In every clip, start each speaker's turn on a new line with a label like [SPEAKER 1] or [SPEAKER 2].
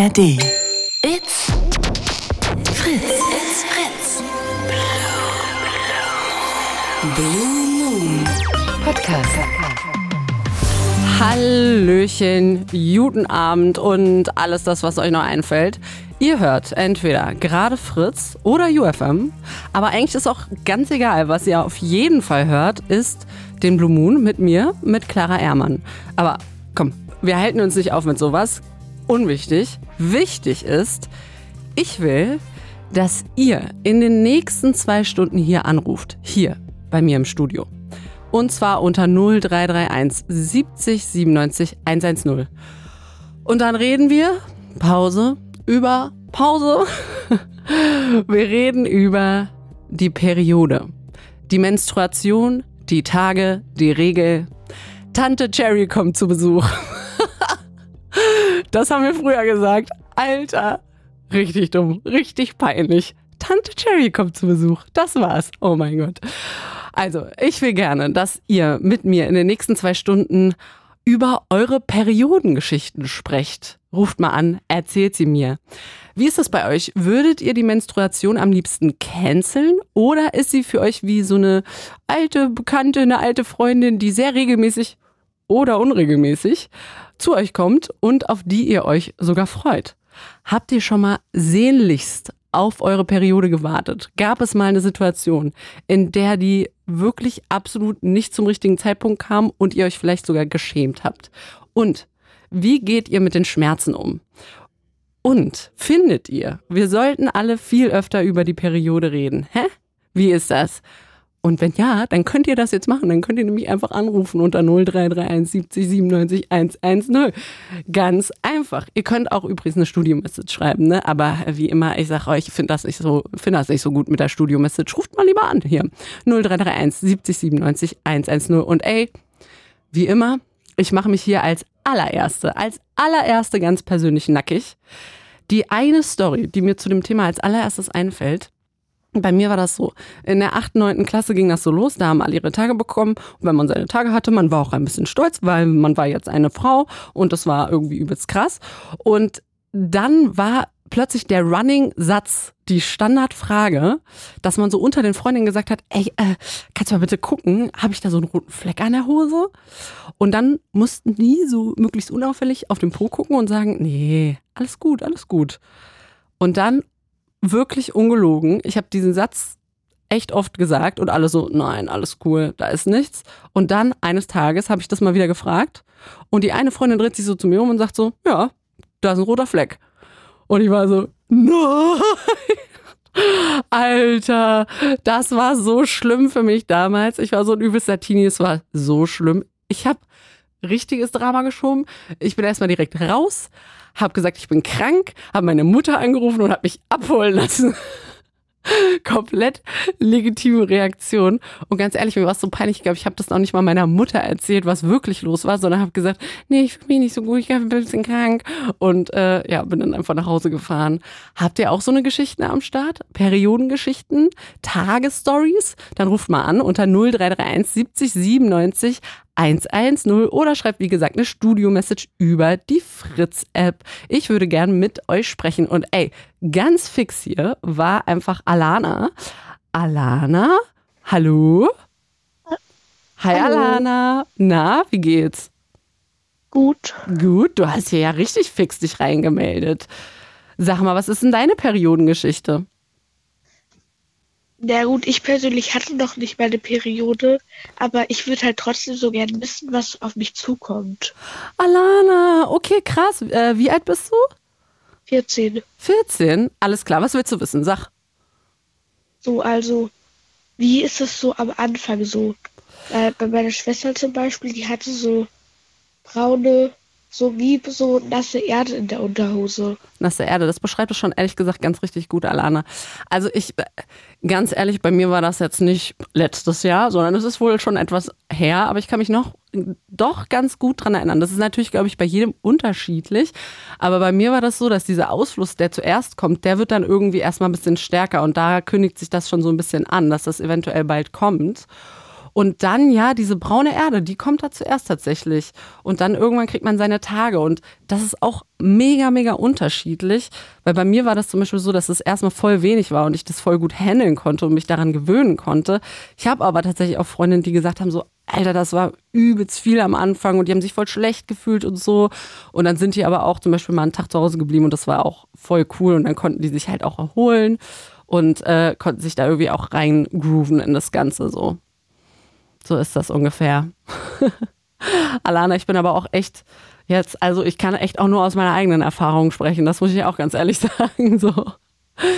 [SPEAKER 1] ARD. It's Fritz. It's Fritz. Blue Moon Podcast.
[SPEAKER 2] Hallöchen, guten Abend und alles das, was euch noch einfällt. Ihr hört entweder gerade Fritz oder UFM, aber eigentlich ist auch ganz egal, was ihr auf jeden Fall hört, ist den Blue Moon mit mir, mit Clara Ehrmann. Aber komm, wir halten uns nicht auf mit sowas. Unwichtig. Wichtig ist, ich will, dass ihr in den nächsten zwei Stunden hier anruft. Hier bei mir im Studio. Und zwar unter 0331 70 97 110. Und dann reden wir, Pause, über Pause. Wir reden über die Periode, die Menstruation, die Tage, die Regel. Tante Cherry kommt zu Besuch. Das haben wir früher gesagt. Alter, richtig dumm, richtig peinlich. Tante Cherry kommt zu Besuch. Das war's. Oh mein Gott. Also, ich will gerne, dass ihr mit mir in den nächsten zwei Stunden über eure Periodengeschichten sprecht. Ruft mal an, erzählt sie mir. Wie ist das bei euch? Würdet ihr die Menstruation am liebsten canceln oder ist sie für euch wie so eine alte Bekannte, eine alte Freundin, die sehr regelmäßig oder unregelmäßig zu euch kommt und auf die ihr euch sogar freut? Habt ihr schon mal sehnlichst auf eure Periode gewartet? Gab es mal eine Situation, in der die wirklich absolut nicht zum richtigen Zeitpunkt kam und ihr euch vielleicht sogar geschämt habt? Und wie geht ihr mit den Schmerzen um? Und findet ihr, wir sollten alle viel öfter über die Periode reden? Hä? Wie ist das? Und wenn ja, dann könnt ihr das jetzt machen. Dann könnt ihr nämlich einfach anrufen unter 0331 70 97 110. Ganz einfach. Ihr könnt auch übrigens eine Studio-Message schreiben, ne? Aber wie immer, ich sage euch, ich finde das nicht so, finde das nicht so gut mit der Studio-Message. Ruft mal lieber an hier. 0331 70 97 110. Und ey, wie immer, ich mache mich hier als allererste, als allererste ganz persönlich nackig. Die eine Story, die mir zu dem Thema als allererstes einfällt, bei mir war das so. In der 8., 9. Klasse ging das so los. Da haben alle ihre Tage bekommen. Und wenn man seine Tage hatte, man war auch ein bisschen stolz, weil man war jetzt eine Frau und das war irgendwie übelst krass. Und dann war plötzlich der Running-Satz, die Standardfrage, dass man so unter den Freundinnen gesagt hat, ey, äh, kannst du mal bitte gucken, habe ich da so einen roten Fleck an der Hose? Und dann mussten die so möglichst unauffällig auf den Po gucken und sagen, nee, alles gut, alles gut. Und dann wirklich ungelogen. Ich habe diesen Satz echt oft gesagt und alle so, nein, alles cool, da ist nichts. Und dann eines Tages habe ich das mal wieder gefragt und die eine Freundin dreht sich so zu mir um und sagt so, ja, da ist ein roter Fleck. Und ich war so, nein. Alter, das war so schlimm für mich damals. Ich war so ein übelster Teenie, es war so schlimm. Ich habe richtiges Drama geschoben. Ich bin erstmal direkt raus, habe gesagt, ich bin krank, habe meine Mutter angerufen und habe mich abholen lassen. Komplett legitime Reaktion. Und ganz ehrlich, mir war es so peinlich. Ich glaube, ich habe das noch nicht mal meiner Mutter erzählt, was wirklich los war, sondern habe gesagt, nee, ich fühle mich nicht so gut, ich bin ein bisschen krank. Und äh, ja, bin dann einfach nach Hause gefahren. Habt ihr auch so eine Geschichte am Start? Periodengeschichten? Tagesstories? Dann ruft mal an unter 0331 70 97 110 oder schreibt, wie gesagt, eine Studio-Message über die Fritz-App. Ich würde gern mit euch sprechen. Und ey, ganz fix hier war einfach Alana. Alana, hallo? Hi
[SPEAKER 3] Hallo.
[SPEAKER 2] Alana. Na, wie geht's?
[SPEAKER 3] Gut.
[SPEAKER 2] Gut, du hast hier ja richtig fix dich reingemeldet. Sag mal, was ist denn deine Periodengeschichte?
[SPEAKER 3] Na gut, ich persönlich hatte noch nicht meine Periode, aber ich würde halt trotzdem so gern wissen, was auf mich zukommt.
[SPEAKER 2] Alana, okay, krass. Äh, wie alt bist du?
[SPEAKER 3] 14.
[SPEAKER 2] 14? Alles klar, was willst du wissen? Sag.
[SPEAKER 3] So, also, wie ist es so am Anfang so? Äh, bei meiner Schwester zum Beispiel, die hatte so braune, so wie so nasse Erde in der Unterhose.
[SPEAKER 2] Nasse Erde, das beschreibt es schon ehrlich gesagt ganz richtig gut, Alana. Also ich, ganz ehrlich, bei mir war das jetzt nicht letztes Jahr, sondern es ist wohl schon etwas her, aber ich kann mich noch doch ganz gut dran erinnern. Das ist natürlich, glaube ich, bei jedem unterschiedlich, aber bei mir war das so, dass dieser Ausfluss, der zuerst kommt, der wird dann irgendwie erstmal ein bisschen stärker und da kündigt sich das schon so ein bisschen an, dass das eventuell bald kommt. Und dann, ja, diese braune Erde, die kommt da zuerst tatsächlich. Und dann irgendwann kriegt man seine Tage. Und das ist auch mega, mega unterschiedlich. Weil bei mir war das zum Beispiel so, dass es erstmal voll wenig war und ich das voll gut handeln konnte und mich daran gewöhnen konnte. Ich habe aber tatsächlich auch Freundinnen, die gesagt haben, so, Alter, das war übelst viel am Anfang und die haben sich voll schlecht gefühlt und so. Und dann sind die aber auch zum Beispiel mal einen Tag zu Hause geblieben und das war auch voll cool. Und dann konnten die sich halt auch erholen und äh, konnten sich da irgendwie auch reingrooven in das Ganze so. So ist das ungefähr. Alana, ich bin aber auch echt jetzt, also ich kann echt auch nur aus meiner eigenen Erfahrung sprechen, das muss ich auch ganz ehrlich sagen. So.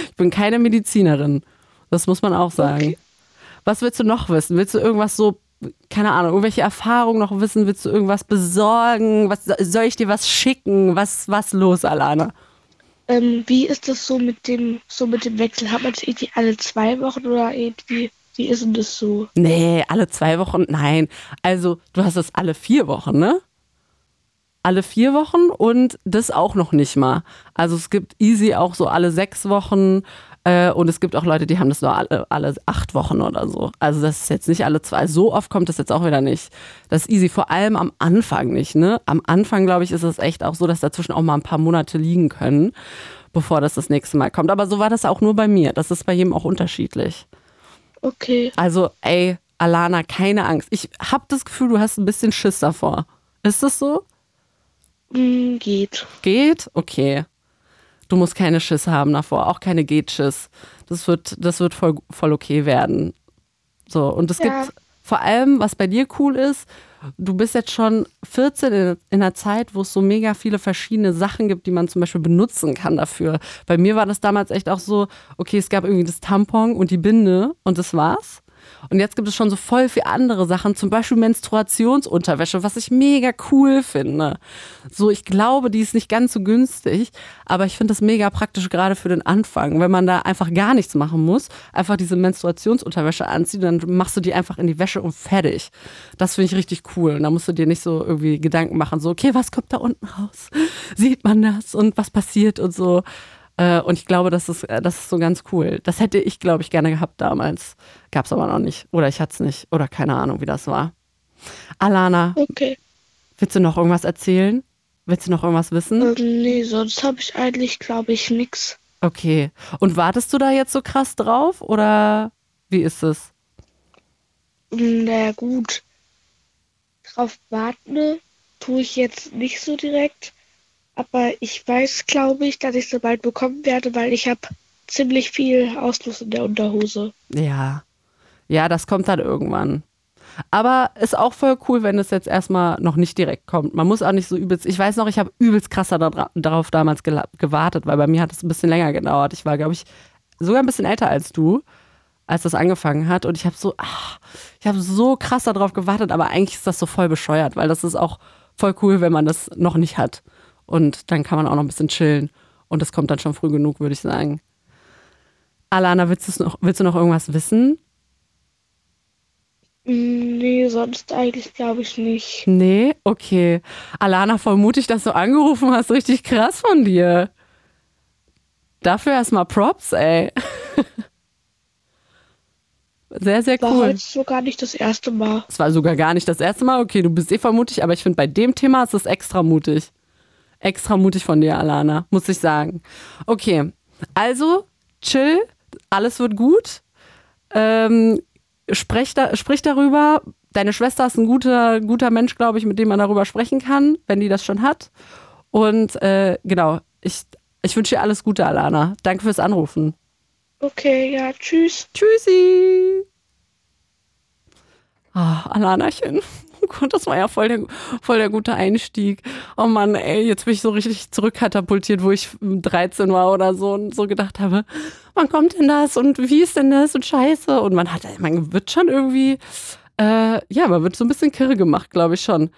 [SPEAKER 2] Ich bin keine Medizinerin. Das muss man auch sagen. Okay. Was willst du noch wissen? Willst du irgendwas so, keine Ahnung, irgendwelche Erfahrungen noch wissen? Willst du irgendwas besorgen? Was, soll ich dir was schicken? Was, was los, Alana?
[SPEAKER 3] Ähm, wie ist das so mit dem, so mit dem Wechsel? Hat man es irgendwie alle zwei Wochen oder irgendwie? Wie ist denn das so?
[SPEAKER 2] Nee, alle zwei Wochen, nein. Also, du hast es alle vier Wochen, ne? Alle vier Wochen und das auch noch nicht mal. Also, es gibt easy auch so alle sechs Wochen. Äh, und es gibt auch Leute, die haben das nur alle, alle acht Wochen oder so. Also das ist jetzt nicht alle zwei. So oft kommt das jetzt auch wieder nicht. Das ist easy, vor allem am Anfang nicht. Ne? Am Anfang, glaube ich, ist es echt auch so, dass dazwischen auch mal ein paar Monate liegen können, bevor das das nächste Mal kommt. Aber so war das auch nur bei mir. Das ist bei jedem auch unterschiedlich.
[SPEAKER 3] Okay.
[SPEAKER 2] Also, ey, Alana, keine Angst. Ich habe das Gefühl, du hast ein bisschen Schiss davor. Ist das so?
[SPEAKER 3] Mm, geht.
[SPEAKER 2] Geht? Okay. Du musst keine Schiss haben davor, auch keine Geht-Schiss. Das wird, das wird voll, voll okay werden. So, und es ja. gibt vor allem, was bei dir cool ist, du bist jetzt schon 14 in, in einer Zeit, wo es so mega viele verschiedene Sachen gibt, die man zum Beispiel benutzen kann dafür. Bei mir war das damals echt auch so, okay, es gab irgendwie das Tampon und die Binde und das war's. Und jetzt gibt es schon so voll viele andere Sachen, zum Beispiel Menstruationsunterwäsche, was ich mega cool finde. So, ich glaube, die ist nicht ganz so günstig, aber ich finde das mega praktisch gerade für den Anfang, wenn man da einfach gar nichts machen muss, einfach diese Menstruationsunterwäsche anziehen, dann machst du die einfach in die Wäsche und fertig. Das finde ich richtig cool. Und da musst du dir nicht so irgendwie Gedanken machen, so, okay, was kommt da unten raus? Sieht man das und was passiert und so. Äh, und ich glaube, das ist, das ist so ganz cool. Das hätte ich, glaube ich, gerne gehabt damals. Gab es aber noch nicht. Oder ich hatte es nicht. Oder keine Ahnung, wie das war. Alana.
[SPEAKER 3] Okay.
[SPEAKER 2] Willst du noch irgendwas erzählen? Willst du noch irgendwas wissen?
[SPEAKER 3] Ähm, nee, sonst habe ich eigentlich, glaube ich, nichts.
[SPEAKER 2] Okay. Und wartest du da jetzt so krass drauf? Oder wie ist es?
[SPEAKER 3] Na gut. Drauf warten tue ich jetzt nicht so direkt. Aber ich weiß, glaube ich, dass ich sie bald bekommen werde, weil ich habe ziemlich viel Ausfluss in der Unterhose.
[SPEAKER 2] Ja. Ja, das kommt dann irgendwann. Aber ist auch voll cool, wenn es jetzt erstmal noch nicht direkt kommt. Man muss auch nicht so übelst. Ich weiß noch, ich habe übelst krasser darauf damals gewartet, weil bei mir hat es ein bisschen länger gedauert. Ich war, glaube ich, sogar ein bisschen älter als du, als das angefangen hat. Und ich habe so, ach, ich habe so krass darauf gewartet, aber eigentlich ist das so voll bescheuert, weil das ist auch voll cool, wenn man das noch nicht hat. Und dann kann man auch noch ein bisschen chillen. Und das kommt dann schon früh genug, würde ich sagen. Alana, willst, noch, willst du noch irgendwas wissen?
[SPEAKER 3] Nee, sonst eigentlich glaube ich nicht.
[SPEAKER 2] Nee? Okay. Alana, voll mutig, dass du angerufen hast. Richtig krass von dir. Dafür erstmal Props, ey. Sehr, sehr cool. War
[SPEAKER 3] heute sogar nicht das erste Mal.
[SPEAKER 2] Es war sogar gar nicht das erste Mal. Okay, du bist eh vermutig, aber ich finde, bei dem Thema ist es extra mutig. Extra mutig von dir, Alana, muss ich sagen. Okay, also chill, alles wird gut. Ähm, sprech, da, sprich darüber. Deine Schwester ist ein guter, guter Mensch, glaube ich, mit dem man darüber sprechen kann, wenn die das schon hat. Und äh, genau, ich, ich wünsche dir alles Gute, Alana. Danke fürs Anrufen.
[SPEAKER 3] Okay, ja, tschüss.
[SPEAKER 2] Tschüssi. Ah, Alanachen. Gott, das war ja voll der, voll der gute Einstieg. Oh Mann, ey, jetzt bin ich so richtig zurückkatapultiert, wo ich 13 war oder so und so gedacht habe, wann kommt denn das und wie ist denn das und scheiße. Und man hat, man wird schon irgendwie, äh, ja, man wird so ein bisschen kirre gemacht, glaube ich schon.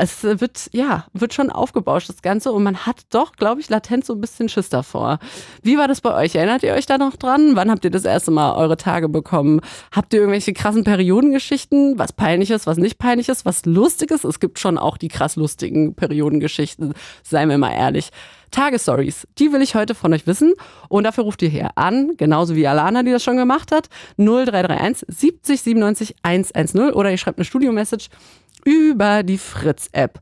[SPEAKER 2] Es wird, ja, wird schon aufgebauscht, das Ganze. Und man hat doch, glaube ich, latent so ein bisschen Schiss davor. Wie war das bei euch? Erinnert ihr euch da noch dran? Wann habt ihr das erste Mal eure Tage bekommen? Habt ihr irgendwelche krassen Periodengeschichten? Was peinliches, was nicht peinliches, was lustiges? Es gibt schon auch die krass lustigen Periodengeschichten, seien wir mal ehrlich. Tagesstories, die will ich heute von euch wissen. Und dafür ruft ihr hier an, genauso wie Alana, die das schon gemacht hat, 0331 70 97 110 oder ihr schreibt eine Studio-Message über die Fritz-App.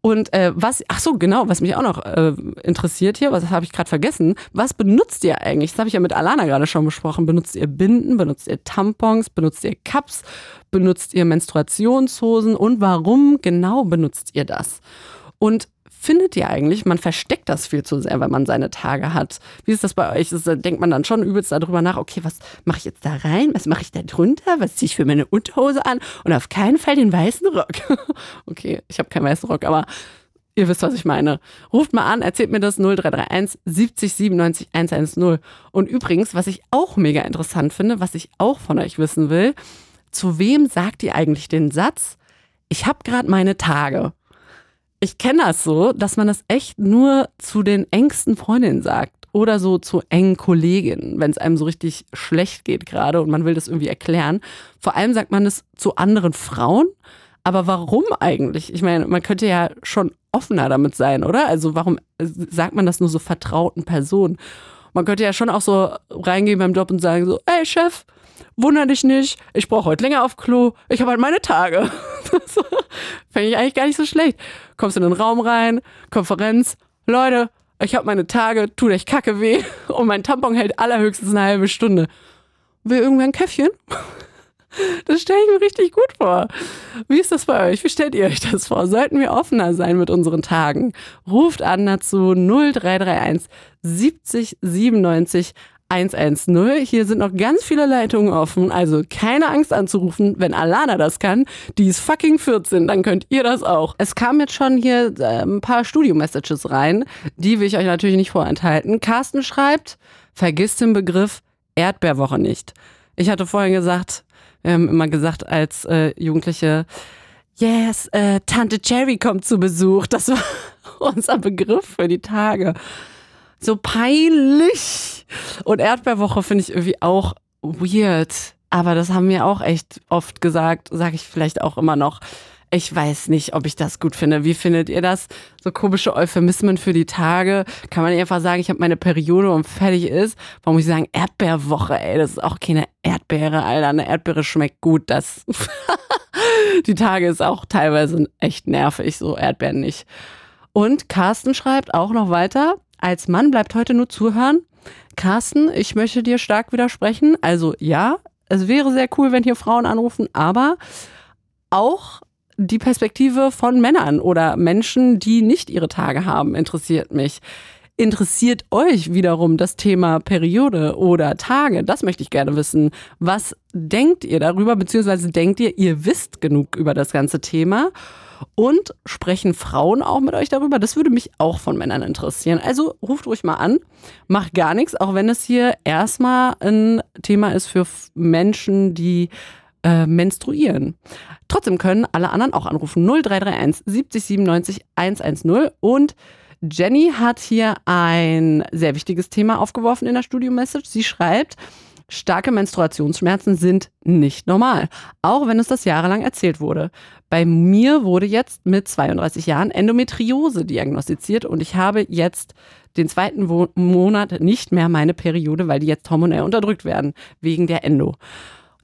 [SPEAKER 2] Und äh, was, ach so, genau, was mich auch noch äh, interessiert hier, was habe ich gerade vergessen, was benutzt ihr eigentlich? Das habe ich ja mit Alana gerade schon besprochen. Benutzt ihr Binden, benutzt ihr Tampons, benutzt ihr Cups, benutzt ihr Menstruationshosen und warum genau benutzt ihr das? Und findet ihr eigentlich, man versteckt das viel zu sehr, wenn man seine Tage hat. Wie ist das bei euch? Das, da denkt man dann schon übelst darüber nach, okay, was mache ich jetzt da rein? Was mache ich da drunter? Was ziehe ich für meine Unterhose an? Und auf keinen Fall den weißen Rock. okay, ich habe keinen weißen Rock, aber ihr wisst, was ich meine. Ruft mal an, erzählt mir das 0331 70 97 110. Und übrigens, was ich auch mega interessant finde, was ich auch von euch wissen will, zu wem sagt ihr eigentlich den Satz, ich habe gerade meine Tage? Ich kenne das so, dass man das echt nur zu den engsten Freundinnen sagt oder so zu engen Kolleginnen, wenn es einem so richtig schlecht geht gerade und man will das irgendwie erklären. Vor allem sagt man das zu anderen Frauen. Aber warum eigentlich? Ich meine, man könnte ja schon offener damit sein, oder? Also warum sagt man das nur so vertrauten Personen? Man könnte ja schon auch so reingehen beim Job und sagen so, ey Chef, wunder dich nicht, ich brauche heute länger auf Klo, ich habe halt meine Tage. Fände ich eigentlich gar nicht so schlecht. Kommst in den Raum rein, Konferenz, Leute, ich habe meine Tage, tut euch kacke weh und mein Tampon hält allerhöchstens eine halbe Stunde. Will irgendwer ein Käffchen? Das stelle ich mir richtig gut vor. Wie ist das bei euch? Wie stellt ihr euch das vor? Sollten wir offener sein mit unseren Tagen? Ruft an dazu 0331 70 97 110. Hier sind noch ganz viele Leitungen offen, also keine Angst anzurufen. Wenn Alana das kann, die ist fucking 14, dann könnt ihr das auch. Es kamen jetzt schon hier äh, ein paar Studio-Messages rein, die will ich euch natürlich nicht vorenthalten. Carsten schreibt, vergiss den Begriff Erdbeerwoche nicht. Ich hatte vorhin gesagt, wir haben immer gesagt als äh, Jugendliche, yes, äh, Tante Cherry kommt zu Besuch. Das war unser Begriff für die Tage so peinlich. Und Erdbeerwoche finde ich irgendwie auch weird. Aber das haben wir auch echt oft gesagt, sage ich vielleicht auch immer noch. Ich weiß nicht, ob ich das gut finde. Wie findet ihr das? So komische Euphemismen für die Tage. Kann man einfach sagen, ich habe meine Periode und fertig ist? Warum muss ich sagen, Erdbeerwoche, ey, das ist auch keine Erdbeere, Alter. Eine Erdbeere schmeckt gut. Das die Tage ist auch teilweise echt nervig, so Erdbeeren nicht. Und Carsten schreibt auch noch weiter als Mann bleibt heute nur zuhören. Carsten, ich möchte dir stark widersprechen. Also ja, es wäre sehr cool, wenn hier Frauen anrufen, aber auch die Perspektive von Männern oder Menschen, die nicht ihre Tage haben, interessiert mich. Interessiert euch wiederum das Thema Periode oder Tage? Das möchte ich gerne wissen. Was denkt ihr darüber, beziehungsweise denkt ihr, ihr wisst genug über das ganze Thema? Und sprechen Frauen auch mit euch darüber? Das würde mich auch von Männern interessieren. Also ruft ruhig mal an, macht gar nichts, auch wenn es hier erstmal ein Thema ist für Menschen, die äh, menstruieren. Trotzdem können alle anderen auch anrufen. 0331 70 97 110 und Jenny hat hier ein sehr wichtiges Thema aufgeworfen in der Studio-Message. Sie schreibt, Starke Menstruationsschmerzen sind nicht normal, auch wenn es das jahrelang erzählt wurde. Bei mir wurde jetzt mit 32 Jahren Endometriose diagnostiziert und ich habe jetzt den zweiten Monat nicht mehr meine Periode, weil die jetzt hormonell unterdrückt werden, wegen der Endo.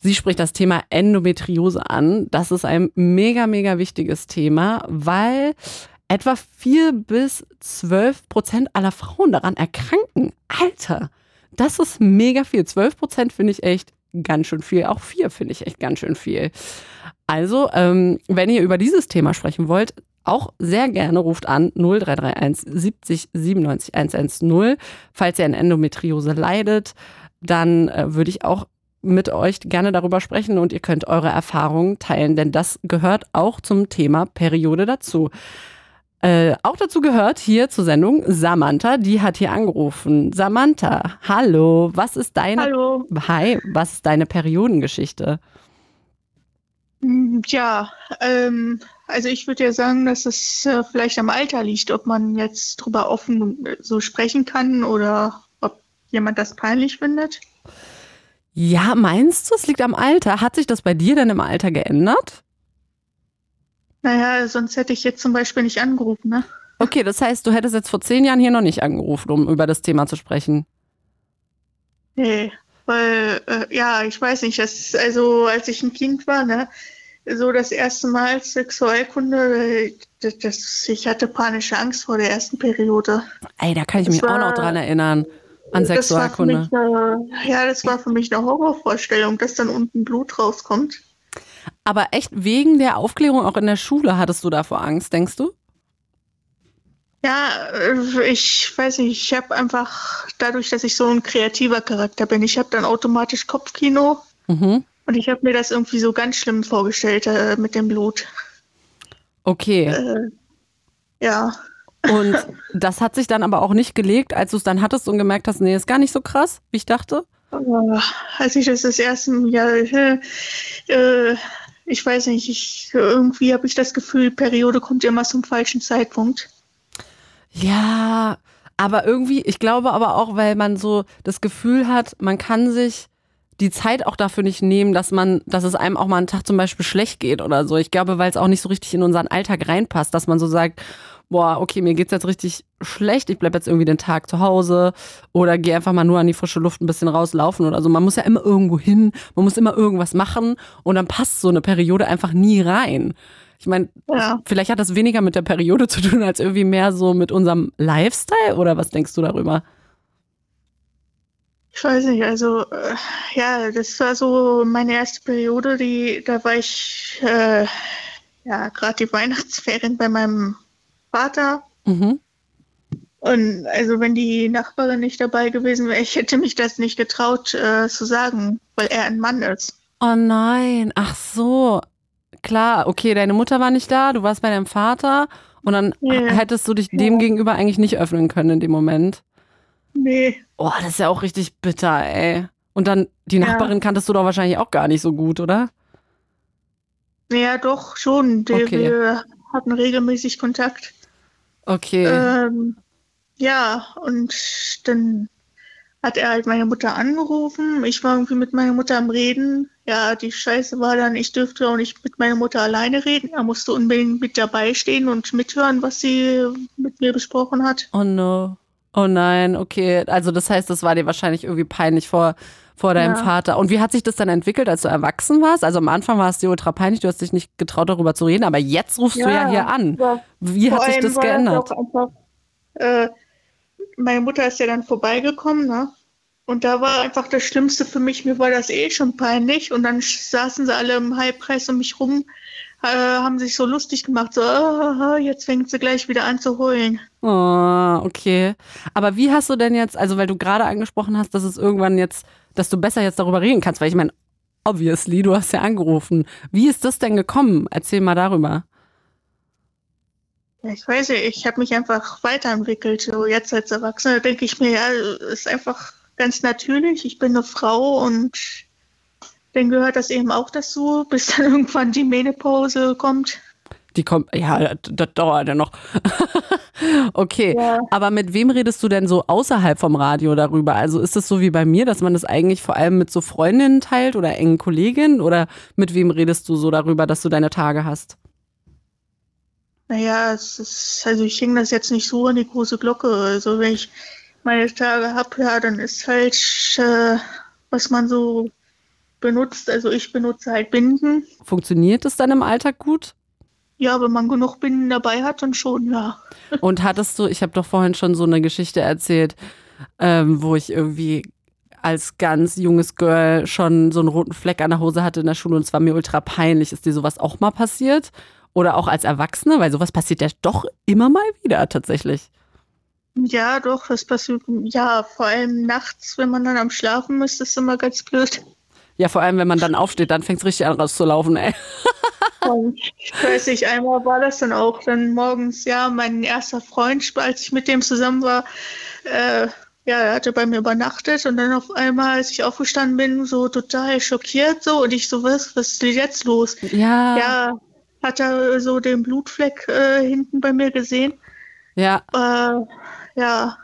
[SPEAKER 2] Sie spricht das Thema Endometriose an. Das ist ein mega, mega wichtiges Thema, weil etwa vier bis zwölf Prozent aller Frauen daran erkranken. Alter, das ist mega viel. 12 Prozent finde ich echt ganz schön viel. Auch vier finde ich echt ganz schön viel. Also, ähm, wenn ihr über dieses Thema sprechen wollt, auch sehr gerne ruft an 0331 70 97 110. Falls ihr an Endometriose leidet, dann äh, würde ich auch mit euch gerne darüber sprechen und ihr könnt eure Erfahrungen teilen, denn das gehört auch zum Thema Periode dazu. Äh, auch dazu gehört hier zur Sendung Samantha, die hat hier angerufen. Samantha, hallo, was ist deine
[SPEAKER 3] Hallo.
[SPEAKER 2] Hi, was ist deine Periodengeschichte?
[SPEAKER 4] Mm, Ja, ähm, also ich würde ja sagen, dass es äh, vielleicht am Alter liegt, ob man jetzt drüber offen äh, so sprechen kann oder ob jemand das peinlich findet.
[SPEAKER 2] Ja, meinst du, es liegt am Alter? Hat sich das bei dir denn im Alter geändert?
[SPEAKER 4] Naja, sonst hätte ich jetzt zum Beispiel nicht angerufen, ne?
[SPEAKER 2] Okay, das heißt, du hättest jetzt vor zehn Jahren hier noch nicht angerufen, um über das Thema zu sprechen.
[SPEAKER 4] Nee, weil, äh, ja, ich weiß nicht, das, also als ich ein Kind war, ne, so das erste Mal Sexualkunde, das, das, ich hatte panische Angst vor der ersten Periode.
[SPEAKER 2] Ey, da kann ich
[SPEAKER 4] Das
[SPEAKER 2] mich
[SPEAKER 4] war-
[SPEAKER 2] auch noch dran erinnern. An
[SPEAKER 4] Das
[SPEAKER 2] Sexualkunde.
[SPEAKER 4] mich, äh, ja, das war für mich eine Horrorvorstellung, dass dann unten Blut rauskommt.
[SPEAKER 2] Aber echt wegen der Aufklärung auch in der Schule hattest du davor Angst, denkst du?
[SPEAKER 4] Ja, äh, ich weiß nicht, ich habe einfach dadurch, dass ich so ein kreativer Charakter bin, ich habe dann automatisch Kopfkino
[SPEAKER 2] Mhm.
[SPEAKER 4] und ich habe mir das irgendwie so ganz schlimm vorgestellt äh, mit dem Blut.
[SPEAKER 2] Okay.
[SPEAKER 4] Äh, ja,
[SPEAKER 2] Und das hat sich dann aber auch nicht gelegt, als du es dann hattest und gemerkt hast, nee, ist gar nicht so krass, wie ich dachte.
[SPEAKER 4] als ich das das erste Jahr, äh, äh, ich weiß nicht, ich, irgendwie habe ich das Gefühl, Periode kommt immer zum falschen Zeitpunkt.
[SPEAKER 2] Ja, aber irgendwie, ich glaube aber auch, weil man so das Gefühl hat, man kann sich die Zeit auch dafür nicht nehmen, dass man, dass es einem auch mal einen Tag zum Beispiel schlecht geht oder so. Ich glaube, weil es auch nicht so richtig in unseren Alltag reinpasst, dass man so sagt, boah, okay, mir geht's jetzt richtig schlecht, ich bleib jetzt irgendwie den Tag zu Hause oder gehe einfach mal nur an die frische Luft ein bisschen rauslaufen oder so. Man muss ja immer irgendwo hin, man muss immer irgendwas machen und dann passt so eine Periode einfach nie rein. Ich meine,
[SPEAKER 4] Ja.
[SPEAKER 2] vielleicht hat das weniger mit der Periode zu tun, als irgendwie mehr so mit unserem Lifestyle oder was denkst du darüber?
[SPEAKER 4] Ich weiß nicht, also äh, ja, das war so meine erste Periode, die, da war ich äh, ja gerade die Weihnachtsferien bei meinem Vater.
[SPEAKER 2] Mhm.
[SPEAKER 4] Und also wenn die Nachbarin nicht dabei gewesen wäre, ich hätte mich das nicht getraut äh, zu sagen, weil er ein Mann ist.
[SPEAKER 2] Oh nein, ach so. Klar, okay, deine Mutter war nicht da, du warst bei deinem Vater und dann
[SPEAKER 4] Ja.
[SPEAKER 2] hättest du dich dem gegenüber eigentlich nicht öffnen können in dem Moment.
[SPEAKER 4] Nee,
[SPEAKER 2] Oh, das ist ja auch richtig bitter, ey. Und dann, die
[SPEAKER 4] Ja.
[SPEAKER 2] Nachbarin kanntest du doch wahrscheinlich auch gar nicht so gut, oder?
[SPEAKER 4] ja doch schon. Die,
[SPEAKER 2] Okay.
[SPEAKER 4] Wir hatten regelmäßig Kontakt.
[SPEAKER 2] Okay.
[SPEAKER 4] Ähm, ja, und dann hat er halt meine Mutter angerufen. Ich war irgendwie mit meiner Mutter am Reden. Ja, die Scheiße war dann, ich dürfte auch nicht mit meiner Mutter alleine reden. Er musste unbedingt mit dabei stehen und mithören, was sie mit mir besprochen hat.
[SPEAKER 2] Oh no. Oh nein, okay. Also das heißt, das war dir wahrscheinlich irgendwie peinlich vor, vor deinem
[SPEAKER 4] Ja.
[SPEAKER 2] Vater. Und wie hat sich das dann entwickelt, als du erwachsen warst? Also am Anfang war es dir ultra peinlich, du hast dich nicht getraut, darüber zu reden, aber jetzt rufst du ja hier an.
[SPEAKER 4] Ja,
[SPEAKER 2] Wie hat sich das geändert?
[SPEAKER 4] einfach, äh, meine Mutter ist ja dann vorbeigekommen, ne? Und da war einfach das Schlimmste für mich, mir war das eh schon peinlich. Und dann saßen sie alle im Halbkreis um mich rum, äh, haben sich so lustig gemacht, so, ah, jetzt fängt sie gleich wieder an zu heulen.
[SPEAKER 2] Oh, okay. Aber wie hast du denn jetzt, also weil du gerade angesprochen hast, dass es irgendwann jetzt, dass du besser jetzt darüber reden kannst, weil ich meine, obviously, du hast ja angerufen. Wie ist das denn gekommen? Erzähl mal darüber.
[SPEAKER 4] Ich weiß nicht, ich habe mich einfach weiterentwickelt. So jetzt als Erwachsene denke ich mir, ja, ist einfach ganz natürlich. Ich bin eine Frau und dann gehört das eben auch dazu, bis dann irgendwann die Menopause kommt.
[SPEAKER 2] Die kommt, ja, das, dauert ja noch. okay,
[SPEAKER 4] Ja.
[SPEAKER 2] aber mit wem redest du denn so außerhalb vom Radio darüber? Also ist es so wie bei mir, dass man das eigentlich vor allem mit so Freundinnen teilt oder engen Kolleginnen? Oder mit wem redest du so darüber, dass du deine Tage hast?
[SPEAKER 4] Naja, es ist, also ich hänge das jetzt nicht so an die große Glocke. Also wenn ich meine Tage habe, ja, dann ist halt, äh, was man so benutzt. Also ich benutze halt Binden.
[SPEAKER 2] Funktioniert es dann im Alltag gut?
[SPEAKER 4] Ja, wenn man genug Binden dabei hat, dann schon, ja.
[SPEAKER 2] Und hattest du, ich habe doch vorhin schon so eine Geschichte erzählt, ähm, wo ich irgendwie als ganz junges Girl schon so einen roten Fleck an der Hose hatte in der Schule und es war mir ultra peinlich. Ist dir sowas auch mal passiert? Oder auch als Erwachsene? Weil sowas passiert ja doch immer mal wieder tatsächlich.
[SPEAKER 4] Ja, doch, das passiert. Ja, vor allem nachts, wenn man dann am Schlafen ist, ist immer ganz blöd.
[SPEAKER 2] Ja, vor allem, wenn man dann aufsteht, dann fängt es richtig an rauszulaufen, ey.
[SPEAKER 4] Ich weiß nicht, einmal war das dann auch dann morgens, ja, mein erster Freund, als ich mit dem zusammen war, äh, ja, er hatte bei mir übernachtet und dann auf einmal, als ich aufgestanden bin, so total schockiert so und ich so, was, was ist denn jetzt los?
[SPEAKER 2] Ja.
[SPEAKER 4] Ja, hat er so den Blutfleck äh, hinten bei mir gesehen.
[SPEAKER 2] Ja.
[SPEAKER 4] Äh, ja.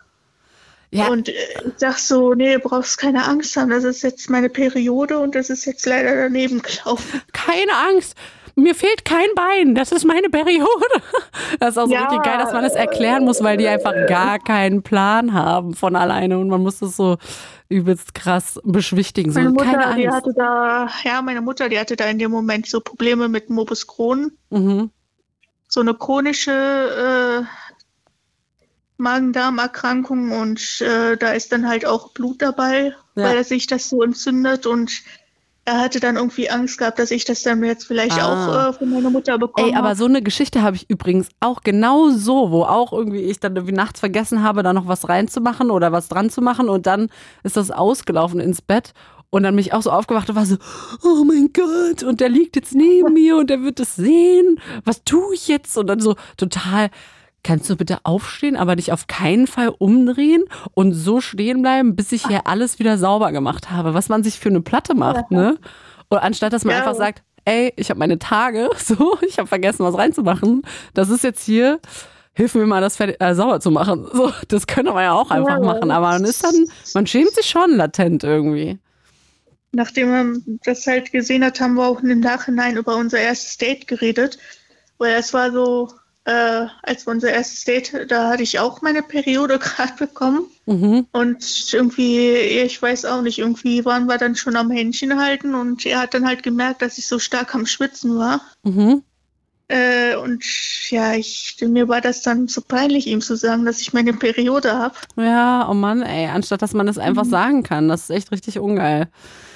[SPEAKER 2] Ja.
[SPEAKER 4] Und äh, ich sag so, nee, du brauchst keine Angst haben, das ist jetzt meine Periode und das ist jetzt leider daneben gelaufen.
[SPEAKER 2] Keine Angst. Mir fehlt kein Bein. Das ist meine Periode. Das ist auch so
[SPEAKER 4] Ja.
[SPEAKER 2] richtig geil, dass man das erklären muss, weil die einfach gar keinen Plan haben von alleine und man muss das so übelst krass beschwichtigen. So,
[SPEAKER 4] Meine Mutter,
[SPEAKER 2] keine
[SPEAKER 4] die
[SPEAKER 2] Angst.
[SPEAKER 4] hatte da, ja, meine Mutter, die hatte da in dem Moment so Probleme mit Morbus Crohn.
[SPEAKER 2] Mhm.
[SPEAKER 4] so eine chronische äh, Magen-Darm-Erkrankung und äh, da ist dann halt auch Blut dabei,
[SPEAKER 2] Ja.
[SPEAKER 4] weil sich das so entzündet und er hatte dann irgendwie Angst gehabt, dass ich das dann jetzt vielleicht
[SPEAKER 2] Ah.
[SPEAKER 4] auch äh, von meiner Mutter bekomme.
[SPEAKER 2] Ey, aber so eine Geschichte habe ich übrigens auch genau so, wo auch irgendwie ich dann irgendwie nachts vergessen habe, da noch was reinzumachen oder was dran zu machen und dann ist das ausgelaufen ins Bett und dann bin ich auch so aufgewacht und war so, oh mein Gott, und der liegt jetzt neben mir und der wird es sehen. Was tue ich jetzt? Und dann so total, kannst du bitte aufstehen, aber dich auf keinen Fall umdrehen und so stehen bleiben, bis ich hier alles wieder sauber gemacht habe, was man sich für eine Platte macht, ne? Und anstatt dass man
[SPEAKER 4] Ja.
[SPEAKER 2] einfach sagt, ey, ich habe meine Tage, so, ich habe vergessen, was reinzumachen. Das ist jetzt hier, hilf mir mal, das äh, sauber zu machen. So, das könnte man ja auch einfach
[SPEAKER 4] Ja.
[SPEAKER 2] machen, aber man ist dann, man schämt sich schon latent irgendwie.
[SPEAKER 4] Nachdem wir das halt gesehen hat, haben wir auch im Nachhinein über unser erstes Date geredet. Weil es war so, äh, als wir unser erstes Date, da hatte ich auch meine Periode gerade bekommen.
[SPEAKER 2] Mhm.
[SPEAKER 4] Und irgendwie, ich weiß auch nicht, irgendwie waren wir dann schon am Händchen halten und er hat dann halt gemerkt, dass ich so stark am Schwitzen war.
[SPEAKER 2] Mhm.
[SPEAKER 4] Äh, und ja, ich, mir war das dann so peinlich, ihm zu sagen, dass ich meine Periode habe.
[SPEAKER 2] Ja, oh Mann, ey, anstatt dass man das einfach
[SPEAKER 4] Mhm.
[SPEAKER 2] sagen kann, das ist echt richtig ungeil.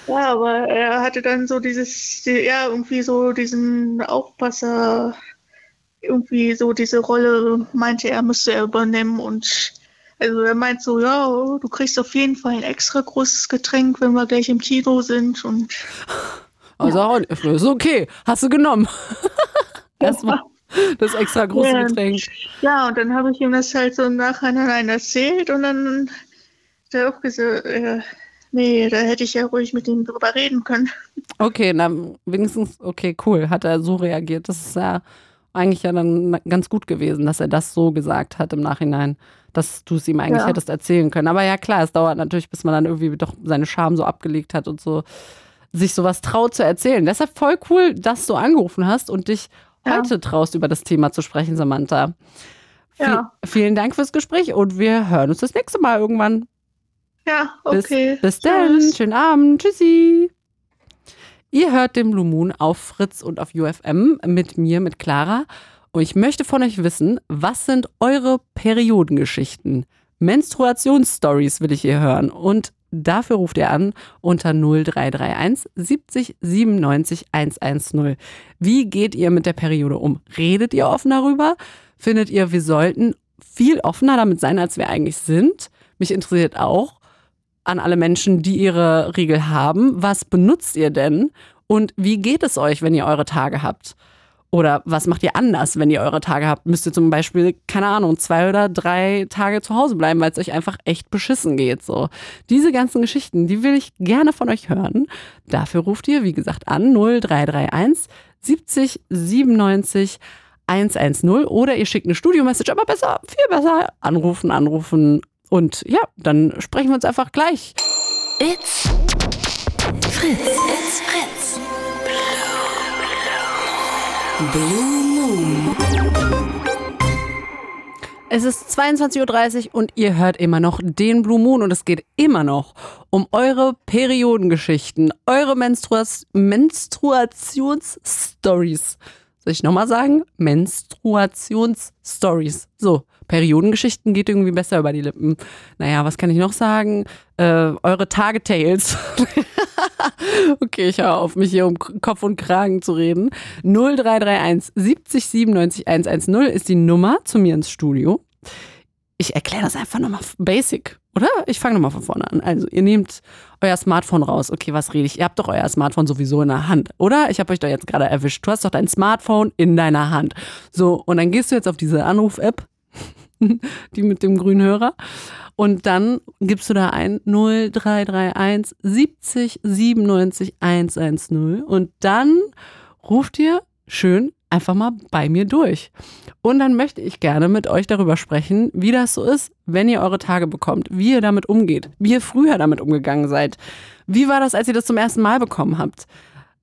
[SPEAKER 4] Ja, aber er hatte dann so dieses, die- ja, irgendwie so diesen Aufpasser, irgendwie so diese Rolle, meinte er, müsste er übernehmen und also er meint so, ja, du kriegst auf jeden Fall ein extra großes Getränk, wenn wir gleich im Kino sind und
[SPEAKER 2] Also, ist okay, hast du genommen. Erstmal das extra große
[SPEAKER 4] Ja.
[SPEAKER 2] Getränk.
[SPEAKER 4] Ja, und dann habe ich ihm das halt so im Nachhinein erzählt und dann hat er auch gesagt, äh, nee, da hätte ich ja ruhig mit ihm drüber reden können.
[SPEAKER 2] Okay, na, wenigstens, okay, cool, hat er so reagiert. Das ist ja eigentlich ja dann ganz gut gewesen, dass er das so gesagt hat im Nachhinein, dass du es ihm eigentlich
[SPEAKER 4] Ja.
[SPEAKER 2] hättest erzählen können. Aber ja, klar, es dauert natürlich, bis man dann irgendwie doch seine Scham so abgelegt hat und so sich sowas traut zu erzählen. Deshalb voll cool, dass du angerufen hast und dich
[SPEAKER 4] Ja.
[SPEAKER 2] heute traust, über das Thema zu sprechen, Samantha.
[SPEAKER 4] Ja.
[SPEAKER 2] Vi- vielen Dank fürs Gespräch und wir hören uns das nächste Mal irgendwann.
[SPEAKER 4] Ja,
[SPEAKER 2] Bis,
[SPEAKER 4] okay.
[SPEAKER 2] bis dann.
[SPEAKER 4] Tschüss.
[SPEAKER 2] Schönen Abend. Tschüssi. Ihr hört den Blue Moon auf Fritz und auf UFM mit mir, mit Clara. Und ich möchte von euch wissen, was sind eure Periodengeschichten? Menstruationsstories will ich hier hören. Und dafür ruft ihr an unter 0331 70 97 110. Wie geht ihr mit der Periode um? Redet ihr offen darüber? Findet ihr, wir sollten viel offener damit sein, als wir eigentlich sind? Mich interessiert auch, an alle Menschen, die ihre Regel haben. Was benutzt ihr denn? Und wie geht es euch, wenn ihr eure Tage habt? Oder was macht ihr anders, wenn ihr eure Tage habt? Müsst ihr zum Beispiel, keine Ahnung, zwei oder drei Tage zu Hause bleiben, weil es euch einfach echt beschissen geht. So. Diese ganzen Geschichten, die will ich gerne von euch hören. Dafür ruft ihr, wie gesagt, an 0331 70 97 110 oder ihr schickt eine Studio-Message, aber besser, viel besser anrufen, anrufen. Und ja, dann sprechen wir uns einfach gleich.
[SPEAKER 1] It's Fritz. It's Fritz. Blue Moon.
[SPEAKER 2] Es ist 22.30 Uhr und ihr hört immer noch den Blue Moon und es geht immer noch um eure Periodengeschichten, eure Menstruas Menstruationsstories. Soll ich nochmal sagen? Menstruationsstories. So, Periodengeschichten geht irgendwie besser über die Lippen. Naja, was kann ich noch sagen? Äh, eure Tagetales. okay, ich höre auf, mich hier um Kopf und Kragen zu reden. 0331 70 97 110 ist die Nummer zu mir ins Studio. Ich erkläre das einfach nochmal basic, oder? Ich fange nochmal von vorne an. Also, ihr nehmt euer Smartphone raus. Okay, was rede ich? Ihr habt doch euer Smartphone sowieso in der Hand, oder? Ich habe euch doch jetzt gerade erwischt. Du hast doch dein Smartphone in deiner Hand. So, und dann gehst du jetzt auf diese Anruf-App, die mit dem grünen Hörer. Und dann gibst du da ein 0331 70 97 110 und dann ruft ihr schön einfach mal bei mir durch. Und dann möchte ich gerne mit euch darüber sprechen, wie das so ist, wenn ihr eure Tage bekommt, wie ihr damit umgeht, wie ihr früher damit umgegangen seid. Wie war das, als ihr das zum ersten Mal bekommen habt?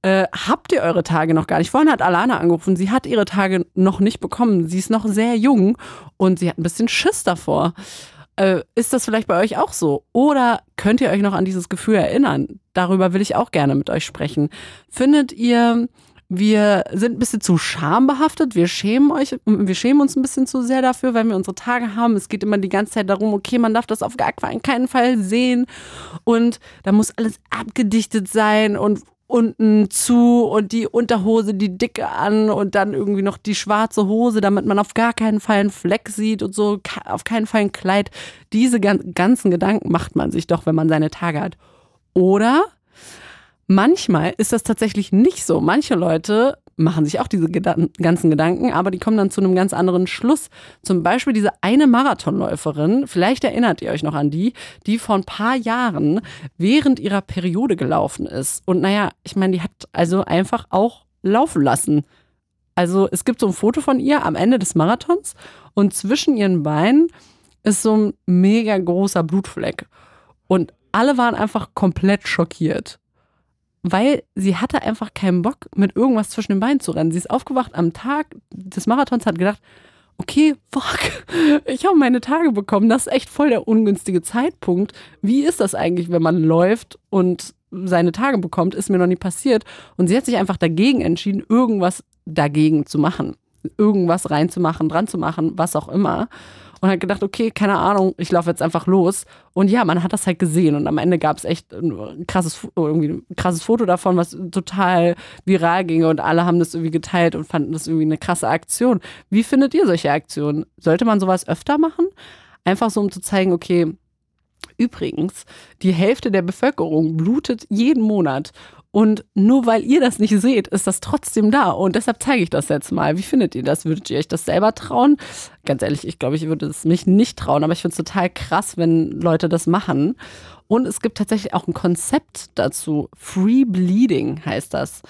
[SPEAKER 2] Äh, habt ihr eure Tage noch gar nicht? Vorhin hat Alana angerufen, sie hat ihre Tage noch nicht bekommen. Sie ist noch sehr jung und sie hat ein bisschen Schiss davor. Äh, ist das vielleicht bei euch auch so? Oder könnt ihr euch noch an dieses Gefühl erinnern? Darüber will ich auch gerne mit euch sprechen. Findet ihr, wir sind ein bisschen zu schambehaftet. Wir schämen euch, wir schämen uns ein bisschen zu sehr dafür, weil wir unsere Tage haben. Es geht immer die ganze Zeit darum, okay, man darf das auf gar keinen Fall sehen und da muss alles abgedichtet sein und unten zu und die Unterhose, die dicke an und dann irgendwie noch die schwarze Hose, damit man auf gar keinen Fall einen Fleck sieht und so, auf keinen Fall ein Kleid. Diese ganzen Gedanken macht man sich doch, wenn man seine Tage hat. Oder manchmal ist das tatsächlich nicht so. Manche Leute machen sich auch diese Gedan ganzen Gedanken, aber die kommen dann zu einem ganz anderen Schluss. Zum Beispiel diese eine Marathonläuferin, vielleicht erinnert ihr euch noch an die, die vor ein paar Jahren während ihrer Periode gelaufen ist. Und naja, ich meine, die hat also einfach auch laufen lassen. Also es gibt so ein Foto von ihr am Ende des Marathons und zwischen ihren Beinen ist so ein mega großer Blutfleck. Und alle waren einfach komplett schockiert weil sie hatte einfach keinen Bock, mit irgendwas zwischen den Beinen zu rennen. Sie ist aufgewacht am Tag des Marathons, hat gedacht, okay, fuck, ich habe meine Tage bekommen. Das ist echt voll der ungünstige Zeitpunkt. Wie ist das eigentlich, wenn man läuft und seine Tage bekommt? Ist mir noch nie passiert. Und sie hat sich einfach dagegen entschieden, irgendwas dagegen zu machen. Irgendwas reinzumachen, dran zu machen, was auch immer und hat gedacht, okay, keine Ahnung, ich laufe jetzt einfach los. Und ja, man hat das halt gesehen und am Ende gab es echt ein krasses, irgendwie ein krasses Foto davon, was total viral ging und alle haben das irgendwie geteilt und fanden das irgendwie eine krasse Aktion. Wie findet ihr solche Aktionen? Sollte man sowas öfter machen? Einfach so, um zu zeigen, okay, Übrigens, die Hälfte der Bevölkerung blutet jeden Monat und nur weil ihr das nicht seht, ist das trotzdem da. Und deshalb zeige ich das jetzt mal. Wie findet ihr das? Würdet ihr euch das selber trauen? Ganz ehrlich, ich glaube, ich würde es mich nicht trauen, aber ich finde es total krass, wenn Leute das machen. Und es gibt tatsächlich auch ein Konzept dazu. Free Bleeding heißt das.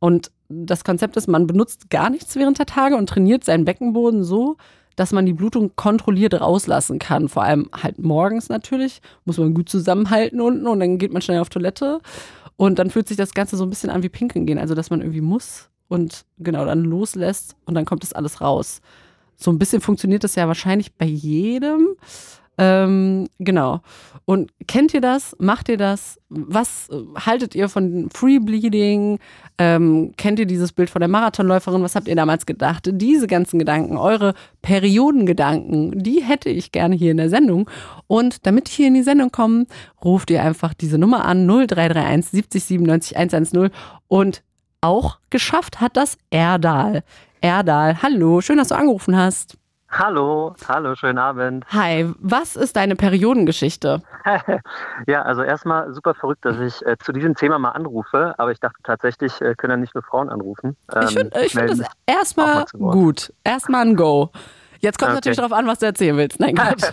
[SPEAKER 2] Und das Konzept ist, man benutzt gar nichts während der Tage und trainiert seinen Beckenboden so, dass man die Blutung kontrolliert rauslassen kann. Vor allem halt morgens natürlich. Muss man gut zusammenhalten unten und dann geht man schnell auf Toilette. Und dann fühlt sich das Ganze so ein bisschen an wie Pinkeln gehen. Also, dass man irgendwie muss und genau dann loslässt und dann kommt das alles raus. So ein bisschen funktioniert das ja wahrscheinlich bei jedem. Ähm, genau. Und kennt ihr das? Macht ihr das? Was äh, haltet ihr von Free Bleeding? Ähm, kennt ihr dieses Bild von der Marathonläuferin? Was habt ihr damals gedacht? Diese ganzen Gedanken, eure Periodengedanken, die hätte ich gerne hier in der Sendung. Und damit ich hier in die Sendung komme, ruft ihr einfach diese Nummer an 0331 70 97 110 und auch geschafft hat das Erdal. Erdal, hallo, schön, dass du angerufen hast.
[SPEAKER 5] Hallo, hallo, schönen Abend.
[SPEAKER 2] Hi, was ist deine Periodengeschichte?
[SPEAKER 5] ja, also erstmal super verrückt, dass ich äh, zu diesem Thema mal anrufe, aber ich dachte tatsächlich, äh, können ja nicht nur Frauen anrufen.
[SPEAKER 2] Ähm, ich finde ich find das erstmal gut. Erstmal ein Go. Jetzt kommt okay. natürlich darauf an, was du erzählen willst. Nein, Gott.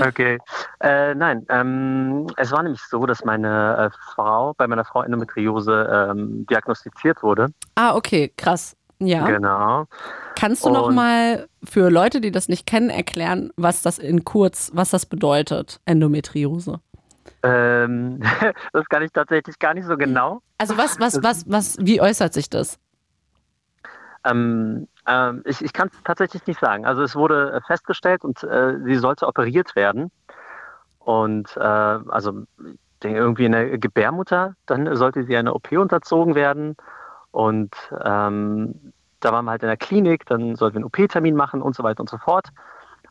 [SPEAKER 5] okay. Äh, nein, ähm, es war nämlich so, dass meine äh, Frau, bei meiner Frau Endometriose ähm, diagnostiziert wurde.
[SPEAKER 2] Ah, okay, krass. Ja.
[SPEAKER 5] Genau.
[SPEAKER 2] Kannst du und noch mal für Leute, die das nicht kennen, erklären, was das in kurz, was das bedeutet, Endometriose?
[SPEAKER 5] Ähm, das kann ich tatsächlich gar nicht so genau.
[SPEAKER 2] Also was, was, was, was, wie äußert sich das?
[SPEAKER 5] Ähm, ähm, ich ich kann es tatsächlich nicht sagen. Also es wurde festgestellt und äh, sie sollte operiert werden. Und äh, also irgendwie in der Gebärmutter, dann sollte sie eine OP unterzogen werden. Und ähm, da waren wir halt in der Klinik, dann sollten wir einen OP-Termin machen und so weiter und so fort.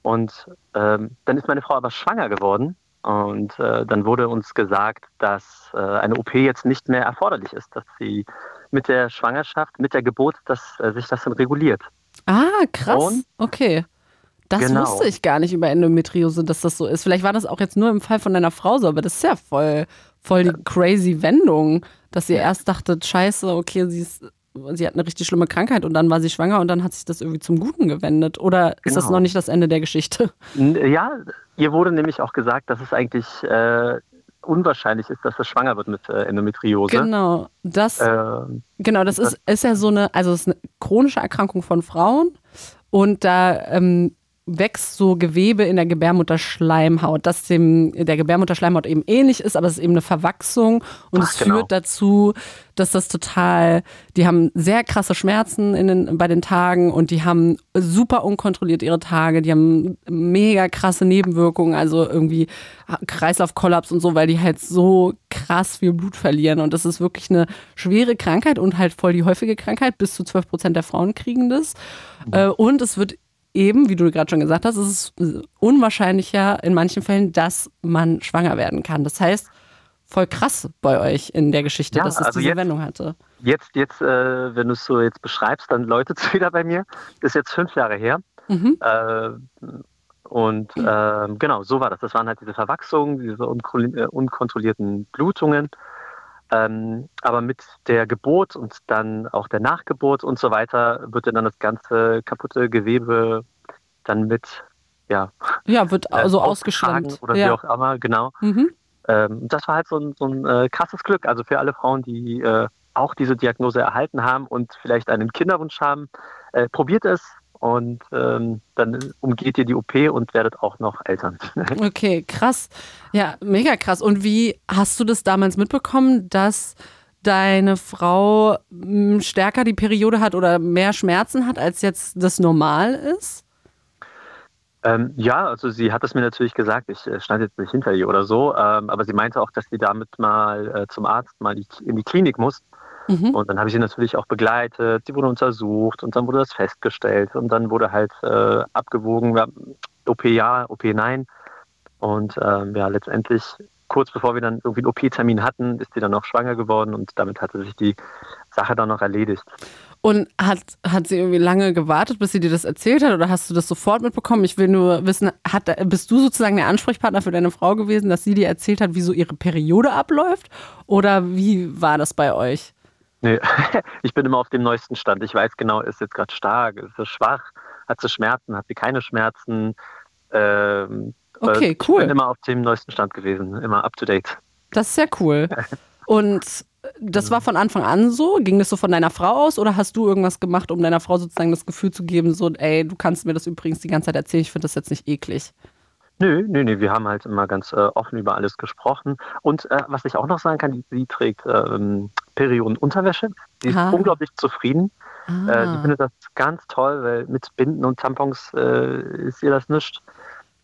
[SPEAKER 5] Und ähm, dann ist meine Frau aber schwanger geworden. Und äh, dann wurde uns gesagt, dass äh, eine OP jetzt nicht mehr erforderlich ist, dass sie mit der Schwangerschaft, mit der Geburt, dass äh, sich das dann reguliert.
[SPEAKER 2] Ah, krass. Und, okay. Das genau. wusste ich gar nicht über Endometriose, dass das so ist. Vielleicht war das auch jetzt nur im Fall von deiner Frau so, aber das ist ja voll, voll die crazy Wendung, dass ihr erst dachtet, scheiße, okay, sie ist sie hat eine richtig schlimme Krankheit und dann war sie schwanger und dann hat sich das irgendwie zum Guten gewendet. Oder ist das genau. noch nicht das Ende der Geschichte?
[SPEAKER 5] Ja, ihr wurde nämlich auch gesagt, dass es eigentlich äh, unwahrscheinlich ist, dass er schwanger wird mit äh, Endometriose.
[SPEAKER 2] Genau, das,
[SPEAKER 5] Ähm,
[SPEAKER 2] genau, das ist, ist ja so eine, also es ist eine chronische Erkrankung von Frauen und da ähm, wächst so Gewebe in der Gebärmutterschleimhaut, das dem der Gebärmutterschleimhaut eben ähnlich ist, aber es ist eben eine Verwachsung und
[SPEAKER 5] Ach,
[SPEAKER 2] es
[SPEAKER 5] genau.
[SPEAKER 2] führt dazu, dass das total, die haben sehr krasse Schmerzen in den, bei den Tagen und die haben super unkontrolliert ihre Tage, die haben mega krasse Nebenwirkungen, also irgendwie Kreislaufkollaps und so, weil die halt so krass viel Blut verlieren und das ist wirklich eine schwere Krankheit und halt voll die häufige Krankheit, bis zu 12 Prozent der Frauen kriegen das Äh, und es wird eben, wie du gerade schon gesagt hast, es ist unwahrscheinlicher in manchen Fällen, dass man schwanger werden kann. Das heißt, voll krass bei euch in der Geschichte,
[SPEAKER 5] Ja,
[SPEAKER 2] dass es
[SPEAKER 5] also
[SPEAKER 2] diese
[SPEAKER 5] jetzt-
[SPEAKER 2] Wendung hatte.
[SPEAKER 5] Jetzt, jetzt, äh, wenn du es so jetzt beschreibst, dann läutet es wieder bei mir. Ist jetzt fünf Jahre her.
[SPEAKER 2] Mhm.
[SPEAKER 5] Äh, und ähm, genau, so war das. Das waren halt diese Verwachsungen, diese unkon- äh, unkontrollierten Blutungen. Ähm, aber mit der Geburt und dann auch der Nachgeburt und so weiter wird dann das ganze kaputte Gewebe dann mit ja,
[SPEAKER 2] Ja, wird
[SPEAKER 5] äh,
[SPEAKER 2] also
[SPEAKER 5] ausgetragen
[SPEAKER 2] ausgeschwemmt.
[SPEAKER 5] oder wie
[SPEAKER 2] Ja.
[SPEAKER 5] auch immer, genau.
[SPEAKER 2] Mhm.
[SPEAKER 5] Ähm, das war halt so ein, so ein äh, krasses Glück. Also für alle Frauen, die äh, auch diese Diagnose erhalten haben und vielleicht einen Kinderwunsch haben, äh, probiert es und ähm, dann umgeht ihr die OP und werdet auch noch Eltern.
[SPEAKER 2] Okay, krass. Ja, mega krass. Und wie hast du das damals mitbekommen, dass deine Frau m, stärker die Periode hat oder mehr Schmerzen hat, als jetzt das normal ist?
[SPEAKER 5] ähm, ja, also sie hat es mir natürlich gesagt, ich äh, stand jetzt nicht hinter ihr oder so, ähm, aber sie meinte auch, dass sie damit mal äh, zum Arzt mal in die Klinik muss.
[SPEAKER 2] Mhm.
[SPEAKER 5] Und dann habe ich sie natürlich auch begleitet, sie wurde untersucht und dann wurde das festgestellt und dann wurde halt äh, abgewogen, OP ja, OP nein. Und ähm, ja, letztendlich, kurz bevor wir dann irgendwie einen OP-Termin hatten, ist sie dann auch schwanger geworden und damit hatte sich die Sache dann noch erledigt.
[SPEAKER 2] Und hat, hat sie irgendwie lange gewartet, bis sie dir das erzählt hat oder hast du das sofort mitbekommen? Ich will nur wissen, hat, bist du sozusagen der Ansprechpartner für deine Frau gewesen, dass sie dir erzählt hat, wie so ihre Periode abläuft? Oder wie war das bei euch?
[SPEAKER 5] Nee, ich bin immer auf dem neuesten Stand. Ich weiß genau, ist jetzt gerade stark, ist sie schwach, hat sie Schmerzen, hat sie keine Schmerzen. Ähm,
[SPEAKER 2] Okay,
[SPEAKER 5] äh, Ich
[SPEAKER 2] cool.
[SPEAKER 5] bin immer auf dem neuesten Stand gewesen, immer up to date.
[SPEAKER 2] Das ist sehr cool. Und das war von Anfang an so? Ging das so von deiner Frau aus oder hast du irgendwas gemacht, um deiner Frau sozusagen das Gefühl zu geben, so, ey, du kannst mir das übrigens die ganze Zeit erzählen, ich finde das jetzt nicht eklig?
[SPEAKER 5] Nö, nö, nö, wir haben halt immer ganz äh, offen über alles gesprochen. Und äh, was ich auch noch sagen kann, die, sie trägt ähm, Periodenunterwäsche. Sie ist
[SPEAKER 2] Ah.
[SPEAKER 5] unglaublich zufrieden. Äh, sie
[SPEAKER 2] Ah,
[SPEAKER 5] findet das ganz toll, weil mit Binden und Tampons äh, ist ihr das nicht.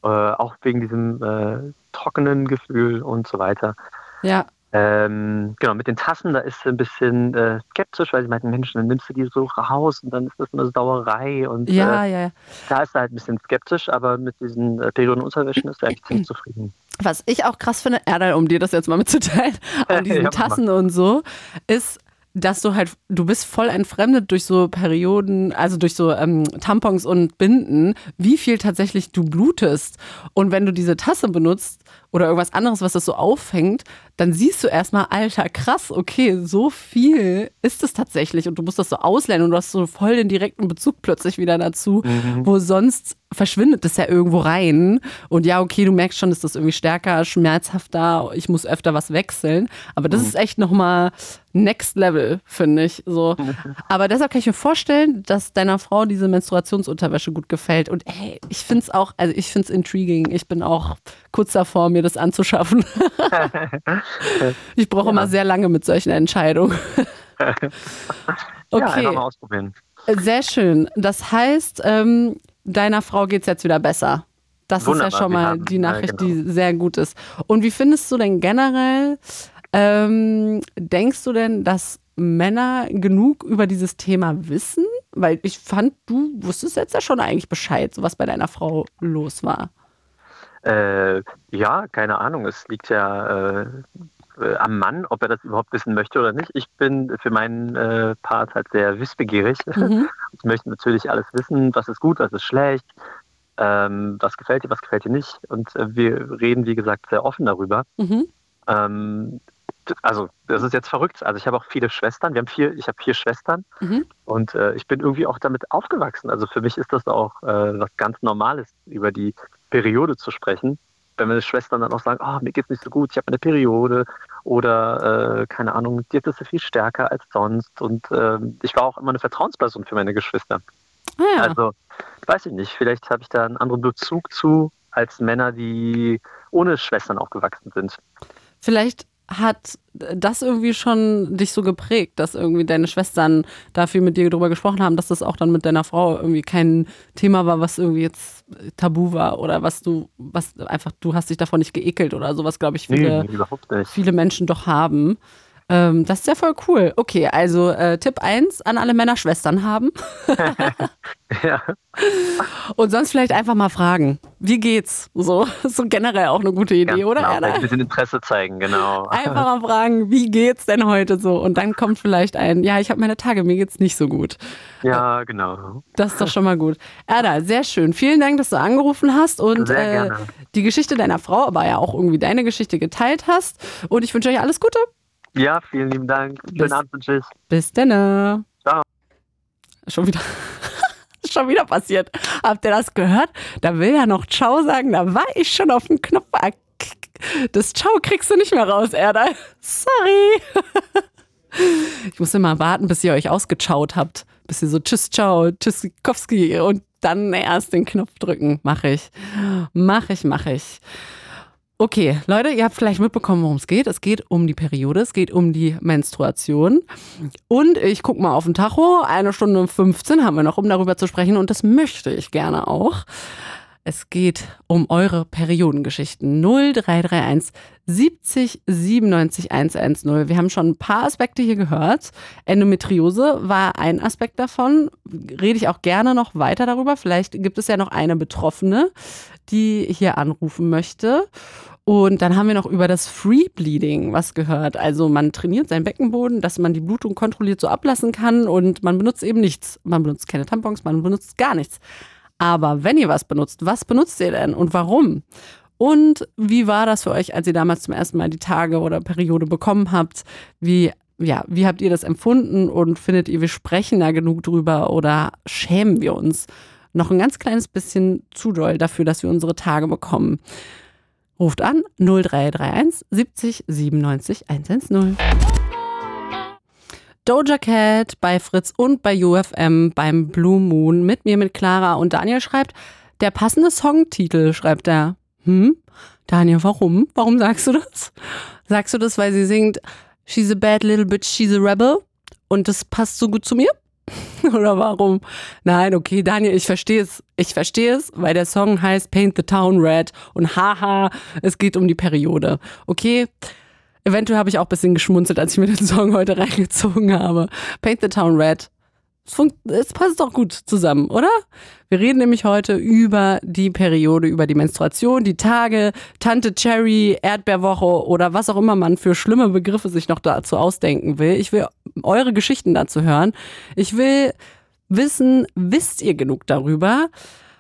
[SPEAKER 5] Äh, auch wegen diesem äh, trockenen Gefühl und so weiter.
[SPEAKER 2] ja,
[SPEAKER 5] Ähm, genau, mit den Tassen, da ist sie ein bisschen äh, skeptisch, weil sie meint, Mensch, dann nimmst du die so raus und dann ist das eine Sauerei. Und
[SPEAKER 2] ja,
[SPEAKER 5] äh,
[SPEAKER 2] ja, ja.
[SPEAKER 5] da ist sie halt ein bisschen skeptisch, aber mit diesen äh, Periodenunterwäschen ist sie eigentlich ziemlich zufrieden.
[SPEAKER 2] Was ich auch krass finde, Erdal, um dir das jetzt mal mitzuteilen, an diesen
[SPEAKER 5] Ja.
[SPEAKER 2] Tassen und so, ist, dass du halt, du bist voll entfremdet durch so Perioden, also durch so ähm, Tampons und Binden, wie viel tatsächlich du blutest. Und wenn du diese Tasse benutzt oder irgendwas anderes, was das so auffängt, dann siehst du erstmal, alter, krass, okay, so viel ist es tatsächlich. Und du musst das so auslernen und du hast so voll den direkten Bezug plötzlich wieder dazu, wo sonst verschwindet das ja irgendwo rein. Und ja, okay, du merkst schon, ist das irgendwie stärker, schmerzhafter, ich muss öfter was wechseln. Aber das ist echt nochmal Next Level, finde ich. So. Aber deshalb kann ich mir vorstellen, dass deiner Frau diese Menstruationsunterwäsche gut gefällt. Und ey, ich finde es auch, also ich finde es intriguing. Ich bin auch kurz davor, mir das anzuschaffen. ich brauche immer sehr lange mit solchen Entscheidungen.
[SPEAKER 5] Ja,
[SPEAKER 2] Okay.
[SPEAKER 5] einfach mal ausprobieren.
[SPEAKER 2] Sehr schön. Das heißt, ähm, deiner Frau geht es jetzt wieder besser. Das
[SPEAKER 5] Wunderbar,
[SPEAKER 2] ist ja schon mal die
[SPEAKER 5] äh,
[SPEAKER 2] Nachricht,
[SPEAKER 5] genau.
[SPEAKER 2] die sehr gut ist. Und wie findest du denn generell, ähm, denkst du denn, dass Männer genug über dieses Thema wissen? Weil ich fand, du wusstest jetzt ja schon eigentlich Bescheid, so was bei deiner Frau los war.
[SPEAKER 5] Äh, ja, keine Ahnung. Es liegt ja äh, äh, am Mann, ob er das überhaupt wissen möchte oder nicht. Ich bin für meinen äh, Part halt sehr wissbegierig.
[SPEAKER 2] Mhm.
[SPEAKER 5] Ich möchte natürlich alles wissen, was ist gut, was ist schlecht, ähm, was gefällt dir, was gefällt dir nicht. Und äh, wir reden, wie gesagt, sehr offen darüber.
[SPEAKER 2] Mhm.
[SPEAKER 5] Ähm, also, das ist jetzt verrückt. Also, ich habe auch viele Schwestern. Wir haben vier, ich habe vier Schwestern
[SPEAKER 2] Mhm.
[SPEAKER 5] und äh, ich bin irgendwie auch damit aufgewachsen. Also, für mich ist das auch äh, was ganz Normales, über die Periode zu sprechen. wenn meine Schwestern dann auch sagen, oh, mir geht's nicht so gut, ich habe eine Periode oder äh, keine Ahnung, jetzt ist es viel stärker als sonst. Und äh, ich war auch immer eine Vertrauensperson für meine Geschwister.
[SPEAKER 2] Ah, ja.
[SPEAKER 5] Also, weiß ich nicht, vielleicht habe ich da einen anderen Bezug zu als Männer, die ohne Schwestern aufgewachsen sind.
[SPEAKER 2] Vielleicht hat das irgendwie schon dich so geprägt, dass irgendwie deine Schwestern da viel mit dir drüber gesprochen haben, dass das auch dann mit deiner Frau irgendwie kein Thema war, was irgendwie jetzt tabu war oder was du, was einfach, du hast dich davon nicht geekelt oder sowas, glaube ich, viele,
[SPEAKER 5] nee,
[SPEAKER 2] viele Menschen doch haben. Ähm, das ist ja voll cool. Okay, also äh, Tipp 1 an alle Männer Schwestern haben.
[SPEAKER 5] ja.
[SPEAKER 2] Und sonst vielleicht einfach mal fragen, wie geht's? So, so generell auch eine gute Idee,
[SPEAKER 5] Ganz
[SPEAKER 2] oder?
[SPEAKER 5] genau,
[SPEAKER 2] Erna?
[SPEAKER 5] Ein bisschen Interesse zeigen, genau.
[SPEAKER 2] Einfach mal fragen, wie geht's denn heute so? Und dann kommt vielleicht ein, ja, ich habe meine Tage, mir geht's nicht so gut.
[SPEAKER 5] Ja, genau.
[SPEAKER 2] Das ist doch schon mal gut. Erda, sehr schön. Vielen Dank, dass du angerufen hast und äh, die Geschichte deiner Frau, aber ja auch irgendwie deine Geschichte geteilt hast. Und ich wünsche euch alles Gute.
[SPEAKER 5] Ja, vielen lieben Dank.
[SPEAKER 2] Bis-
[SPEAKER 5] Schönen Abend wünsche ich.
[SPEAKER 2] Bis dann.
[SPEAKER 5] Ciao.
[SPEAKER 2] Schon wieder. schon wieder passiert. Habt ihr das gehört? Da will er noch Ciao sagen. Da war ich schon auf den Knopf. Ah, Das Ciao kriegst du nicht mehr raus, Erda. Sorry. Ich muss immer warten, bis ihr euch ausgechaut habt. Bis ihr so Tschüss, Ciao, Tschüssikowski und dann erst den Knopf drücken. Mach ich. Mach ich, mach ich. Okay, Leute, ihr habt vielleicht mitbekommen, worum es geht. Es geht um die Periode, es geht um die Menstruation. Und ich gucke mal auf den Tacho. Eine Stunde und 15 haben wir noch, um darüber zu sprechen. Und das möchte ich gerne auch. Es geht um eure Periodengeschichten. 0331 70 97 110. Wir haben schon ein paar Aspekte hier gehört. Endometriose war ein Aspekt davon. Rede ich auch gerne noch weiter darüber. Vielleicht gibt es ja noch eine Betroffene, die hier anrufen möchte. Und dann haben wir noch über das Free Bleeding was gehört. Also man trainiert seinen Beckenboden, dass man die Blutung kontrolliert so ablassen kann und man benutzt eben nichts. Man benutzt keine Tampons, man benutzt gar nichts. Aber wenn ihr was benutzt, was benutzt ihr denn und warum? Und wie war das für euch, als ihr damals zum ersten Mal die Tage oder Periode bekommen habt? Wie, ja, wie habt ihr das empfunden und findet ihr, wir sprechen da genug drüber oder schämen wir uns noch ein ganz kleines bisschen zu doll dafür, dass wir unsere Tage bekommen? Ruft an 0331 70 97 110. Doja Cat bei Fritz und bei UFM beim Blue Moon mit mir, mit Clara und Daniel schreibt, der passende Songtitel, schreibt er. Hm? Daniel, warum? Warum sagst du das? Sagst du das, weil sie singt She's a bad little bitch, she's a rebel und das passt so gut zu mir? Oder warum? Nein, okay, Daniel, ich verstehe es. Ich verstehe es, weil der Song heißt Paint the Town Red und haha, es geht um die Periode. Okay, Eventuell habe ich auch ein bisschen geschmunzelt, als ich mir den Song heute reingezogen habe. Paint the Town Red. Es, es passt doch gut zusammen, oder? Wir reden nämlich heute über die Periode, über die Menstruation, die Tage, Tante Cherry, Erdbeerwoche oder was auch immer man für schlimme Begriffe sich noch dazu ausdenken will. Ich will eure Geschichten dazu hören. Ich will wissen, wisst ihr genug darüber?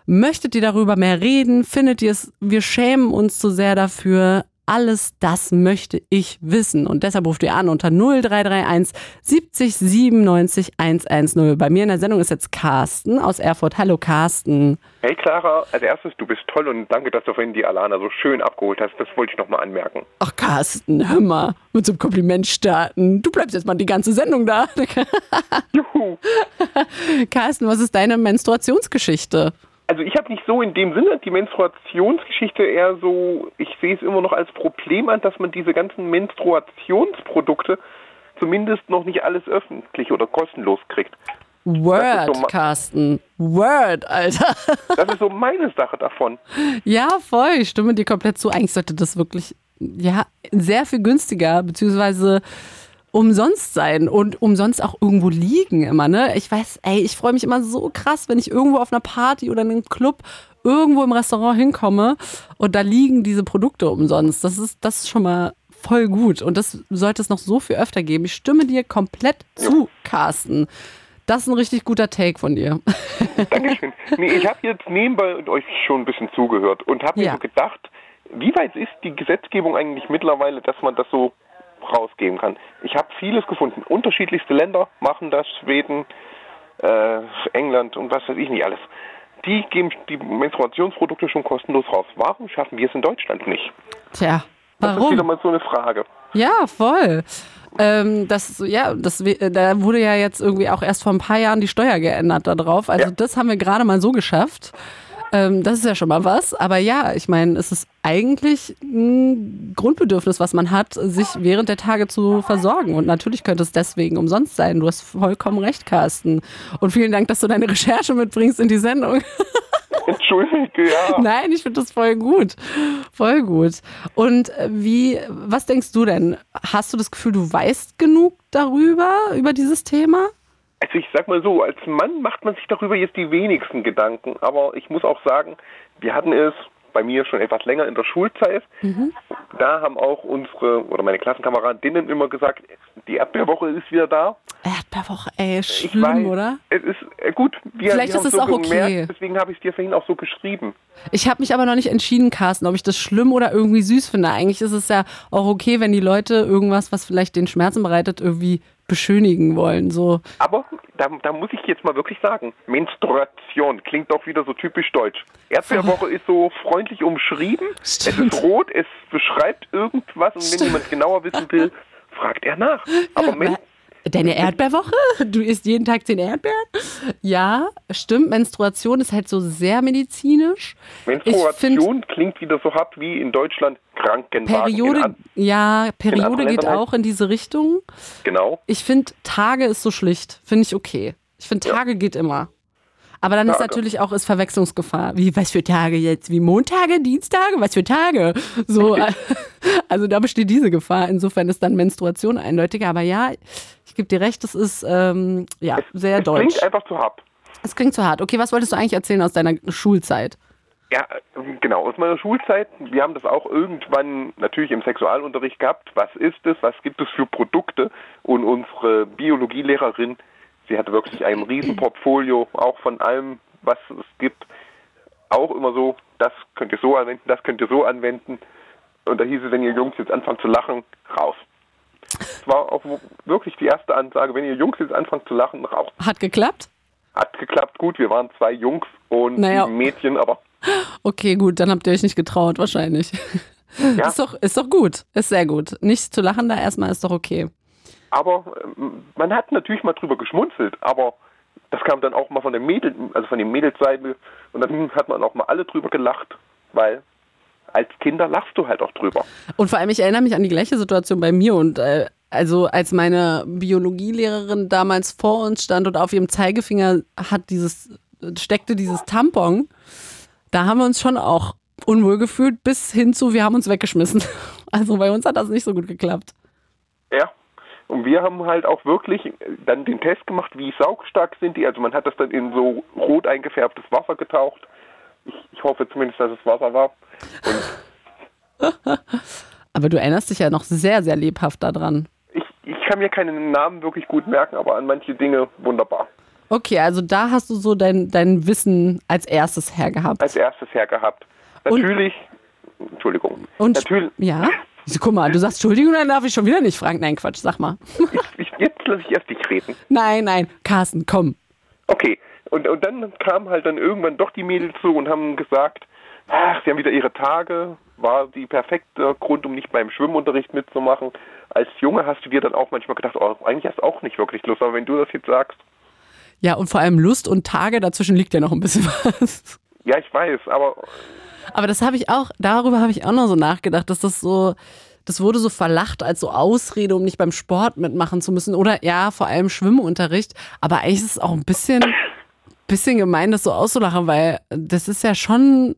[SPEAKER 2] Möchtet ihr darüber mehr reden? Findet ihr es, wir schämen uns zu sehr dafür? Alles das möchte ich wissen. Und deshalb ruft ihr an unter 0331 70 97 110. Bei mir in der Sendung ist jetzt Carsten aus Erfurt. Hallo Carsten.
[SPEAKER 6] Hey Clara, als erstes, du bist toll und danke, dass du vorhin die Alana so schön abgeholt hast. Das wollte ich nochmal anmerken.
[SPEAKER 2] Ach Carsten, hör mal, mit so einem Kompliment starten. Du bleibst jetzt mal die ganze Sendung da.
[SPEAKER 6] Juhu!
[SPEAKER 2] Carsten, was ist deine Menstruationsgeschichte?
[SPEAKER 6] Also ich habe nicht so in dem Sinne die Menstruationsgeschichte eher so, ich sehe es immer noch als Problem an, dass man diese ganzen Menstruationsprodukte zumindest noch nicht alles öffentlich oder kostenlos kriegt.
[SPEAKER 2] Word,
[SPEAKER 6] so
[SPEAKER 2] Carsten. Word, Alter.
[SPEAKER 6] Das ist so meine Sache davon.
[SPEAKER 2] Ja, voll. Ich stimme dir komplett zu. Eigentlich sollte das wirklich, ja, sehr viel günstiger, beziehungsweise umsonst sein und umsonst auch irgendwo liegen immer, ne? Ich weiß, ey, ich freue mich immer so krass, wenn ich irgendwo auf einer Party oder in einem Club irgendwo im Restaurant hinkomme und da liegen diese Produkte umsonst. Das ist, das ist schon mal voll gut und das sollte es noch so viel öfter geben. Ich stimme dir komplett zu, Carsten. Das ist ein richtig guter Take von dir.
[SPEAKER 6] Dankeschön. Nee, ich habe jetzt nebenbei euch schon ein bisschen zugehört und habe mir
[SPEAKER 2] Ja.
[SPEAKER 6] so gedacht, wie weit ist die Gesetzgebung eigentlich mittlerweile, dass man das so rausgeben kann? Ich habe vieles gefunden. Unterschiedlichste Länder machen das, Schweden, äh, England und was weiß ich nicht alles. die geben die Menstruationsprodukte schon kostenlos raus. Warum schaffen wir es in Deutschland nicht?
[SPEAKER 2] Tja,
[SPEAKER 6] Das ist wieder
[SPEAKER 2] warum?
[SPEAKER 6] mal so eine Frage.
[SPEAKER 2] Ja, voll. Ähm, das, ja, das, we- da wurde ja jetzt irgendwie auch erst vor ein paar Jahren die Steuer geändert da drauf. Also
[SPEAKER 6] Ja.
[SPEAKER 2] das haben wir gerade mal so geschafft. Ähm, das ist ja schon mal was. Aber ja, ich meine, es ist eigentlich ein Grundbedürfnis, was man hat, sich während der Tage zu versorgen. Und natürlich könnte es deswegen umsonst sein. Du hast vollkommen recht, Carsten. Und vielen Dank, dass du deine Recherche mitbringst in die Sendung.
[SPEAKER 6] Entschuldige, ja.
[SPEAKER 2] Nein, ich finde das voll gut. Voll gut. Und äh, wie, was denkst du denn? Hast du das Gefühl, du weißt genug darüber, über dieses Thema?
[SPEAKER 6] Also ich sag mal so, als Mann macht man sich darüber jetzt die wenigsten Gedanken. Aber ich muss auch sagen, wir hatten es bei mir schon etwas länger in der Schulzeit. Da haben auch unsere oder meine Klassenkameradinnen immer gesagt, die Erdbeerwoche ist wieder da.
[SPEAKER 2] Erdbeerwoche, ey, schlimm,
[SPEAKER 6] weiß,
[SPEAKER 2] oder?
[SPEAKER 6] Es ist äh, gut. Wir,
[SPEAKER 2] Vielleicht
[SPEAKER 6] wir
[SPEAKER 2] ist es
[SPEAKER 6] so
[SPEAKER 2] auch okay.
[SPEAKER 6] gemerkt, Deswegen habe ich es dir vorhin auch so geschrieben.
[SPEAKER 2] Ich habe mich aber noch nicht entschieden, Carsten, ob ich das schlimm oder irgendwie süß finde. Eigentlich ist es ja auch okay, wenn die Leute irgendwas, was vielleicht den Schmerzen bereitet, irgendwie beschönigen wollen. So,
[SPEAKER 6] Aber da, da muss ich jetzt mal wirklich sagen, Menstruation klingt doch wieder so typisch deutsch. Erdbeerwoche ist so freundlich umschrieben. Es
[SPEAKER 2] Stimmt.
[SPEAKER 6] ist rot, es beschreibt irgendwas und wenn jemand genauer wissen will, fragt er nach. Aber Men
[SPEAKER 2] Deine Erdbeerwoche? Du isst jeden Tag zehn Erdbeeren? Ja, stimmt. Menstruation ist halt so sehr medizinisch. Find,
[SPEAKER 6] Menstruation klingt wieder so hart wie in Deutschland Krankenwagen. In
[SPEAKER 2] Periode,
[SPEAKER 6] an,
[SPEAKER 2] ja, Periode geht
[SPEAKER 6] Ländern halt.
[SPEAKER 2] auch in diese Richtung.
[SPEAKER 6] genau.
[SPEAKER 2] Ich finde, Tage ist so schlicht. Finde ich okay. Ich finde,
[SPEAKER 6] Ja.
[SPEAKER 2] Tage geht immer. Aber dann ist
[SPEAKER 6] Tage.
[SPEAKER 2] natürlich auch ist Verwechslungsgefahr. Wie, was für Tage jetzt? Wie Montage, Dienstage? Was für Tage? So, äh, also da besteht diese Gefahr. Insofern ist dann Menstruation eindeutiger. Aber ja, ich gebe dir recht, es ist ähm, ja, sehr
[SPEAKER 6] es
[SPEAKER 2] deutsch.
[SPEAKER 6] klingt einfach zu hart.
[SPEAKER 2] Es klingt zu hart. Okay, was wolltest du eigentlich erzählen aus deiner Schulzeit?
[SPEAKER 6] Ja, genau. Aus meiner Schulzeit, wir haben das auch irgendwann natürlich im Sexualunterricht gehabt. Was ist es? Was gibt es für Produkte? Und unsere Biologielehrerin, sie hatte wirklich ein Riesenportfolio, auch von allem, was es gibt. Auch immer so, das könnt ihr so anwenden, das könnt ihr so anwenden. Und da hieß es, wenn ihr Jungs jetzt anfangt zu lachen, raus. Das war auch wirklich die erste Ansage, wenn ihr Jungs jetzt anfangt zu lachen, raus.
[SPEAKER 2] Hat geklappt?
[SPEAKER 6] Hat geklappt, gut, wir waren zwei Jungs und
[SPEAKER 2] Naja.
[SPEAKER 6] Mädchen, aber
[SPEAKER 2] Okay, gut, dann habt ihr euch nicht getraut, wahrscheinlich.
[SPEAKER 6] Ja.
[SPEAKER 2] Ist, doch, ist doch gut. Ist sehr gut. Nicht zu lachen da erstmal ist doch okay.
[SPEAKER 6] Aber ähm, man hat natürlich mal drüber geschmunzelt, aber das kam dann auch mal von den Mädel, also von den Mädelsseite und dann hat man auch mal alle drüber gelacht, weil als Kinder lachst du halt auch drüber.
[SPEAKER 2] Und vor allem, ich erinnere mich an die gleiche Situation bei mir und äh, also als meine Biologielehrerin damals vor uns stand und auf ihrem Zeigefinger hat dieses, steckte dieses Tampon, da haben wir uns schon auch unwohl gefühlt, bis hin zu, wir haben uns weggeschmissen. Also bei uns hat das nicht so gut geklappt.
[SPEAKER 6] Ja. Und wir haben halt auch wirklich dann den Test gemacht, wie saugstark sind die. Also man hat das dann in so rot eingefärbtes Wasser getaucht. Ich, ich hoffe zumindest, dass es Wasser war. Und
[SPEAKER 2] Aber du erinnerst dich ja noch sehr, sehr lebhaft daran.
[SPEAKER 6] ich, ich kann mir keinen Namen wirklich gut merken, aber an manche Dinge wunderbar.
[SPEAKER 2] Okay, also da hast du so dein, dein Wissen als erstes hergehabt.
[SPEAKER 6] Als erstes hergehabt.
[SPEAKER 2] Und-
[SPEAKER 6] Natürlich, Entschuldigung.
[SPEAKER 2] Und
[SPEAKER 6] Natürlich,
[SPEAKER 2] ja? Guck mal, du sagst Entschuldigung, dann darf ich schon wieder nicht fragen. Nein, Quatsch, sag mal.
[SPEAKER 6] ich, jetzt lasse ich erst dich reden.
[SPEAKER 2] Nein, nein, Carsten, komm.
[SPEAKER 6] Okay, und, und dann kamen halt dann irgendwann doch die Mädels zu und haben gesagt, ach, sie haben wieder ihre Tage, war die perfekte Grund, um nicht beim Schwimmunterricht mitzumachen. Als Junge hast du dir dann auch manchmal gedacht, oh, eigentlich hast du auch nicht wirklich Lust, aber wenn du das jetzt sagst,
[SPEAKER 2] Ja, und vor allem Lust und Tage, dazwischen liegt ja noch ein bisschen was.
[SPEAKER 6] ja, ich weiß, aber
[SPEAKER 2] Aber das habe ich auch, darüber habe ich auch noch so nachgedacht, dass das so, das wurde so verlacht als so Ausrede, um nicht beim Sport mitmachen zu müssen. Oder ja, vor allem Schwimmunterricht. Aber eigentlich ist es auch ein bisschen, bisschen gemein, das so auszulachen, weil das ist ja schon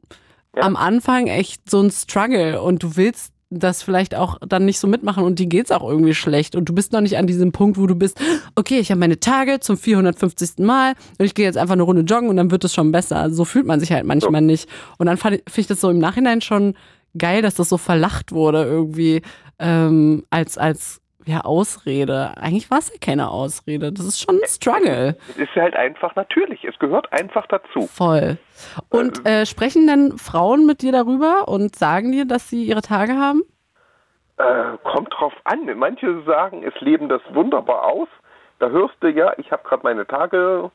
[SPEAKER 2] am Anfang echt so ein Struggle und du willst das vielleicht auch dann nicht so mitmachen und dir geht's auch irgendwie schlecht und du bist noch nicht an diesem Punkt, wo du bist, okay, ich habe meine Tage zum 450. Mal und ich gehe jetzt einfach eine Runde joggen und dann wird es schon besser. Also so fühlt man sich halt manchmal nicht. Und dann fand finde ich das so im Nachhinein schon geil, dass das so verlacht wurde irgendwie ähm, als, als ja, Ausrede. Eigentlich war es ja keine Ausrede. Das ist schon ein Struggle.
[SPEAKER 6] es ist halt einfach natürlich, es gehört einfach dazu.
[SPEAKER 2] Voll. Und äh, sprechen denn Frauen mit dir darüber und sagen dir, dass sie ihre Tage haben?
[SPEAKER 6] Äh, kommt drauf an. Manche sagen, es leben das wunderbar aus. Da hörst du ja, ich habe gerade meine Tage.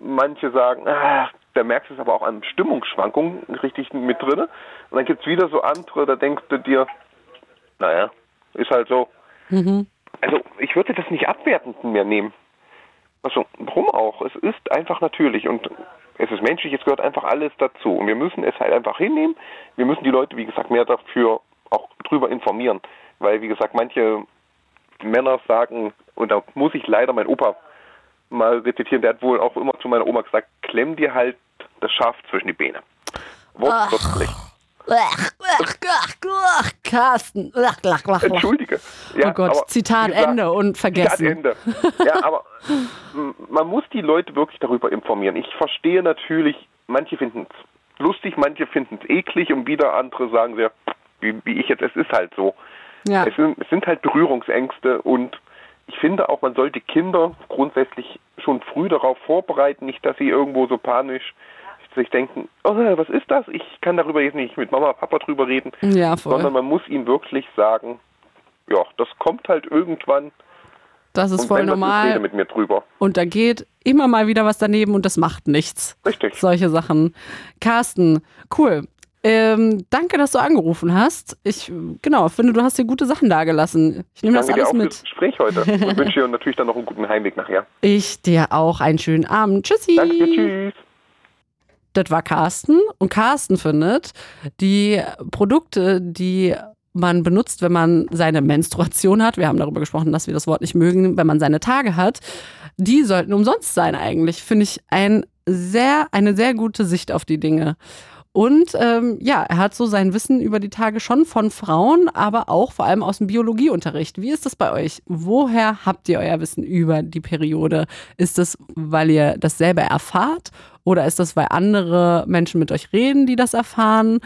[SPEAKER 6] Manche sagen, ah, da merkst du es aber auch an Stimmungsschwankungen richtig mit drin. Und dann gibt es wieder so andere, da denkst du dir, naja, ist halt so.
[SPEAKER 2] Mhm.
[SPEAKER 6] Also ich würde das nicht abwertend mehr nehmen. Also, warum auch? Es ist einfach natürlich und es ist menschlich, es gehört einfach alles dazu. Und wir müssen es halt einfach hinnehmen. Wir müssen die Leute, wie gesagt, mehr dafür auch drüber informieren. Weil, wie gesagt, manche Männer sagen, und da muss ich leider mein Opa mal rezitieren, der hat wohl auch immer zu meiner Oma gesagt, klemm dir halt das Schaf zwischen die Beine. Wortwörtlich.
[SPEAKER 2] Carsten.
[SPEAKER 6] Entschuldige. Ja,
[SPEAKER 2] oh Gott, Zitat
[SPEAKER 6] gesagt,
[SPEAKER 2] Ende und vergessen.
[SPEAKER 6] Zitat Ende. Ja, aber man muss die Leute wirklich darüber informieren. Ich verstehe natürlich, manche finden es lustig, manche finden es eklig und wieder andere sagen sehr, wie, wie ich jetzt, es ist halt so.
[SPEAKER 2] Ja.
[SPEAKER 6] Es, sind, es sind halt Berührungsängste und ich finde auch, man sollte Kinder grundsätzlich schon früh darauf vorbereiten, nicht, dass sie irgendwo so panisch sich denken, oh, was ist das? Ich kann darüber jetzt nicht mit Mama, Papa drüber reden,
[SPEAKER 2] Ja, voll.
[SPEAKER 6] sondern man muss ihnen wirklich sagen, ja, das kommt halt irgendwann
[SPEAKER 2] Das ist
[SPEAKER 6] und
[SPEAKER 2] voll
[SPEAKER 6] ist,
[SPEAKER 2] normal.
[SPEAKER 6] rede mit mir drüber.
[SPEAKER 2] Und da geht immer mal wieder was daneben und das macht nichts.
[SPEAKER 6] Richtig.
[SPEAKER 2] Solche Sachen. Carsten, cool. Ähm, danke, dass du angerufen hast. Ich, genau, finde, du hast dir gute Sachen dagelassen. Ich nehme das
[SPEAKER 6] Danke dir
[SPEAKER 2] alles
[SPEAKER 6] auch
[SPEAKER 2] mit.
[SPEAKER 6] fürs Gespräch heute und wünsche dir natürlich dann noch einen guten Heimweg nachher.
[SPEAKER 2] Ich dir auch einen schönen Abend. Tschüssi.
[SPEAKER 6] Danke tschüss.
[SPEAKER 2] Das war Carsten. Und Carsten findet, die Produkte, die man benutzt, wenn man seine Menstruation hat, wir haben darüber gesprochen, dass wir das Wort nicht mögen, wenn man seine Tage hat, die sollten umsonst sein eigentlich. Finde ich ein sehr, eine sehr gute Sicht auf die Dinge. Und ähm, ja, er hat so sein Wissen über die Tage schon von Frauen, aber auch vor allem aus dem Biologieunterricht. Wie ist das bei euch? Woher habt ihr euer Wissen über die Periode? Ist das, weil ihr das selber erfahrt? Oder ist das, weil andere Menschen mit euch reden, die das erfahren?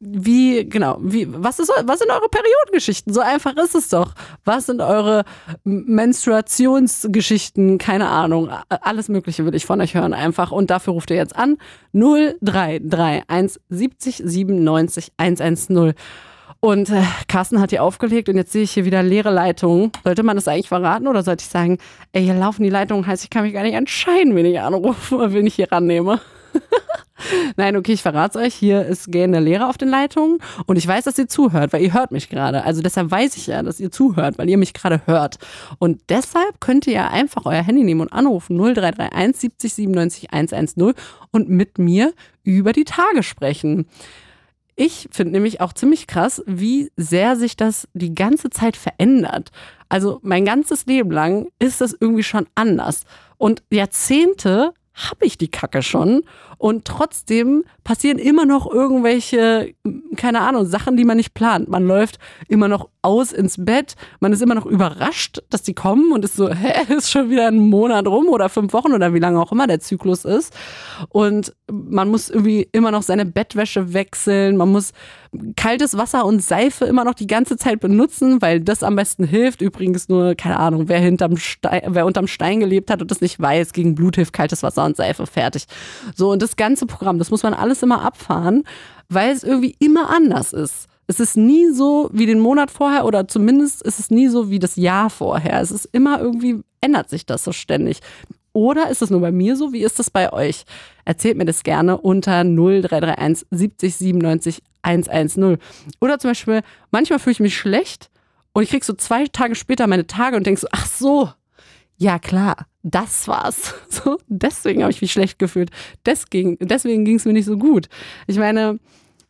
[SPEAKER 2] Wie, genau, wie, was, ist, was sind eure Periodengeschichten? So einfach ist es doch. Was sind eure Menstruationsgeschichten? Keine Ahnung. Alles Mögliche will ich von euch hören einfach. Und dafür ruft ihr jetzt an 0331 70 97 110. Und äh, Carsten hat hier aufgelegt und jetzt sehe ich hier wieder leere Leitungen. Sollte man das eigentlich verraten oder sollte ich sagen, ey, hier laufen die Leitungen, heißt, ich kann mich gar nicht entscheiden, wen ich anrufe oder wen ich hier rannehme. Nein, okay, ich verrate euch. Hier ist gähnende Lehrer auf den Leitungen und ich weiß, dass ihr zuhört, weil ihr hört mich gerade. Also deshalb weiß ich ja, dass ihr zuhört, weil ihr mich gerade hört. Und deshalb könnt ihr ja einfach euer Handy nehmen und anrufen 0331 70 97 110 und mit mir über die Tage sprechen. Ich finde nämlich auch ziemlich krass, wie sehr sich das die ganze Zeit verändert. Also mein ganzes Leben lang ist das irgendwie schon anders. Und Jahrzehnte habe ich die Kacke schon. Und trotzdem passieren immer noch irgendwelche, keine Ahnung, Sachen, die man nicht plant. Man läuft immer noch aus ins Bett. Man ist immer noch überrascht, dass die kommen und ist so, hä, ist schon wieder ein Monat rum oder fünf Wochen oder wie lange auch immer der Zyklus ist. Und man muss irgendwie immer noch seine Bettwäsche wechseln. Man muss kaltes Wasser und Seife immer noch die ganze Zeit benutzen, weil das am besten hilft. Übrigens nur, keine Ahnung, wer hinterm Stein, wer unterm Stein gelebt hat und das nicht weiß, gegen Blut hilft kaltes Wasser und Seife fertig. So, und das ganze Programm, das muss man alles immer abfahren, weil es irgendwie immer anders ist. Es ist nie so wie den Monat vorher oder zumindest ist es nie so wie das Jahr vorher. Es ist immer irgendwie, ändert sich das so ständig. Oder ist es nur bei mir so? Wie ist das bei euch? Erzählt mir das gerne unter 0331 70 97 110. Oder zum Beispiel, manchmal fühle ich mich schlecht und ich krieg so zwei Tage später meine Tage und denk so, ach so, ja klar, das war's. So, deswegen habe ich mich schlecht gefühlt. Deswegen, deswegen ging es mir nicht so gut. Ich meine,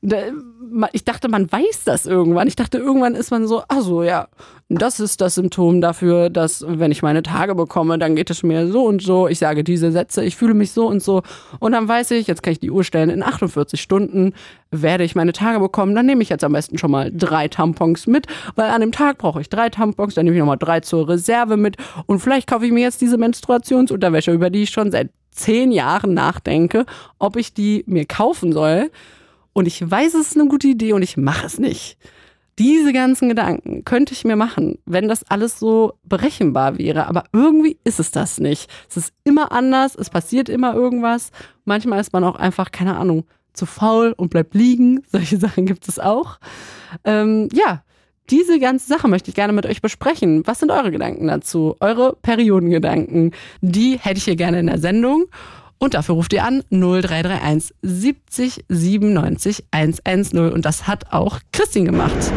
[SPEAKER 2] ich dachte, man weiß das irgendwann. Ich dachte, irgendwann ist man so, ach so, ja, das ist das Symptom dafür, dass wenn ich meine Tage bekomme, dann geht es mir so und so. Ich sage diese Sätze, ich fühle mich so und so. Und dann weiß ich, jetzt kann ich die Uhr stellen, in 48 Stunden werde ich meine Tage bekommen. Dann nehme ich jetzt am besten schon mal drei Tampons mit, weil an dem Tag brauche ich drei Tampons, dann nehme ich nochmal drei zur Reserve mit. Und vielleicht kaufe ich mir jetzt diese Menstruationsunterwäsche, über die ich schon seit zehn Jahren nachdenke, ob ich die mir kaufen soll und ich weiß, es ist eine gute Idee und ich mache es nicht. Diese ganzen Gedanken könnte ich mir machen, wenn das alles so berechenbar wäre. Aber irgendwie ist es das nicht. Es ist immer anders, es passiert immer irgendwas. Manchmal ist man auch einfach, keine Ahnung, zu faul und bleibt liegen. Solche Sachen gibt es auch. Ähm, ja, diese ganze Sache möchte ich gerne mit euch besprechen. Was sind eure Gedanken dazu? Eure Periodengedanken? Die hätte ich hier gerne in der Sendung. Und dafür ruft ihr an 0331 70 97 110. Und das hat auch Christine gemacht.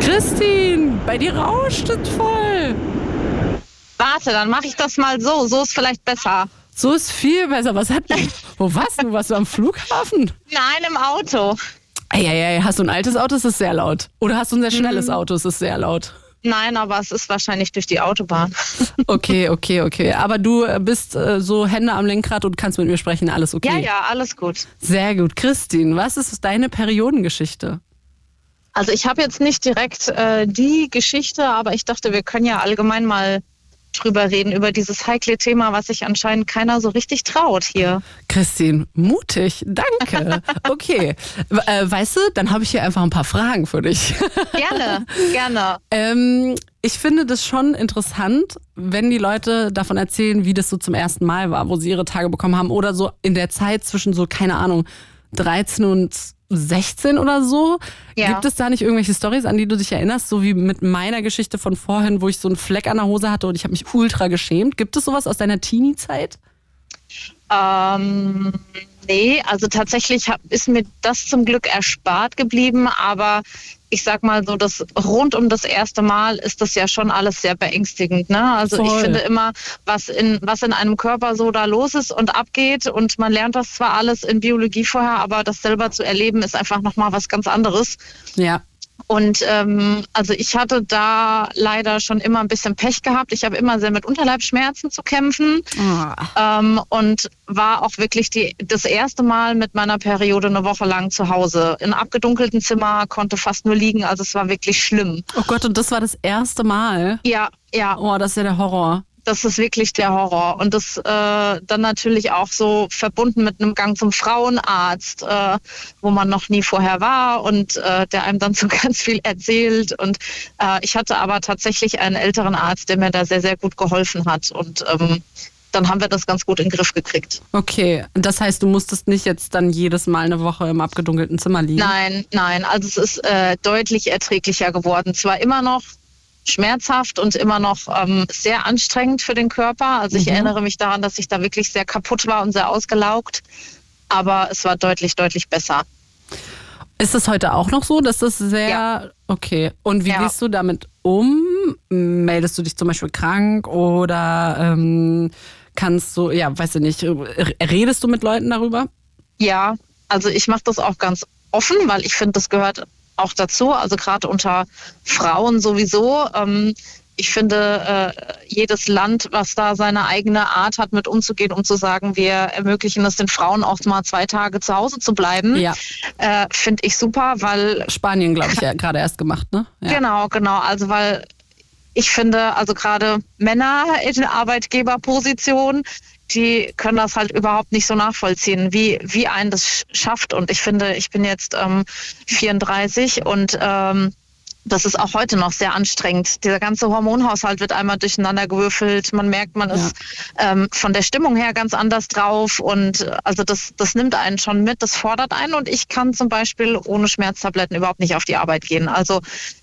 [SPEAKER 2] Christine, bei dir rauscht es voll.
[SPEAKER 7] Warte, dann mache ich das mal so. So ist vielleicht besser.
[SPEAKER 2] So ist viel besser. Was hat Wo warst du? Warst du am Flughafen?
[SPEAKER 7] Nein, im Auto.
[SPEAKER 2] Eieiei, hast du ein altes Auto? Es ist sehr laut. Oder hast du ein sehr schnelles Auto? Es ist sehr laut.
[SPEAKER 7] Nein, aber es ist wahrscheinlich durch die Autobahn.
[SPEAKER 2] Okay, okay, okay. Aber du bist äh, so Hände am Lenkrad und kannst mit mir sprechen. Alles okay?
[SPEAKER 7] Ja, ja, alles gut.
[SPEAKER 2] Sehr gut. Christine, was ist deine Periodengeschichte?
[SPEAKER 7] Also ich habe jetzt nicht direkt äh, die Geschichte, aber ich dachte, wir können ja allgemein mal drüber reden, über dieses heikle Thema, was sich anscheinend keiner so richtig traut hier.
[SPEAKER 2] Christine, mutig, danke. Okay, äh, weißt du, dann habe ich hier einfach ein paar Fragen für dich.
[SPEAKER 7] Gerne, gerne.
[SPEAKER 2] ähm, ich finde das schon interessant, wenn die Leute davon erzählen, wie das so zum ersten Mal war, wo sie ihre Tage bekommen haben oder so in der Zeit zwischen so, keine Ahnung, 13 und 16 oder so.
[SPEAKER 7] Ja.
[SPEAKER 2] Gibt es da nicht irgendwelche Stories, an die du dich erinnerst, so wie mit meiner Geschichte von vorhin, wo ich so einen Fleck an der Hose hatte und ich habe mich ultra geschämt? Gibt es sowas aus deiner Teenie-Zeit?
[SPEAKER 7] Ähm, nee, also tatsächlich hab, ist mir das zum Glück erspart geblieben, aber ich sag mal so, das rund um das erste Mal ist das ja schon alles sehr beängstigend. Ne? Also
[SPEAKER 2] Voll.
[SPEAKER 7] ich finde immer, was in, was in einem Körper so da los ist und abgeht und man lernt das zwar alles in Biologie vorher, aber das selber zu erleben ist einfach nochmal was ganz anderes.
[SPEAKER 2] Ja.
[SPEAKER 7] Und ähm, also ich hatte da leider schon immer ein bisschen Pech gehabt. Ich habe immer sehr mit Unterleibsschmerzen zu kämpfen
[SPEAKER 2] Ah.
[SPEAKER 7] ähm, und war auch wirklich die, das erste Mal mit meiner Periode eine Woche lang zu Hause. In einem abgedunkelten Zimmer, konnte fast nur liegen. Also es war wirklich schlimm.
[SPEAKER 2] Oh Gott, und das war das erste Mal.
[SPEAKER 7] Ja, ja,
[SPEAKER 2] Oh, das ist ja der Horror.
[SPEAKER 7] Das ist wirklich der Horror. Und das äh, dann natürlich auch so verbunden mit einem Gang zum Frauenarzt, äh, wo man noch nie vorher war und äh, der einem dann so ganz viel erzählt. Und äh, ich hatte aber tatsächlich einen älteren Arzt, der mir da sehr, sehr gut geholfen hat. Und ähm, dann haben wir das ganz gut in den Griff gekriegt.
[SPEAKER 2] Okay, das heißt, du musstest nicht jetzt dann jedes Mal eine Woche im abgedunkelten Zimmer liegen?
[SPEAKER 7] Nein, nein, also es ist äh, deutlich erträglicher geworden. Zwar immer noch schmerzhaft und immer noch ähm, sehr anstrengend für den Körper. Also ich
[SPEAKER 2] Mhm.
[SPEAKER 7] erinnere mich daran, dass ich da wirklich sehr kaputt war und sehr ausgelaugt. Aber es war deutlich, deutlich besser.
[SPEAKER 2] Ist es heute auch noch so, dass das sehr.
[SPEAKER 7] Ja.
[SPEAKER 2] Okay. Und wie
[SPEAKER 7] Ja.
[SPEAKER 2] gehst du damit um? Meldest du dich zum Beispiel krank oder ähm, kannst du, ja, weißt du nicht, redest du mit Leuten darüber?
[SPEAKER 7] Ja, also ich mache das auch ganz offen, weil ich finde, das gehört auch dazu. Also gerade unter Frauen sowieso. Ähm, ich finde, äh, jedes Land, was da seine eigene Art hat, mit umzugehen, um zu sagen, wir ermöglichen es den Frauen auch mal zwei Tage zu Hause zu bleiben,
[SPEAKER 2] Ja.
[SPEAKER 7] äh, finde ich super, weil
[SPEAKER 2] Spanien, glaube ich, ja, gerade erst gemacht, ne? Ja.
[SPEAKER 7] Genau, genau. Also weil ich finde, also gerade Männer in Arbeitgeberposition, die können das halt überhaupt nicht so nachvollziehen, wie, wie einen das sch- schafft. Und ich finde, ich bin jetzt ähm, 34 und ähm, das ist auch heute noch sehr anstrengend. Dieser ganze Hormonhaushalt wird einmal durcheinander gewürfelt. Man merkt, man ist ähm, von der Stimmung her ganz anders drauf. Und äh, also das, das nimmt einen schon mit, das fordert einen. Und ich kann zum Beispiel ohne Schmerztabletten überhaupt nicht auf die Arbeit gehen. Also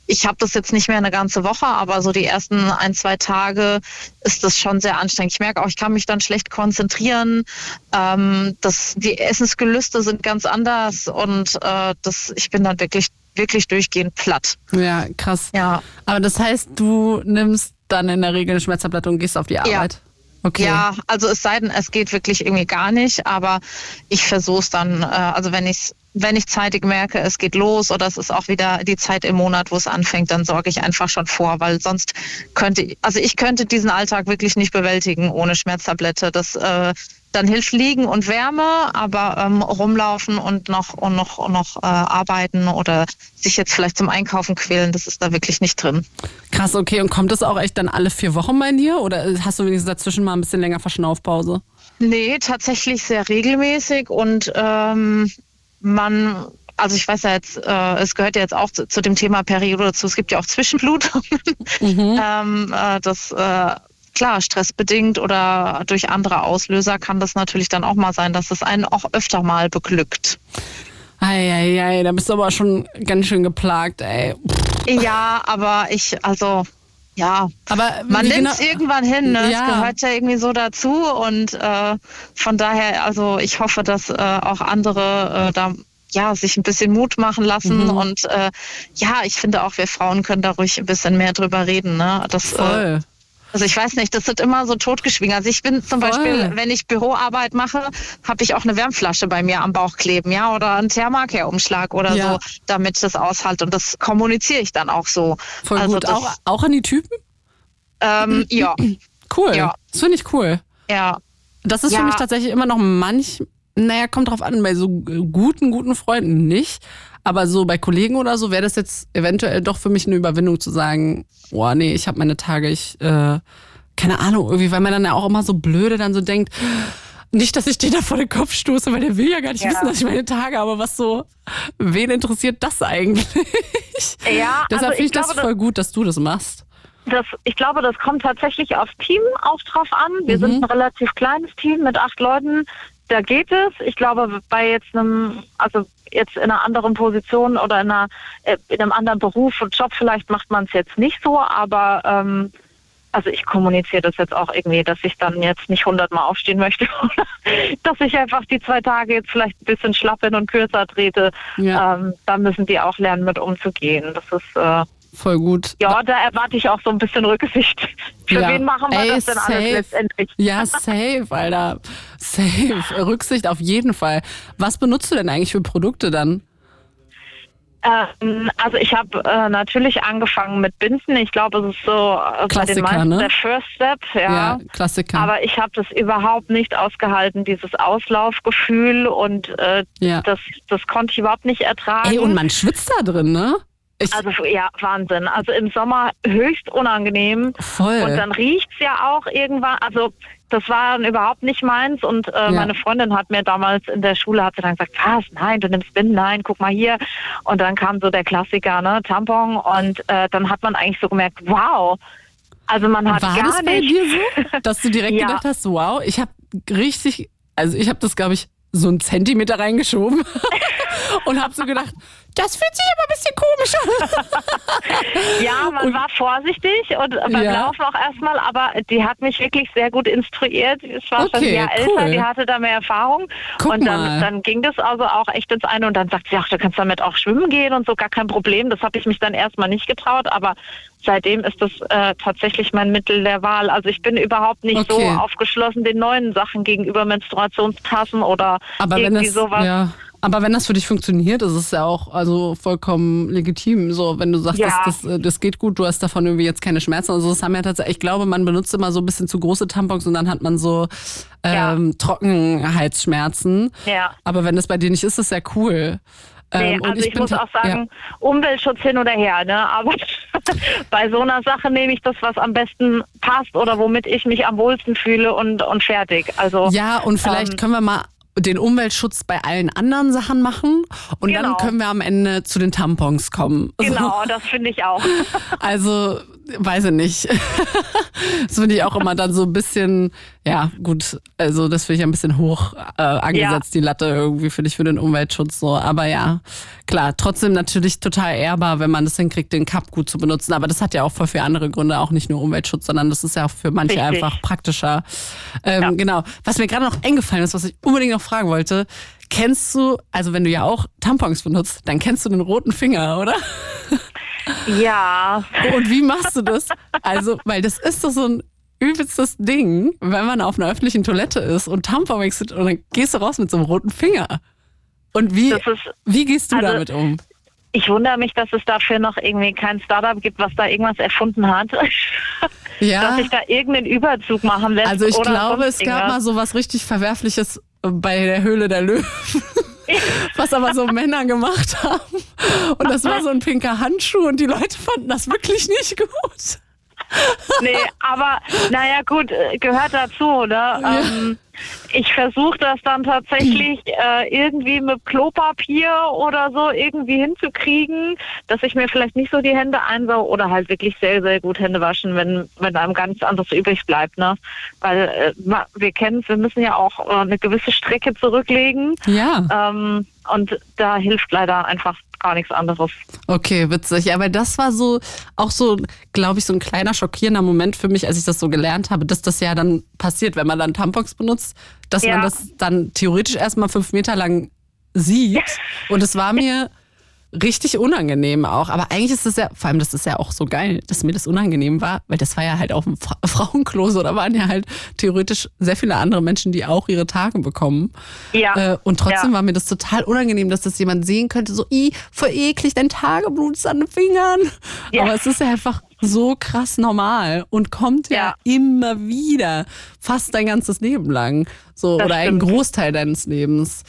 [SPEAKER 7] ich habe das jetzt nicht mehr eine ganze Woche, aber so die ersten ein, zwei Tage ist das schon sehr anstrengend. Ich merke auch, ich kann mich dann schlecht konzentrieren. Ähm, das, die Essensgelüste sind ganz anders und äh, das, ich bin dann wirklich, wirklich durchgehend platt.
[SPEAKER 2] Ja, krass.
[SPEAKER 7] Ja.
[SPEAKER 2] Aber das heißt, du nimmst dann in der Regel eine Schmerztablette und gehst auf die Arbeit? Okay.
[SPEAKER 7] Ja, also es sei denn, es geht wirklich irgendwie gar nicht, aber ich versuche es dann, äh, also wenn ich wenn ich zeitig merke, es geht los oder es ist auch wieder die Zeit im Monat, wo es anfängt, dann sorge ich einfach schon vor, weil sonst könnte, also ich könnte diesen Alltag wirklich nicht bewältigen ohne Schmerztablette. Das äh, dann hilft Liegen und Wärme, aber ähm, rumlaufen und noch und noch und noch äh, arbeiten oder sich jetzt vielleicht zum Einkaufen quälen, das ist da wirklich nicht drin.
[SPEAKER 2] Krass, okay. Und kommt das auch echt dann alle vier Wochen bei dir? Oder hast du wenigstens dazwischen mal ein bisschen länger Verschnaufpause?
[SPEAKER 7] Nee, tatsächlich sehr regelmäßig und ähm, man, also ich weiß ja jetzt, äh, es gehört ja jetzt auch zu, zu dem Thema Periode dazu, es gibt ja auch Zwischenblutungen. ähm, äh, das äh, klar, stressbedingt oder durch andere Auslöser kann das natürlich dann auch mal sein, dass es einen auch öfter mal beglückt.
[SPEAKER 2] Eieiei, da bist du aber schon ganz schön geplagt, ey.
[SPEAKER 7] Ja, aber ich, also ja,
[SPEAKER 2] Aber
[SPEAKER 7] man nimmt
[SPEAKER 2] genau-
[SPEAKER 7] es irgendwann hin. Ne?
[SPEAKER 2] Ja.
[SPEAKER 7] Es gehört ja irgendwie so dazu und äh, von daher, also ich hoffe, dass äh, auch andere äh, da ja sich ein bisschen Mut machen lassen
[SPEAKER 2] Mhm.
[SPEAKER 7] und äh, ja, ich finde auch, wir Frauen können da ruhig ein bisschen mehr drüber reden. Ne? Das, äh,
[SPEAKER 2] Voll.
[SPEAKER 7] Also ich weiß nicht, das wird immer so totgeschwiegen. Also ich bin zum
[SPEAKER 2] Voll.
[SPEAKER 7] Beispiel, wenn ich Büroarbeit mache, habe ich auch eine Wärmflasche bei mir am Bauch kleben, ja, oder einen Thermarcare-Umschlag oder
[SPEAKER 2] Ja.
[SPEAKER 7] so, damit das aushält. Und das kommuniziere ich dann auch so.
[SPEAKER 2] Voll
[SPEAKER 7] also
[SPEAKER 2] gut. Auch, auch an die Typen?
[SPEAKER 7] ähm, ja,
[SPEAKER 2] Cool.
[SPEAKER 7] Ja.
[SPEAKER 2] Das finde ich cool.
[SPEAKER 7] ja.
[SPEAKER 2] Das ist
[SPEAKER 7] Ja.
[SPEAKER 2] für mich tatsächlich immer noch manch, naja, kommt drauf an, bei so guten, guten Freunden nicht. Aber so bei Kollegen oder so wäre das jetzt eventuell doch für mich eine Überwindung zu sagen, boah, nee, ich habe meine Tage, ich, äh, keine Ahnung, irgendwie, weil man dann ja auch immer so blöde dann so denkt, nicht, dass ich den da vor den Kopf stoße, weil der will ja gar nicht
[SPEAKER 7] Ja.
[SPEAKER 2] wissen, dass ich meine Tage habe, was so, wen interessiert das eigentlich?
[SPEAKER 8] Ja,
[SPEAKER 2] Deshalb
[SPEAKER 8] also
[SPEAKER 2] finde ich
[SPEAKER 8] ich
[SPEAKER 2] das
[SPEAKER 8] glaube,
[SPEAKER 2] voll gut, dass du das machst.
[SPEAKER 8] das, ich glaube, das kommt tatsächlich aufs Team auch drauf an. Wir
[SPEAKER 2] Mhm.
[SPEAKER 8] sind ein relativ kleines Team mit acht Leuten. Da geht es. Ich glaube, bei jetzt einem, also jetzt in einer anderen Position oder in, einer, äh, in einem anderen Beruf und Job vielleicht macht man es jetzt nicht so, aber ähm, also ich kommuniziere das jetzt auch irgendwie, dass ich dann jetzt nicht hundertmal aufstehen möchte, oder dass ich einfach die zwei Tage jetzt vielleicht ein bisschen schlapp bin und kürzer trete.
[SPEAKER 2] Ja.
[SPEAKER 8] Ähm, da müssen die auch lernen, mit umzugehen. Das ist äh,
[SPEAKER 2] Voll gut.
[SPEAKER 8] ja, da erwarte ich auch so ein bisschen Rücksicht. Für
[SPEAKER 2] Ja.
[SPEAKER 8] wen machen wir
[SPEAKER 2] Ey,
[SPEAKER 8] das denn alles
[SPEAKER 2] safe.
[SPEAKER 8] letztendlich?
[SPEAKER 2] Ja, safe, Alter. Safe. Rücksicht auf jeden Fall. Was benutzt du denn eigentlich für Produkte dann?
[SPEAKER 8] Ähm, also ich habe äh, natürlich angefangen mit Binden. Ich glaube, es ist so äh, bei den meisten
[SPEAKER 2] ne?
[SPEAKER 8] der First Step, ja.
[SPEAKER 2] Klassiker.
[SPEAKER 8] Aber ich habe das überhaupt nicht ausgehalten, dieses Auslaufgefühl und äh,
[SPEAKER 2] ja.
[SPEAKER 8] das, das konnte ich überhaupt nicht ertragen.
[SPEAKER 2] Ey, und man schwitzt da drin, ne? Ich,
[SPEAKER 8] also ja, Wahnsinn. Also im Sommer höchst unangenehm.
[SPEAKER 2] voll.
[SPEAKER 8] Und dann riecht's ja auch irgendwann, also das war dann überhaupt nicht meins. Und äh, meine Freundin hat mir damals in der Schule hat sie dann gesagt, was, nein, du nimmst Binden, nein, guck mal hier. Und dann kam so der Klassiker, ne, Tampon. Und äh, dann hat man eigentlich so gemerkt, wow, also man hat
[SPEAKER 2] War
[SPEAKER 8] gar
[SPEAKER 2] das bei
[SPEAKER 8] nicht,
[SPEAKER 2] dir so, dass du direkt
[SPEAKER 8] Ja.
[SPEAKER 2] gedacht hast, wow, ich habe richtig, also ich habe das, glaube ich, so einen Zentimeter reingeschoben und habe so gedacht, das fühlt sich aber ein bisschen komisch an.
[SPEAKER 8] ja, man
[SPEAKER 2] Und-
[SPEAKER 8] war vorsichtig und beim
[SPEAKER 2] Ja.
[SPEAKER 8] Laufen auch erstmal, aber die hat mich wirklich sehr gut instruiert. Ich war schon
[SPEAKER 2] Okay,
[SPEAKER 8] Jahr
[SPEAKER 2] cool.
[SPEAKER 8] älter, die hatte da mehr Erfahrung.
[SPEAKER 2] Guck
[SPEAKER 8] und dann, dann ging das also auch echt ins eine und dann sagt sie, ach, du kannst damit auch schwimmen gehen und so, gar kein Problem. Das habe ich mich dann erstmal nicht getraut, aber seitdem ist das äh, tatsächlich mein Mittel der Wahl. Also ich bin überhaupt nicht
[SPEAKER 2] Okay.
[SPEAKER 8] so aufgeschlossen den neuen Sachen gegenüber Menstruationstassen oder
[SPEAKER 2] Aber
[SPEAKER 8] irgendwie
[SPEAKER 2] das,
[SPEAKER 8] sowas.
[SPEAKER 2] ja, aber wenn das für dich funktioniert, ist es ja auch also vollkommen legitim. So, wenn du sagst,
[SPEAKER 8] Ja.
[SPEAKER 2] das, das, das geht gut, du hast davon irgendwie jetzt keine Schmerzen. Also das haben ja tatsächlich, ich glaube, man benutzt immer so ein bisschen zu große Tampons und dann hat man so ähm, Trockenheitsschmerzen.
[SPEAKER 8] Ja.
[SPEAKER 2] Aber wenn das bei dir nicht ist, ist ja cool.
[SPEAKER 8] Nee,
[SPEAKER 2] Ähm,
[SPEAKER 8] also ich,
[SPEAKER 2] bin
[SPEAKER 8] muss auch sagen, Umweltschutz hin oder her, ne? Aber bei so einer Sache nehme ich das, was am besten passt oder womit ich mich am wohlsten fühle und, und fertig. Also
[SPEAKER 2] Ja, und vielleicht
[SPEAKER 8] ähm,
[SPEAKER 2] können wir mal den Umweltschutz bei allen anderen Sachen machen und dann
[SPEAKER 8] Genau.
[SPEAKER 2] können wir am Ende zu den Tampons kommen.
[SPEAKER 8] genau, das finde ich auch.
[SPEAKER 2] Also, weiß ich nicht. das finde ich auch immer dann so ein bisschen, ja, gut, also das finde ich ein bisschen hoch äh, angesetzt, die Latte irgendwie, finde ich, für den Umweltschutz so. Aber ja, klar, trotzdem natürlich total ehrbar, wenn man das hinkriegt, den Cup gut zu benutzen. Aber das hat ja auch voll viele andere Gründe, auch nicht nur Umweltschutz, sondern das ist ja auch für manche
[SPEAKER 8] Richtig.
[SPEAKER 2] einfach praktischer. Ähm,
[SPEAKER 8] Ja.
[SPEAKER 2] Genau. Was mir gerade noch eingefallen ist, was ich unbedingt noch fragen wollte, kennst du, also wenn du ja auch Tampons benutzt, dann kennst du den roten Finger, oder?
[SPEAKER 8] Ja,
[SPEAKER 2] Und wie machst du das? Also, weil das ist doch so ein übelstes Ding, wenn man auf einer öffentlichen Toilette ist und Tampon wechselt und dann gehst du raus mit so einem roten Finger. Und wie,
[SPEAKER 8] ist
[SPEAKER 2] wie gehst du
[SPEAKER 8] also-
[SPEAKER 2] damit um?
[SPEAKER 8] ich wundere mich, dass es dafür noch irgendwie kein Startup gibt, was da irgendwas erfunden hat.
[SPEAKER 2] Ja,
[SPEAKER 8] Dass sich da irgendeinen Überzug machen lässt.
[SPEAKER 2] also ich glaube, es gab mal so was richtig Verwerfliches bei der Höhle der Löwen. Was aber so Männer gemacht haben. Und das war so ein pinker Handschuh und die Leute fanden das wirklich nicht gut.
[SPEAKER 8] Nee, aber naja gut, äh, gehört dazu, ne? Ähm, ich versuche das dann tatsächlich äh, irgendwie mit Klopapier oder so irgendwie hinzukriegen, dass ich mir vielleicht nicht so die Hände einsau oder halt wirklich sehr, sehr gut Hände waschen, wenn, wenn einem nichts anderes übrig bleibt, ne? Weil äh, wir kennen es, wir müssen ja auch äh, eine gewisse Strecke zurücklegen.
[SPEAKER 2] Ja.
[SPEAKER 8] Ähm, und da hilft leider einfach gar nichts anderes.
[SPEAKER 2] Okay, witzig. Aber das war so, auch so, glaube ich, so ein kleiner schockierender Moment für mich, als ich das so gelernt habe, dass das ja dann passiert, wenn man dann Tampons benutzt, dass
[SPEAKER 8] Ja.
[SPEAKER 2] man das dann theoretisch erstmal fünf Meter lang sieht. Und es war mir richtig unangenehm auch. Aber eigentlich ist das ja, vor allem das ist ja auch so geil, dass mir das unangenehm war, weil das war ja halt auf dem Fra Frauenklo so. Da waren ja halt theoretisch sehr viele andere Menschen, die auch ihre Tage bekommen.
[SPEAKER 8] Ja.
[SPEAKER 2] Äh, und trotzdem
[SPEAKER 8] Ja.
[SPEAKER 2] war mir das total unangenehm, dass das jemand sehen könnte, so, i, voll eklig, dein Tageblut ist an den Fingern.
[SPEAKER 8] Ja.
[SPEAKER 2] Aber es ist ja einfach so krass normal und kommt ja,
[SPEAKER 8] Ja.
[SPEAKER 2] immer wieder, fast dein ganzes Leben lang. So,
[SPEAKER 8] Das
[SPEAKER 2] oder ein
[SPEAKER 8] stimmt.
[SPEAKER 2] Großteil deines Lebens.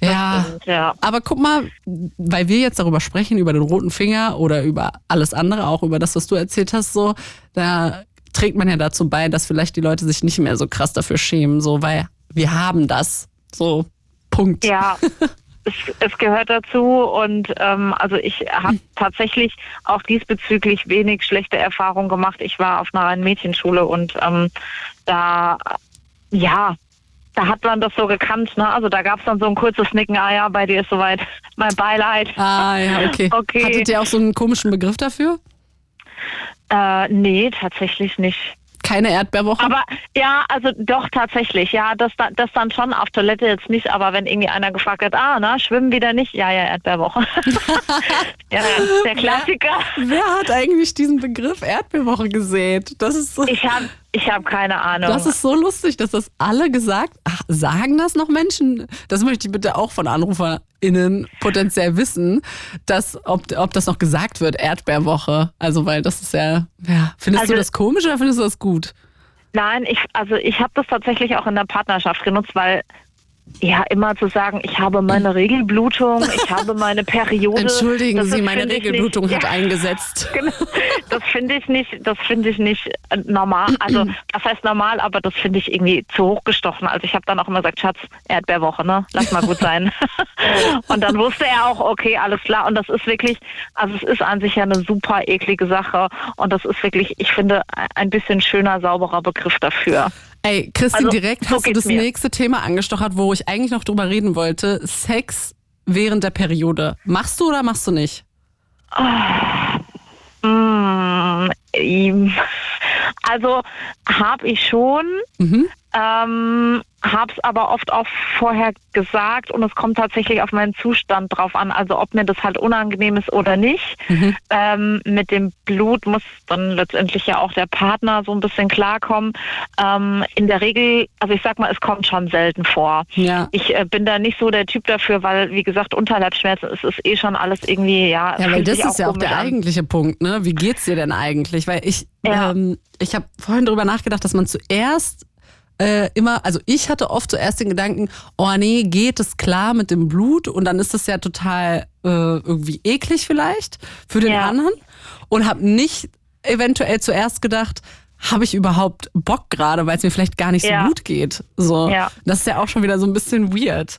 [SPEAKER 2] Ja.
[SPEAKER 8] stimmt, ja.
[SPEAKER 2] Aber guck mal, weil wir jetzt darüber sprechen, über den roten Finger oder über alles andere, auch über das, was du erzählt hast, so, da trägt man ja dazu bei, dass vielleicht die Leute sich nicht mehr so krass dafür schämen, so, weil wir haben das. So, Punkt.
[SPEAKER 8] Ja, es, es gehört dazu und ähm, also ich habe tatsächlich auch diesbezüglich wenig schlechte Erfahrungen gemacht. Ich war auf einer reinen Mädchenschule und ähm, da, ja, da hat man das so gekannt. Ne? Also da gab es dann so ein kurzes Nicken, ah ja, bei dir ist soweit mein Beileid.
[SPEAKER 2] Ah, ja, okay.
[SPEAKER 8] Okay.
[SPEAKER 2] Hattet ihr auch so einen komischen Begriff dafür?
[SPEAKER 8] Äh, nee, tatsächlich nicht.
[SPEAKER 2] Keine Erdbeerwoche?
[SPEAKER 8] Aber ja, also doch tatsächlich, ja, das, da- das dann schon auf Toilette jetzt nicht, aber wenn irgendwie einer gefragt hat, ah, na, schwimmen wieder nicht? Ja, ja, Erdbeerwoche. ja, der Klassiker.
[SPEAKER 2] Wer hat eigentlich diesen Begriff Erdbeerwoche gesät? Das ist so,
[SPEAKER 8] Ich habe ich hab keine Ahnung.
[SPEAKER 2] das ist so lustig, dass das alle gesagt Ach, sagen das noch Menschen? Das möchte ich bitte auch von AnruferInnen potenziell wissen, dass, ob, ob das noch gesagt wird, Erdbeerwoche. Also, weil das ist ja, ja. Findest du
[SPEAKER 8] Also-
[SPEAKER 2] das komisch oder findest du das gut?
[SPEAKER 8] Nein, ich, also ich habe das tatsächlich auch in der Partnerschaft genutzt, weil ja immer zu sagen, ich habe meine Regelblutung, ich habe meine Periode.
[SPEAKER 2] Entschuldigen
[SPEAKER 8] das
[SPEAKER 2] Sie,
[SPEAKER 8] ist,
[SPEAKER 2] meine Regelblutung
[SPEAKER 8] nicht,
[SPEAKER 2] hat
[SPEAKER 8] ja,
[SPEAKER 2] eingesetzt.
[SPEAKER 8] Genau. Das finde ich nicht, das finde ich nicht äh, normal. Also das heißt normal, aber das finde ich irgendwie zu hoch gestochen. Also ich habe dann auch immer gesagt, Schatz, Erdbeerwoche, ne? Lass mal gut sein. und dann wusste er auch, okay, alles klar. Und das ist wirklich, also es ist an sich ja eine super eklige Sache. Und das ist wirklich, ich finde, ein bisschen schöner, sauberer Begriff dafür.
[SPEAKER 2] Ey, Christine,
[SPEAKER 8] Also,
[SPEAKER 2] direkt
[SPEAKER 8] so
[SPEAKER 2] hast du das
[SPEAKER 8] mir.
[SPEAKER 2] nächste Thema angestochert, wo ich eigentlich noch drüber reden wollte. Sex während der Periode. Machst du oder machst du nicht?
[SPEAKER 8] Mm, ähm, Also habe ich schon,
[SPEAKER 2] Mhm.
[SPEAKER 8] ähm, habe es aber oft auch vorher gesagt und es kommt tatsächlich auf meinen Zustand drauf an, also ob mir das halt unangenehm ist oder nicht.
[SPEAKER 2] Mhm.
[SPEAKER 8] Ähm, mit dem Blut muss dann letztendlich ja auch der Partner so ein bisschen klarkommen. Ähm, in der Regel, also ich sag mal, es kommt schon selten vor.
[SPEAKER 2] Ja.
[SPEAKER 8] Ich äh, bin da nicht so der Typ dafür, weil, wie gesagt, Unterleibsschmerzen, es ist eh schon alles irgendwie, ja.
[SPEAKER 2] Ja, weil das ist ja auch der
[SPEAKER 8] an.
[SPEAKER 2] eigentliche Punkt, ne? Wie geht's dir denn eigentlich? Weil ich,
[SPEAKER 8] Ja.
[SPEAKER 2] ähm, ich habe vorhin drüber nachgedacht, dass man zuerst äh, immer, also ich hatte oft zuerst den Gedanken, oh nee, geht es klar mit dem Blut und dann ist das ja total äh, irgendwie eklig vielleicht für den
[SPEAKER 8] Ja.
[SPEAKER 2] anderen und habe nicht eventuell zuerst gedacht, habe ich überhaupt Bock gerade, weil es mir vielleicht gar nicht
[SPEAKER 8] Ja.
[SPEAKER 2] so gut geht. So,
[SPEAKER 8] Ja.
[SPEAKER 2] das ist ja auch schon wieder so ein bisschen weird.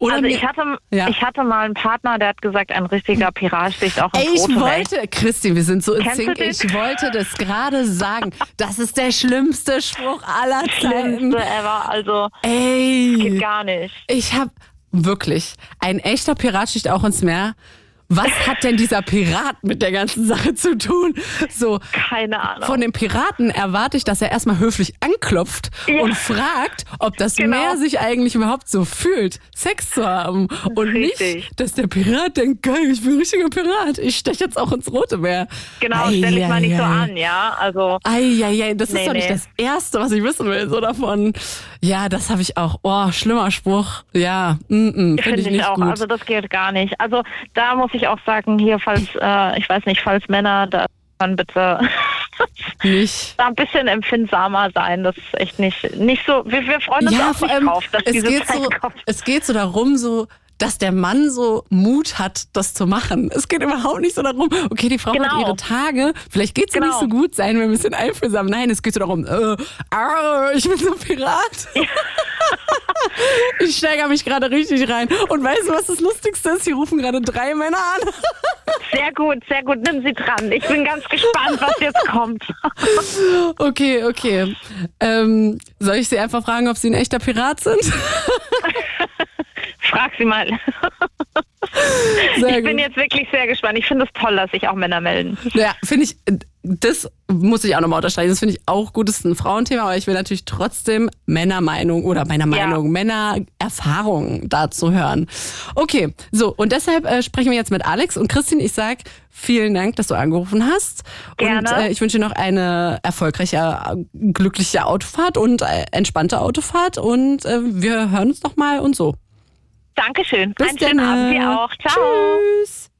[SPEAKER 2] Oder
[SPEAKER 8] Also ich hatte,
[SPEAKER 2] Ja.
[SPEAKER 8] ich hatte mal einen Partner, der hat gesagt, ein richtiger Pirat sticht auch ins
[SPEAKER 2] Ey, ich
[SPEAKER 8] Rote Recht.
[SPEAKER 2] wollte, Christi, wir sind so in
[SPEAKER 8] den?
[SPEAKER 2] ich wollte das gerade sagen. Das ist der schlimmste Spruch aller Zeiten.
[SPEAKER 8] Schlimmste ever, also geht
[SPEAKER 2] Ey,
[SPEAKER 8] gar nicht.
[SPEAKER 2] ich hab wirklich, ein echter Pirat sticht auch ins Meer. Was hat denn dieser Pirat mit der ganzen Sache zu tun? So,
[SPEAKER 8] Keine Ahnung.
[SPEAKER 2] von dem Piraten erwarte ich, dass er erstmal höflich anklopft
[SPEAKER 8] Ja.
[SPEAKER 2] und fragt, ob das
[SPEAKER 8] Genau.
[SPEAKER 2] Meer sich eigentlich überhaupt so fühlt, Sex zu haben. Und
[SPEAKER 8] Richtig.
[SPEAKER 2] nicht, dass der Pirat denkt, geil, ich bin ein richtiger Pirat. Ich steche jetzt auch ins Rote Meer.
[SPEAKER 8] genau, stell dich mal nicht so an, ja. Also
[SPEAKER 2] Eieiei, das
[SPEAKER 8] Nee,
[SPEAKER 2] ist doch nicht
[SPEAKER 8] nee.
[SPEAKER 2] das Erste, was ich wissen will, so davon. Ja, das habe ich auch. Oh, schlimmer Spruch. Ja, mm -mm, finde
[SPEAKER 8] finde
[SPEAKER 2] ich
[SPEAKER 8] ich
[SPEAKER 2] nicht
[SPEAKER 8] auch.
[SPEAKER 2] gut.
[SPEAKER 8] Also das geht gar nicht. Also da muss ich auch sagen, hier, falls, äh, ich weiß nicht, falls Männer da dann bitte
[SPEAKER 2] nicht.
[SPEAKER 8] da ein bisschen empfindsamer sein. Das ist echt nicht, nicht so. Wir, wir freuen uns
[SPEAKER 2] Ja,
[SPEAKER 8] auch nicht
[SPEAKER 2] allem,
[SPEAKER 8] drauf, dass
[SPEAKER 2] es
[SPEAKER 8] diese
[SPEAKER 2] geht,
[SPEAKER 8] Zeit
[SPEAKER 2] so,
[SPEAKER 8] kommt.
[SPEAKER 2] es geht so darum, so, dass der Mann so Mut hat, das zu machen. Es geht überhaupt nicht so darum, okay, die Frau hat
[SPEAKER 8] Genau.
[SPEAKER 2] ihre Tage, vielleicht ihr nicht
[SPEAKER 8] Genau.
[SPEAKER 2] so gut, seien wir ein bisschen einfühlsam. Nein, es geht so darum, äh, arr, ich bin so ein Pirat. ich steigere mich gerade richtig rein. Und weißt du, was das Lustigste ist? Hier rufen gerade drei Männer an.
[SPEAKER 8] Sehr gut, sehr gut. Nimm sie dran. Ich bin ganz gespannt, was jetzt kommt.
[SPEAKER 2] Okay, okay. Ähm, soll ich sie einfach fragen, ob sie ein echter Pirat sind?
[SPEAKER 8] Frag sie mal. Ich bin jetzt wirklich sehr gespannt. Ich finde es toll, dass sich auch Männer melden.
[SPEAKER 2] Ja, finde ich, das muss ich auch nochmal unterstreichen. Das finde ich auch gut, das ist ein Frauenthema, aber ich will natürlich trotzdem Männermeinung oder meiner
[SPEAKER 8] Ja.
[SPEAKER 2] Meinung, Männererfahrung dazu hören. Okay, so, und deshalb äh, sprechen wir jetzt mit Alex und Christine. Ich sag vielen Dank, dass du angerufen hast.
[SPEAKER 8] Gerne.
[SPEAKER 2] Und äh, ich wünsche dir noch eine erfolgreiche, glückliche Autofahrt und äh, entspannte Autofahrt und äh, wir hören uns nochmal und so.
[SPEAKER 8] Dankeschön.
[SPEAKER 2] Bis
[SPEAKER 8] Einen schönen. Abend dir auch. Ciao.
[SPEAKER 2] Tschüss.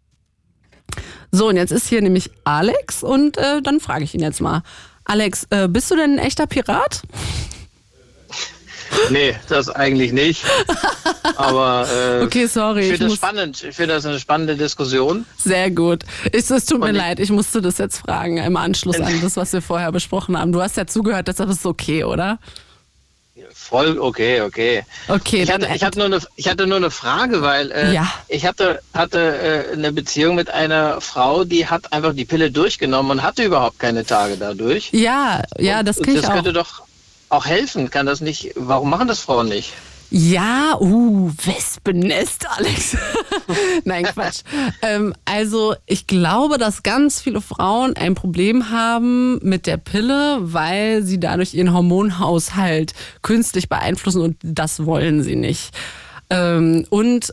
[SPEAKER 2] So, und jetzt ist hier nämlich Alex und äh, dann frage ich ihn jetzt mal. Alex, äh, bist du denn ein echter Pirat?
[SPEAKER 9] Nee, das eigentlich nicht. Aber äh,
[SPEAKER 2] Okay, sorry.
[SPEAKER 9] ich
[SPEAKER 2] Ich
[SPEAKER 9] finde das spannend. Ich finde das eine spannende Diskussion.
[SPEAKER 2] sehr gut. Es, es tut mir
[SPEAKER 9] Und ich-
[SPEAKER 2] leid, ich musste das jetzt fragen im Anschluss an das, was wir vorher besprochen haben. Du hast ja zugehört, deshalb ist es okay, oder?
[SPEAKER 9] Voll okay, okay.
[SPEAKER 2] Okay,
[SPEAKER 9] Ich hatte, ich hatte, nur, eine, ich hatte nur eine Frage, weil äh,
[SPEAKER 2] Ja.
[SPEAKER 9] ich hatte, hatte äh, eine Beziehung mit einer Frau, die hat einfach die Pille durchgenommen und hatte überhaupt keine Tage dadurch.
[SPEAKER 2] ja, ja, das kenne ich
[SPEAKER 9] das
[SPEAKER 2] auch.
[SPEAKER 9] könnte doch auch helfen. Kann das nicht? Warum machen das Frauen nicht?
[SPEAKER 2] Ja, uh, Wespennest, Alex. Nein, Quatsch. ähm, also ich glaube, dass ganz viele Frauen ein Problem haben mit der Pille, weil sie dadurch ihren Hormonhaushalt künstlich beeinflussen und das wollen sie nicht. Ähm, und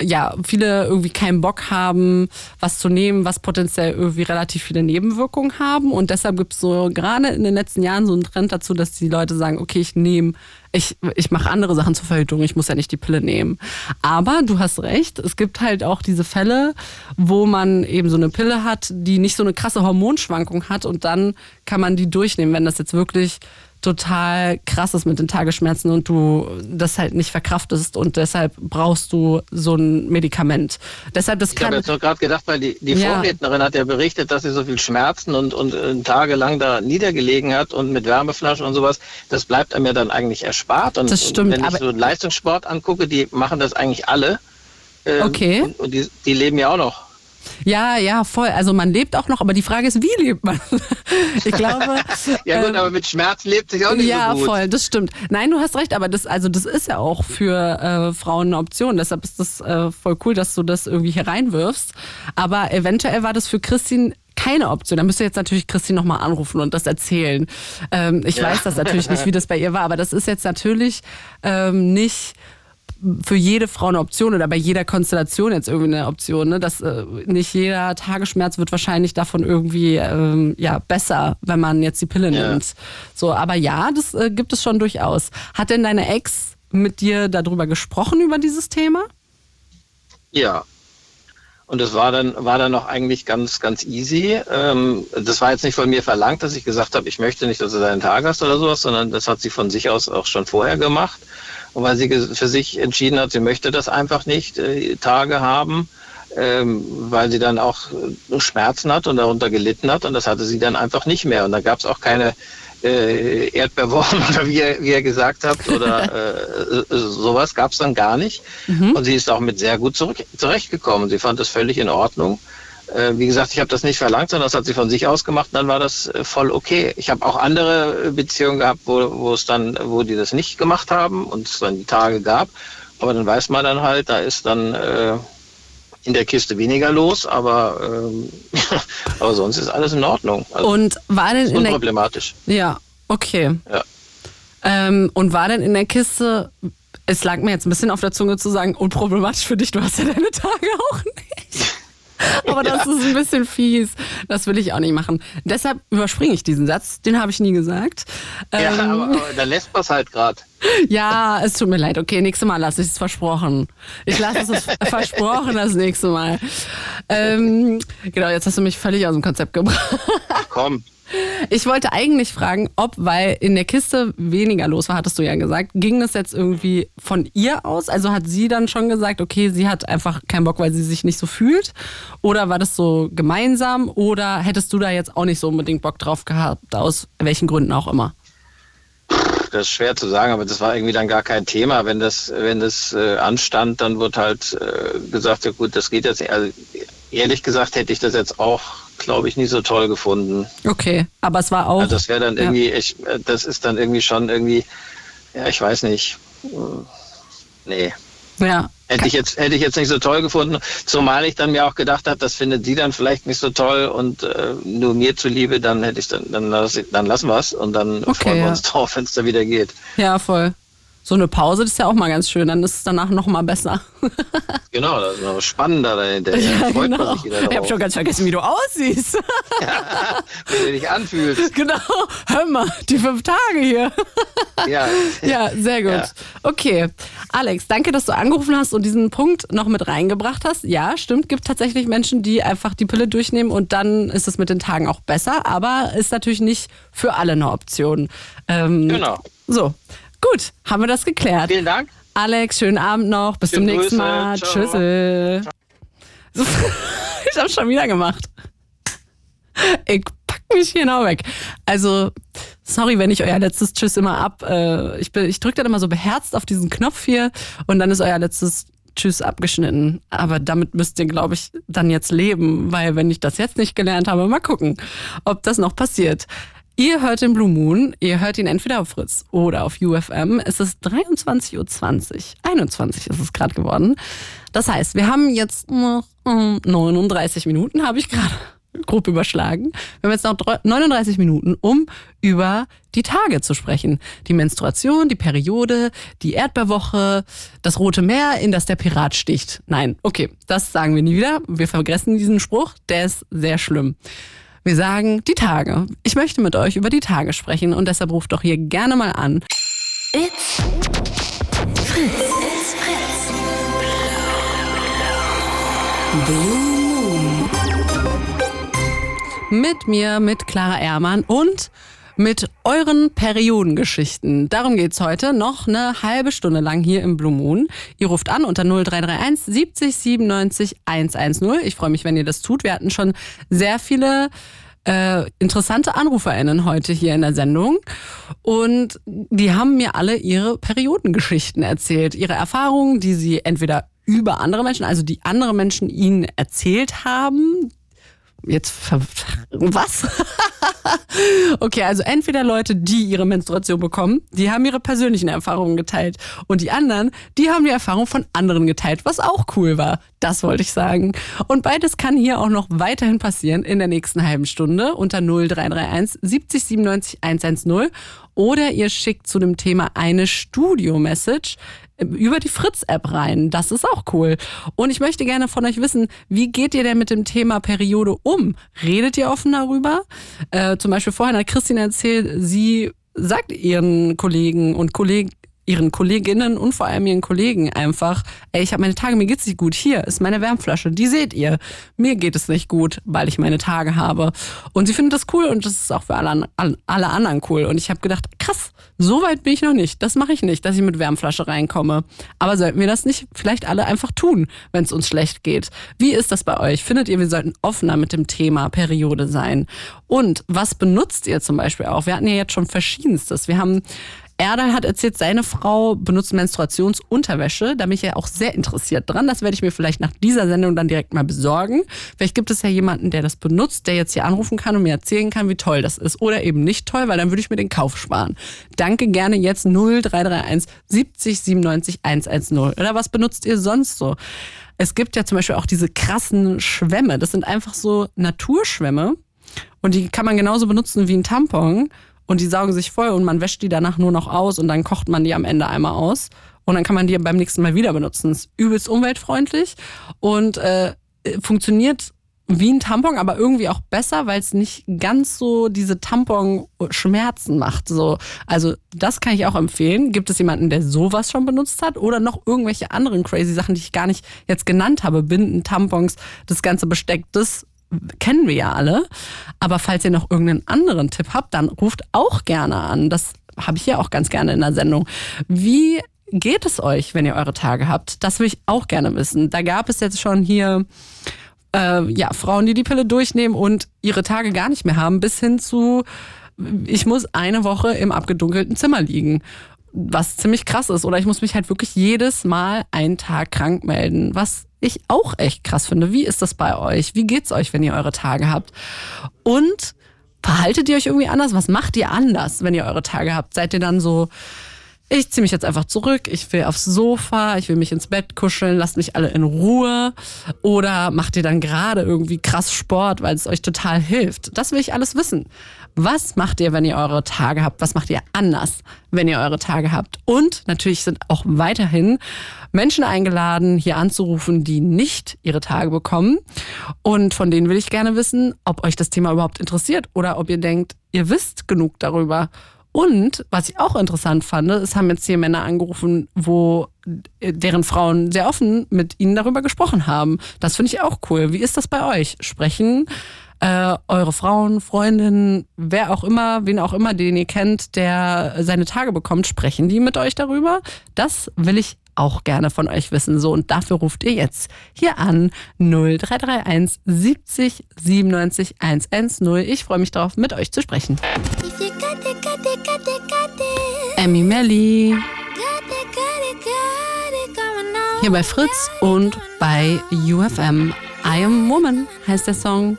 [SPEAKER 2] ja, viele irgendwie keinen Bock haben, was zu nehmen, was potenziell irgendwie relativ viele Nebenwirkungen haben. Und deshalb gibt es so gerade in den letzten Jahren so einen Trend dazu, dass die Leute sagen, okay, ich nehme, ich, ich mache andere Sachen zur Verhütung, ich muss ja nicht die Pille nehmen. Aber du hast recht, es gibt halt auch diese Fälle, wo man eben so eine Pille hat, die nicht so eine krasse Hormonschwankung hat und dann kann man die durchnehmen, wenn das jetzt wirklich total krass ist mit den Tagesschmerzen und du das halt nicht verkraftest und deshalb brauchst du so ein Medikament. Deshalb das
[SPEAKER 9] Ich habe jetzt nur gerade gedacht, weil die, die
[SPEAKER 2] Ja.
[SPEAKER 9] Vorrednerin hat ja berichtet, dass sie so viel Schmerzen und, und äh, tagelang da niedergelegen hat und mit Wärmeflaschen und sowas. Das bleibt einem ja dann eigentlich erspart. Und,
[SPEAKER 2] Das stimmt,
[SPEAKER 9] und wenn ich so Leistungssport angucke, die machen das eigentlich alle. Ähm,
[SPEAKER 2] Okay.
[SPEAKER 9] Und, und die, die leben ja auch noch.
[SPEAKER 2] Ja, ja, voll. Also man lebt auch noch, aber die Frage ist, wie lebt man? ich glaube.
[SPEAKER 9] Ja gut,
[SPEAKER 2] ähm,
[SPEAKER 9] aber mit Schmerz lebt sich auch nicht
[SPEAKER 2] ja,
[SPEAKER 9] so gut.
[SPEAKER 2] voll, das stimmt. Nein, du hast recht, aber das, also das ist ja auch für äh, Frauen eine Option. Deshalb ist das äh, voll cool, dass du das irgendwie hier reinwirfst. Aber eventuell war das für Christine keine Option. Da müsst ihr jetzt natürlich Christine nochmal anrufen und das erzählen. Ähm, ich
[SPEAKER 9] Ja.
[SPEAKER 2] weiß das natürlich nicht, wie das bei ihr war, aber das ist jetzt natürlich ähm, nicht für jede Frau eine Option oder bei jeder Konstellation jetzt irgendwie eine Option. Ne? Dass äh, nicht jeder Tagesschmerz wird wahrscheinlich davon irgendwie ähm, ja besser, wenn man jetzt die Pille
[SPEAKER 9] Ja.
[SPEAKER 2] nimmt. So, aber ja, das äh, gibt es schon durchaus. Hat denn deine Ex mit dir darüber gesprochen über dieses Thema?
[SPEAKER 9] Ja. Und es war dann, war dann auch eigentlich ganz, ganz easy. Ähm, das war jetzt nicht von mir verlangt, dass ich gesagt habe, ich möchte nicht, dass du deinen Tag hast oder sowas, sondern das hat sie von sich aus auch schon vorher gemacht. Und weil sie für sich entschieden hat, sie möchte das einfach nicht, äh, Tage haben, ähm, weil sie dann auch äh, Schmerzen hat und darunter gelitten hat. Und das hatte sie dann einfach nicht mehr. Und da gab es auch keine äh, Erdbeerwochen oder wie ihr, wie ihr gesagt habt oder äh, äh, sowas gab es dann gar nicht. Und sie ist auch mit sehr gut zurück, zurechtgekommen. Sie fand das völlig in Ordnung. Äh, wie gesagt, ich habe das nicht verlangt, sondern das hat sie von sich aus gemacht. Dann war das äh, voll okay. Ich habe auch andere äh, Beziehungen gehabt, wo, wo es dann, wo die das nicht gemacht haben und es dann die Tage gab. Aber dann weiß man dann halt, da ist dann äh, in der Kiste weniger los, aber, ähm, aber sonst ist alles in Ordnung. Also,
[SPEAKER 2] Und war denn in der
[SPEAKER 9] unproblematisch.
[SPEAKER 2] Ja, okay.
[SPEAKER 9] Ja.
[SPEAKER 2] Ähm, und war denn in der Kiste, es lag mir jetzt ein bisschen auf der Zunge zu sagen, unproblematisch für dich, du hast ja deine Tage auch nicht. Aber das ist ein bisschen fies. Das will ich auch nicht machen. Deshalb überspringe ich diesen Satz. Den habe ich nie gesagt.
[SPEAKER 9] Ja,
[SPEAKER 2] Ähm,
[SPEAKER 9] aber, aber da lässt man es halt gerade.
[SPEAKER 2] ja, es tut mir leid. Okay, nächstes Mal lasse ich es versprochen. Ich lasse es versprochen das nächste Mal. Ähm, genau, jetzt hast du mich völlig aus dem Konzept gebracht.
[SPEAKER 9] Komm.
[SPEAKER 2] Ich wollte eigentlich fragen, ob, weil in der Kiste weniger los war, hattest du ja gesagt, ging das jetzt irgendwie von ihr aus? Also hat sie dann schon gesagt, okay, sie hat einfach keinen Bock, weil sie sich nicht so fühlt? Oder war das so gemeinsam? Oder hättest du da jetzt auch nicht so unbedingt Bock drauf gehabt, aus welchen Gründen auch immer?
[SPEAKER 9] Das ist schwer zu sagen, aber das war irgendwie dann gar kein Thema. Wenn das, wenn das äh, anstand, dann wird halt äh, gesagt, ja gut, das geht jetzt. Also, ehrlich gesagt hätte ich das jetzt auch, glaube ich, nicht so toll gefunden.
[SPEAKER 2] Okay, aber es war auch.
[SPEAKER 9] Also das wäre dann
[SPEAKER 2] Ja.
[SPEAKER 9] irgendwie, ich, äh, das ist dann irgendwie schon irgendwie, ja, ich weiß nicht. Nee.
[SPEAKER 2] Ja,
[SPEAKER 9] Hätte ich jetzt hätte ich jetzt nicht so toll gefunden, zumal ich dann mir auch gedacht habe, das findet sie dann vielleicht nicht so toll und äh, nur mir zuliebe, dann hätte ich dann dann, lass, dann lassen wir es und dann
[SPEAKER 2] Okay,
[SPEAKER 9] freuen wir
[SPEAKER 2] ja.
[SPEAKER 9] uns drauf, wenn es da wieder geht.
[SPEAKER 2] Ja, voll. So eine Pause, das ist ja auch mal ganz schön, dann ist es danach noch mal besser.
[SPEAKER 9] Genau, das ist noch spannender dahinter.
[SPEAKER 2] Ja,
[SPEAKER 9] Freut
[SPEAKER 2] genau.
[SPEAKER 9] man sich wieder
[SPEAKER 2] Ich habe schon ganz vergessen, wie du aussiehst.
[SPEAKER 9] wie du dich anfühlst.
[SPEAKER 2] genau. Hör mal, die fünf Tage hier.
[SPEAKER 9] Ja.
[SPEAKER 2] Ja, sehr gut.
[SPEAKER 9] Ja.
[SPEAKER 2] Okay. Alex, danke, dass du angerufen hast und diesen Punkt noch mit reingebracht hast. Ja, stimmt, gibt tatsächlich Menschen, die einfach die Pille durchnehmen und dann ist es mit den Tagen auch besser, aber ist natürlich nicht für alle eine Option. Ähm,
[SPEAKER 9] Genau.
[SPEAKER 2] So, gut, haben wir das geklärt.
[SPEAKER 9] Vielen Dank.
[SPEAKER 2] Alex, schönen Abend noch. Bis
[SPEAKER 9] Schöne
[SPEAKER 2] zum nächsten
[SPEAKER 9] Grüße.
[SPEAKER 2] Mal.
[SPEAKER 9] Ciao.
[SPEAKER 2] Tschüssel. ich hab's schon wieder gemacht. Ich pack mich hier genau weg. Also, sorry, wenn ich euer letztes Tschüss immer ab. Äh, ich bin, ich drücke dann immer so beherzt auf diesen Knopf hier und dann ist euer letztes Tschüss abgeschnitten. Aber damit müsst ihr, glaube ich, dann jetzt leben, weil wenn ich das jetzt nicht gelernt habe, mal gucken, ob das noch passiert. Ihr hört den Blue Moon, ihr hört ihn entweder auf Fritz oder auf UFM. Es ist 23.20 Uhr. 21 ist es gerade geworden. Das heißt, wir haben jetzt noch mm, 39 Minuten, habe ich gerade grob überschlagen. Wir haben jetzt noch drei- 39 Minuten, um über die Tage zu sprechen. Die Menstruation, die Periode, die Erdbeerwoche, das Rote Meer, in das der Pirat sticht. Nein, okay, das sagen wir nie wieder. Wir vergessen diesen Spruch, der ist sehr schlimm. Wir sagen die Tage. Ich möchte mit euch über die Tage sprechen und deshalb ruft doch hier gerne mal an.
[SPEAKER 1] It's Fritz. It's Fritz. Blue Moon.
[SPEAKER 2] Mit mir, mit Clara Ehrmann und mit euren Periodengeschichten. Darum geht's heute noch eine halbe Stunde lang hier im Blue Moon. Ihr ruft an unter 0331 70 97 110. Ich freue mich, wenn ihr das tut. Wir hatten schon sehr viele äh, interessante AnruferInnen heute hier in der Sendung. Und die haben mir alle ihre Periodengeschichten erzählt. Ihre Erfahrungen, die sie entweder über andere Menschen, also die andere Menschen ihnen erzählt haben, Jetzt was? okay, also entweder Leute, die ihre Menstruation bekommen, die haben ihre persönlichen Erfahrungen geteilt und die anderen, die haben die Erfahrung von anderen geteilt, was auch cool war. Das wollte ich sagen. Und beides kann hier auch noch weiterhin passieren in der nächsten halben Stunde unter 0331 70 97 110 oder ihr schickt zu dem Thema eine Studio-Message über die Fritz-App rein. Das ist auch cool. Und ich möchte gerne von euch wissen, wie geht ihr denn mit dem Thema Periode um? Redet ihr offen darüber? Äh, zum Beispiel vorhin hat Christine erzählt, sie sagt ihren Kollegen und Kollegen, ihren Kolleginnen und vor allem ihren Kollegen einfach, ey, ich habe meine Tage, mir geht's nicht gut. Hier ist meine Wärmflasche, die seht ihr. Mir geht es nicht gut, weil ich meine Tage habe. Und sie findet das cool und das ist auch für alle, alle anderen cool. Und ich habe gedacht, krass, so weit bin ich noch nicht. Das mache ich nicht, dass ich mit Wärmflasche reinkomme. Aber sollten wir das nicht vielleicht alle einfach tun, wenn es uns schlecht geht? Wie ist das bei euch? Findet ihr, wir sollten offener mit dem Thema Periode sein? Und was benutzt ihr zum Beispiel auch? Wir hatten ja jetzt schon verschiedenstes. Wir haben Erdal hat erzählt, seine Frau benutzt Menstruationsunterwäsche. Da bin ich ja auch sehr interessiert dran. Das werde ich mir vielleicht nach dieser Sendung dann direkt mal besorgen. Vielleicht gibt es ja jemanden, der das benutzt, der jetzt hier anrufen kann und mir erzählen kann, wie toll das ist. Oder eben nicht toll, weil dann würde ich mir den Kauf sparen. Danke gerne jetzt 0331 70 97 110. Oder was benutzt ihr sonst so? Es gibt ja zum Beispiel auch diese krassen Schwämme. Das sind einfach so Naturschwämme. Und die kann man genauso benutzen wie ein Tampon. Und die saugen sich voll und man wäscht die danach nur noch aus und dann kocht man die am Ende einmal aus. Und dann kann man die beim nächsten Mal wieder benutzen. Ist übelst umweltfreundlich und äh, funktioniert wie ein Tampon, aber irgendwie auch besser, weil es nicht ganz so diese Tampon-Schmerzen macht. So, also das kann ich auch empfehlen. Gibt es jemanden, der sowas schon benutzt hat oder noch irgendwelche anderen crazy Sachen, die ich gar nicht jetzt genannt habe? Binden, Tampons, das ganze Besteck, das kennen wir ja alle. Aber falls ihr noch irgendeinen anderen Tipp habt, dann ruft auch gerne an. Das habe ich ja auch ganz gerne in der Sendung. Wie geht es euch, wenn ihr eure Tage habt? Das will ich auch gerne wissen. Da gab es jetzt schon hier äh, ja, Frauen, die die Pille durchnehmen und ihre Tage gar nicht mehr haben, bis hin zu, ich muss eine Woche im abgedunkelten Zimmer liegen. Was ziemlich krass ist. Oder ich muss mich halt wirklich jedes Mal einen Tag krank melden. Was ich auch echt krass finde. Wie ist das bei euch? Wie geht's euch, wenn ihr eure Tage habt? Und verhaltet ihr euch irgendwie anders? Was macht ihr anders, wenn ihr eure Tage habt? Seid ihr dann so, ich ziehe mich jetzt einfach zurück, ich will aufs Sofa, ich will mich ins Bett kuscheln, lasst mich alle in Ruhe. Oder macht ihr dann gerade irgendwie krass Sport, weil es euch total hilft? Das will ich alles wissen. Was macht ihr, wenn ihr eure Tage habt? Was macht ihr anders, wenn ihr eure Tage habt? Und natürlich sind auch weiterhin Menschen eingeladen, hier anzurufen, die nicht ihre Tage bekommen. Und von denen will ich gerne wissen, ob euch das Thema überhaupt interessiert oder ob ihr denkt, ihr wisst genug darüber. Und was ich auch interessant fand, es haben jetzt hier Männer angerufen, wo deren Frauen sehr offen mit ihnen darüber gesprochen haben. Das finde ich auch cool. Wie ist das bei euch? Sprechen äh, eure Frauen, Freundinnen, wer auch immer, wen auch immer, den ihr kennt, der seine Tage bekommt, sprechen die mit euch darüber? Das will ich auch gerne von euch wissen. So, und dafür ruft ihr jetzt hier an 0331 70 97 110. Ich freue mich darauf, mit euch zu sprechen. Emmy Melly. Hier bei Fritz und bei UFM. I Am Woman heißt der Song.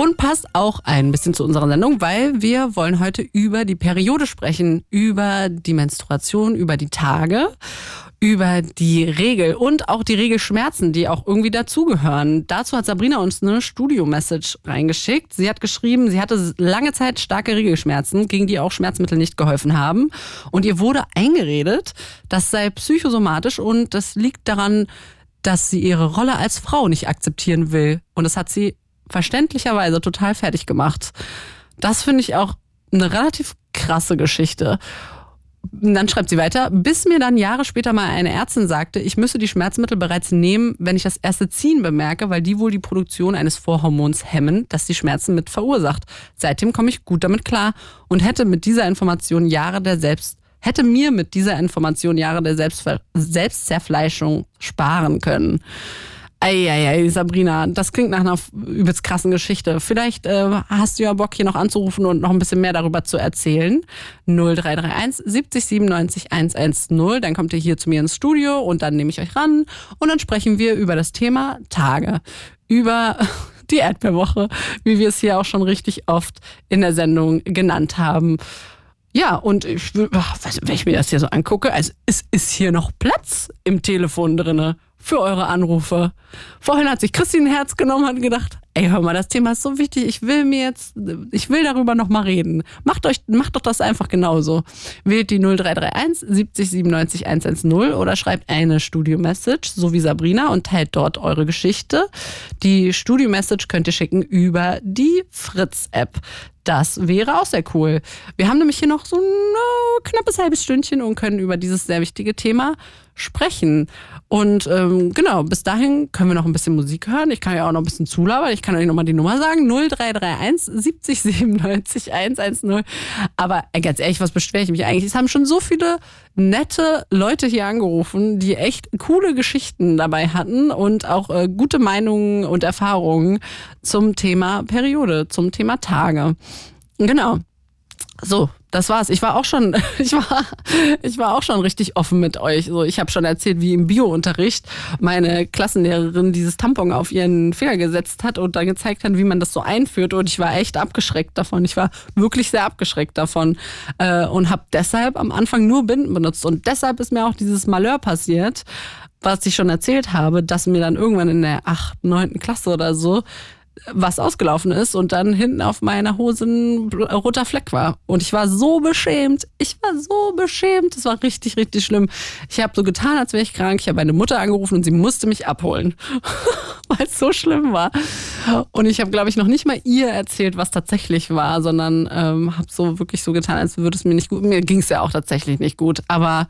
[SPEAKER 2] Und passt auch ein bisschen zu unserer Sendung, weil wir wollen heute über die Periode sprechen, über die Menstruation, über die Tage, über die Regel und auch die Regelschmerzen, die auch irgendwie dazugehören. Dazu hat Sabrina uns eine Studio-Message reingeschickt. Sie hat geschrieben, sie hatte lange Zeit starke Regelschmerzen, gegen die auch Schmerzmittel nicht geholfen haben. Und ihr wurde eingeredet, das sei psychosomatisch und das liegt daran, dass sie ihre Rolle als Frau nicht akzeptieren will. Und das hat sie verständlicherweise total fertig gemacht. Das finde ich auch eine relativ krasse Geschichte. Und dann schreibt sie weiter, bis mir dann Jahre später mal eine Ärztin sagte, ich müsse die Schmerzmittel bereits nehmen, wenn ich das erste Ziehen bemerke, weil die wohl die Produktion eines Vorhormons hemmen, das die Schmerzen mit verursacht. Seitdem komme ich gut damit klar und hätte mit dieser Information Jahre der Selbst hätte mir mit dieser Information Jahre der Selbstver Selbstzerfleischung sparen können. Eieiei, Sabrina, das klingt nach einer übelst krassen Geschichte. Vielleicht äh, hast du ja Bock, hier noch anzurufen und noch ein bisschen mehr darüber zu erzählen. 0331 70 97 110. Dann kommt ihr hier zu mir ins Studio und dann nehme ich euch ran und dann sprechen wir über das Thema Tage. Über die Erdbeerwoche, wie wir es hier auch schon richtig oft in der Sendung genannt haben. Ja, und ich, wenn ich mir das hier so angucke, also es ist hier noch Platz im Telefon drinne für eure Anrufe. Vorhin hat sich Christine Herz genommen und gedacht, ey, hör mal, das Thema ist so wichtig, ich will mir jetzt, ich will darüber nochmal reden. Macht euch, macht doch das einfach genauso. Wählt die 0331 70 97 110 oder schreibt eine Studio-Message, so wie Sabrina, und teilt dort eure Geschichte. Die Studio-Message könnt ihr schicken über die Fritz-App. Das wäre auch sehr cool. Wir haben nämlich hier noch so ein äh, knappes halbes Stündchen und können über dieses sehr wichtige Thema sprechen. Und ähm, genau, bis dahin können wir noch ein bisschen Musik hören. Ich kann ja auch noch ein bisschen zulabern. Ich kann euch nochmal die Nummer sagen. 0331 70 97 110. Aber äh, ganz ehrlich, was beschwere ich mich eigentlich? Es haben schon so viele nette Leute hier angerufen, die echt coole Geschichten dabei hatten und auch äh, gute Meinungen und Erfahrungen zum Thema Periode, zum Thema Tage. Genau. So, das war's. Ich war auch schon, ich war, ich war auch schon richtig offen mit euch. So, ich habe schon erzählt, wie im Biounterricht meine Klassenlehrerin dieses Tampon auf ihren Finger gesetzt hat und dann gezeigt hat, wie man das so einführt. Und ich war echt abgeschreckt davon. Ich war wirklich sehr abgeschreckt davon äh, und habe deshalb am Anfang nur Binden benutzt. Und deshalb ist mir auch dieses Malheur passiert, was ich schon erzählt habe, dass mir dann irgendwann in der achten, neunten Klasse oder so was ausgelaufen ist und dann hinten auf meiner Hose ein roter Fleck war. Und ich war so beschämt. Ich war so beschämt. Das war richtig, richtig schlimm. Ich habe so getan, als wäre ich krank. Ich habe meine Mutter angerufen und sie musste mich abholen, weil es so schlimm war. Und ich habe, glaube ich, noch nicht mal ihr erzählt, was tatsächlich war, sondern ähm, habe so wirklich so getan, als würde es mir nicht gut. Mir ging es ja auch tatsächlich nicht gut. Aber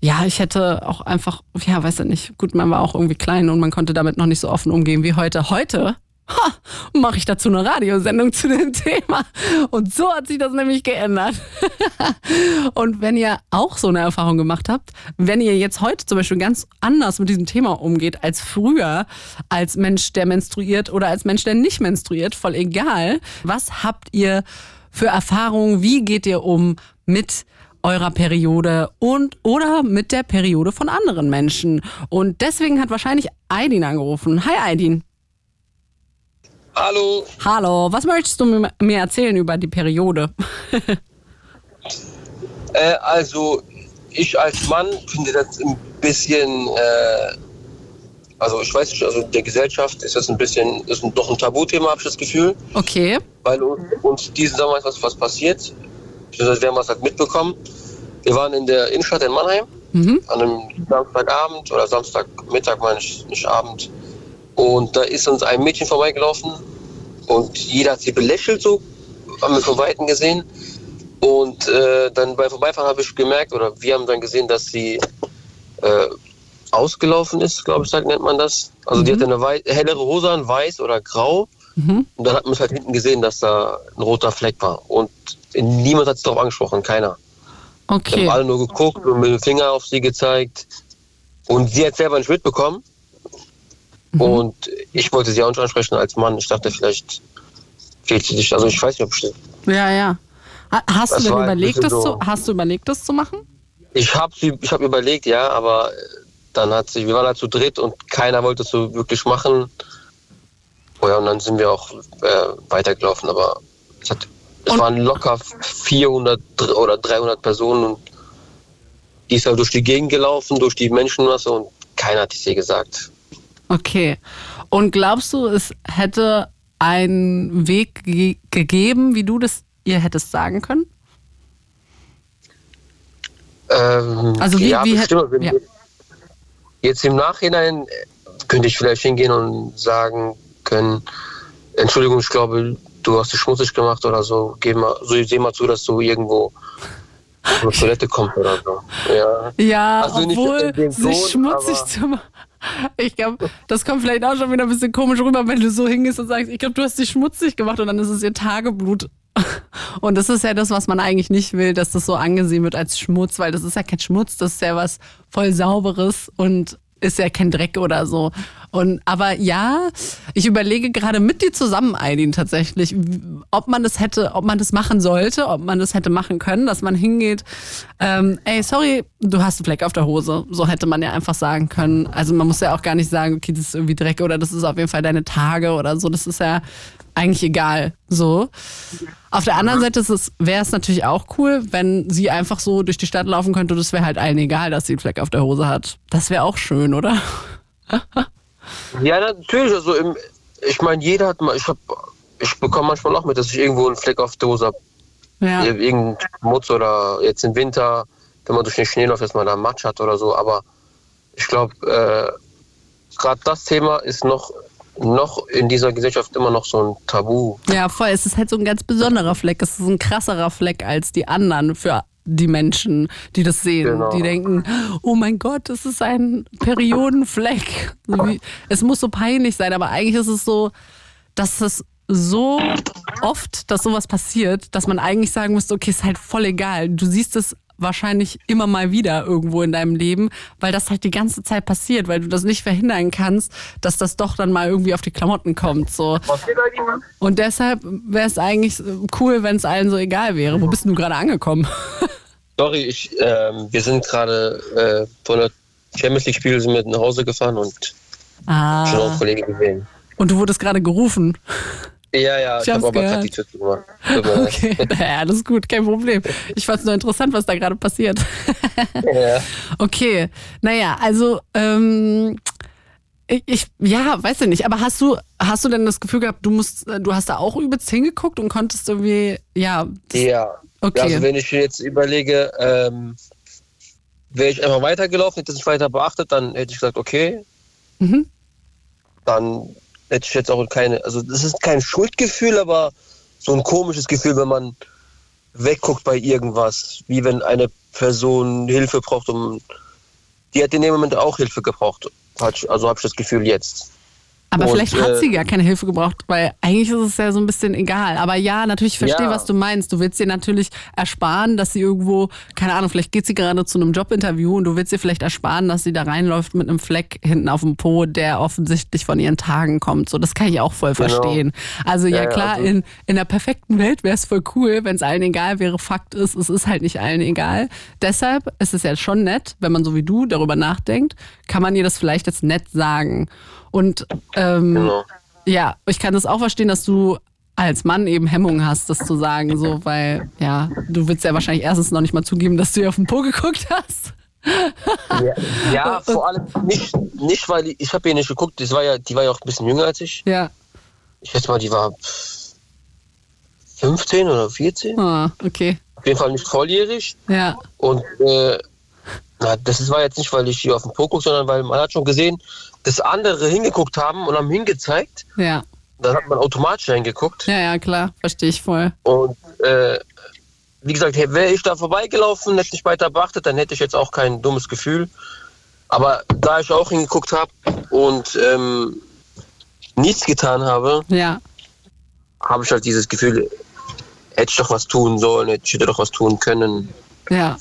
[SPEAKER 2] ja, ich hätte auch einfach, ja, weiß ich nicht. Gut, man war auch irgendwie klein und man konnte damit noch nicht so offen umgehen wie heute. Heute ha, mache ich dazu eine Radiosendung zu dem Thema. Und so hat sich das nämlich geändert. und wenn ihr auch so eine Erfahrung gemacht habt, wenn ihr jetzt heute zum Beispiel ganz anders mit diesem Thema umgeht als früher, als Mensch, der menstruiert oder als Mensch, der nicht menstruiert, voll egal, was habt ihr für Erfahrungen? Wie geht ihr um mit eurer Periode und oder mit der Periode von anderen Menschen. Und deswegen hat wahrscheinlich Aidin angerufen. Hi Aidin.
[SPEAKER 10] Hallo.
[SPEAKER 2] Hallo, was möchtest du mir erzählen über die Periode?
[SPEAKER 10] äh, also, ich als Mann finde das ein bisschen, äh, also ich weiß nicht, also der Gesellschaft ist das ein bisschen, ist doch ein Tabuthema, habe ich das Gefühl.
[SPEAKER 2] Okay.
[SPEAKER 10] Weil uns, uns diesen Sommer ist was, was passiert. Wir haben was halt mitbekommen. Wir waren in der Innenstadt in Mannheim
[SPEAKER 2] Mhm.
[SPEAKER 10] an einem Samstagabend oder Samstagmittag, meine ich, nicht Abend. Und da ist uns ein Mädchen vorbeigelaufen und jeder hat sie belächelt, so haben wir von Weitem gesehen. Und äh, dann beim Vorbeifahren habe ich gemerkt, oder wir haben dann gesehen, dass sie äh, ausgelaufen ist, glaube ich, sagt, nennt man das. Also die
[SPEAKER 2] Mhm.
[SPEAKER 10] hatte eine wei hellere Hose an, weiß oder grau.
[SPEAKER 2] Mhm.
[SPEAKER 10] Und dann hat man es halt hinten gesehen, dass da ein roter Fleck war. Und niemand hat es darauf angesprochen, keiner. Wir
[SPEAKER 2] Okay.
[SPEAKER 10] haben alle nur geguckt und mit dem Finger auf sie gezeigt. Und sie hat selber nicht mitbekommen.
[SPEAKER 2] Mhm.
[SPEAKER 10] Und ich wollte sie auch nicht ansprechen als Mann. Ich dachte, vielleicht fehlt sie dich. Also ich weiß nicht, ob ich,
[SPEAKER 2] Ja, ja. Ha- Hast
[SPEAKER 10] Das
[SPEAKER 2] du denn überlegt, das
[SPEAKER 10] bisschen
[SPEAKER 2] zu,
[SPEAKER 10] so-
[SPEAKER 2] hast du überlegt, das zu machen?
[SPEAKER 10] ich habe ich hab überlegt, ja, aber dann hat sie, wir waren halt zu dritt und keiner wollte es so wirklich machen. Oh ja, und dann sind wir auch äh, weitergelaufen, aber es, hat, es
[SPEAKER 2] Und-
[SPEAKER 10] waren locker 400 oder 300 Personen und die ist halt durch die Gegend gelaufen, durch die Menschenmasse und keiner hat es ihr gesagt.
[SPEAKER 2] Okay. Und glaubst du, es hätte einen Weg ge gegeben, wie du das ihr hättest sagen können?
[SPEAKER 10] Ähm,
[SPEAKER 2] Also wie-
[SPEAKER 10] ja,
[SPEAKER 2] wie
[SPEAKER 10] bestimmt.
[SPEAKER 2] hätt-
[SPEAKER 10] Wenn
[SPEAKER 2] ja.
[SPEAKER 10] Jetzt im Nachhinein könnte ich vielleicht hingehen und sagen können, Entschuldigung, ich glaube, du hast dich schmutzig gemacht oder so. Geh mal, so seh mal zu, dass du irgendwo zur Toilette kommst oder so. Ja.
[SPEAKER 2] Ja,
[SPEAKER 10] Also nicht
[SPEAKER 2] obwohl sich
[SPEAKER 10] Ton,
[SPEAKER 2] schmutzig zu machen. Ich glaube, das kommt vielleicht auch schon wieder ein bisschen komisch rüber, wenn du so hingehst und sagst, ich glaube, du hast dich schmutzig gemacht und dann ist es ihr Tageblut. Und das ist ja das, was man eigentlich nicht will, dass das so angesehen wird als Schmutz, weil das ist ja kein Schmutz, das ist ja was voll Sauberes und ist ja kein Dreck oder so. Und aber ja, ich überlege gerade mit dir zusammen, Eileen, tatsächlich, ob man das hätte, ob man das machen sollte, ob man das hätte machen können, dass man hingeht, ähm, ey, sorry, du hast einen Fleck auf der Hose. So hätte man ja einfach sagen können. Also man muss ja auch gar nicht sagen, okay, das ist irgendwie Dreck oder das ist auf jeden Fall deine Tage oder so. Das ist ja eigentlich egal. So. Auf der anderen Seite ist es, wäre es natürlich auch cool, wenn sie einfach so durch die Stadt laufen könnte und es wäre halt allen egal, dass sie einen Fleck auf der Hose hat. Das wäre auch schön, oder?
[SPEAKER 10] Ja, natürlich. Also im, ich meine, jeder hat mal, ich hab, ich bekomme manchmal auch mit, dass ich irgendwo einen Fleck auf der Hose habe.
[SPEAKER 2] Ja.
[SPEAKER 10] Irgendein Schmutz oder jetzt im Winter, wenn man durch den Schnee läuft, dass man da Matsch hat oder so. Aber ich glaube, äh, gerade das Thema ist noch, noch in dieser Gesellschaft immer noch so ein Tabu.
[SPEAKER 2] Ja, voll. Es ist halt so ein ganz besonderer Fleck. Es ist ein krasserer Fleck als die anderen für die Menschen, die das sehen.
[SPEAKER 10] Genau.
[SPEAKER 2] Die denken, oh mein Gott, das ist ein Periodenfleck. Es muss so peinlich sein, aber eigentlich ist es so, dass es so oft, dass sowas passiert, dass man eigentlich sagen müsste, okay, ist halt voll egal. Du siehst es wahrscheinlich immer mal wieder irgendwo in deinem Leben, weil das halt die ganze Zeit passiert, weil du das nicht verhindern kannst, dass das doch dann mal irgendwie auf die Klamotten kommt. So. Und deshalb wäre es eigentlich cool, wenn es allen so egal wäre. Wo bist denn du gerade angekommen?
[SPEAKER 10] Sorry, ich, ähm, wir sind gerade äh, von der Champions League Spiel sind wir nach Hause gefahren und schon auch
[SPEAKER 2] Ah.
[SPEAKER 10] Kollegen gesehen.
[SPEAKER 2] Und du wurdest gerade gerufen.
[SPEAKER 10] Ja, ja,
[SPEAKER 2] Ich
[SPEAKER 10] ich, habe aber Tür leid.
[SPEAKER 2] Okay, naja, alles gut, kein Problem. Ich fand es nur interessant, was da gerade passiert.
[SPEAKER 10] Ja.
[SPEAKER 2] Okay, naja, also ähm, ich, ich, ja, weiß ich nicht, aber hast du, hast du denn das Gefühl gehabt, du musst, äh, du hast da auch übelst hingeguckt und konntest irgendwie, ja,
[SPEAKER 10] Ja.
[SPEAKER 2] Okay.
[SPEAKER 10] Also wenn ich jetzt überlege, ähm, wäre ich einfach weitergelaufen, hätte ich nicht weiter beachtet, dann hätte ich gesagt, okay,
[SPEAKER 2] Mhm.
[SPEAKER 10] dann hätte ich jetzt auch keine, also das ist kein Schuldgefühl, aber so ein komisches Gefühl, wenn man wegguckt bei irgendwas, wie wenn eine Person Hilfe braucht, um die hat in dem Moment auch Hilfe gebraucht. Also habe ich das Gefühl jetzt.
[SPEAKER 2] Aber
[SPEAKER 10] Und,
[SPEAKER 2] vielleicht hat
[SPEAKER 10] äh,
[SPEAKER 2] sie gar keine Hilfe gebraucht, weil eigentlich ist es ja so ein bisschen egal. Aber ja, natürlich, ich verstehe,
[SPEAKER 10] Ja.
[SPEAKER 2] was du meinst. Du willst ihr natürlich ersparen, dass sie irgendwo, keine Ahnung, vielleicht geht sie gerade zu einem Jobinterview und du willst ihr vielleicht ersparen, dass sie da reinläuft mit einem Fleck hinten auf dem Po, der offensichtlich von ihren Tagen kommt. So, das kann ich auch voll
[SPEAKER 10] Genau.
[SPEAKER 2] verstehen. Also ja,
[SPEAKER 10] Ja, ja,
[SPEAKER 2] klar,
[SPEAKER 10] also-
[SPEAKER 2] in, in der perfekten Welt wäre es voll cool, wenn es allen egal wäre. Fakt ist, es ist halt nicht allen egal. Deshalb ist es ja schon nett, wenn man so wie du darüber nachdenkt, kann man ihr das vielleicht jetzt nett sagen. Und ähm,
[SPEAKER 10] Genau.
[SPEAKER 2] ja, ich kann das auch verstehen, dass du als Mann eben Hemmungen hast, das zu sagen, so, weil, ja, du willst ja wahrscheinlich erstens noch nicht mal zugeben, dass du ihr auf den Po geguckt hast.
[SPEAKER 10] Ja, ja vor allem nicht, nicht weil ich, ich habe ihr nicht geguckt, das war ja, die war ja auch ein bisschen jünger als ich.
[SPEAKER 2] Ja.
[SPEAKER 10] Ich schätze mal, die war 15 oder 14.
[SPEAKER 2] Ah, okay.
[SPEAKER 10] Auf jeden Fall nicht volljährig.
[SPEAKER 2] Ja.
[SPEAKER 10] Und äh, na, das war jetzt nicht, weil ich hier auf den Po gucke, sondern weil man hat schon gesehen, dass andere hingeguckt haben und haben hingezeigt.
[SPEAKER 2] Ja.
[SPEAKER 10] Dann hat man automatisch hingeguckt.
[SPEAKER 2] Ja, ja, klar. Verstehe ich voll.
[SPEAKER 10] Und äh, wie gesagt, wäre ich da vorbeigelaufen, hätte ich weiter beachtet, dann hätte ich jetzt auch kein dummes Gefühl. Aber da ich auch hingeguckt habe und ähm, nichts getan habe,
[SPEAKER 2] Ja.
[SPEAKER 10] habe ich halt dieses Gefühl, hätte ich doch was tun sollen, hätte ich doch was tun können.
[SPEAKER 2] Ja.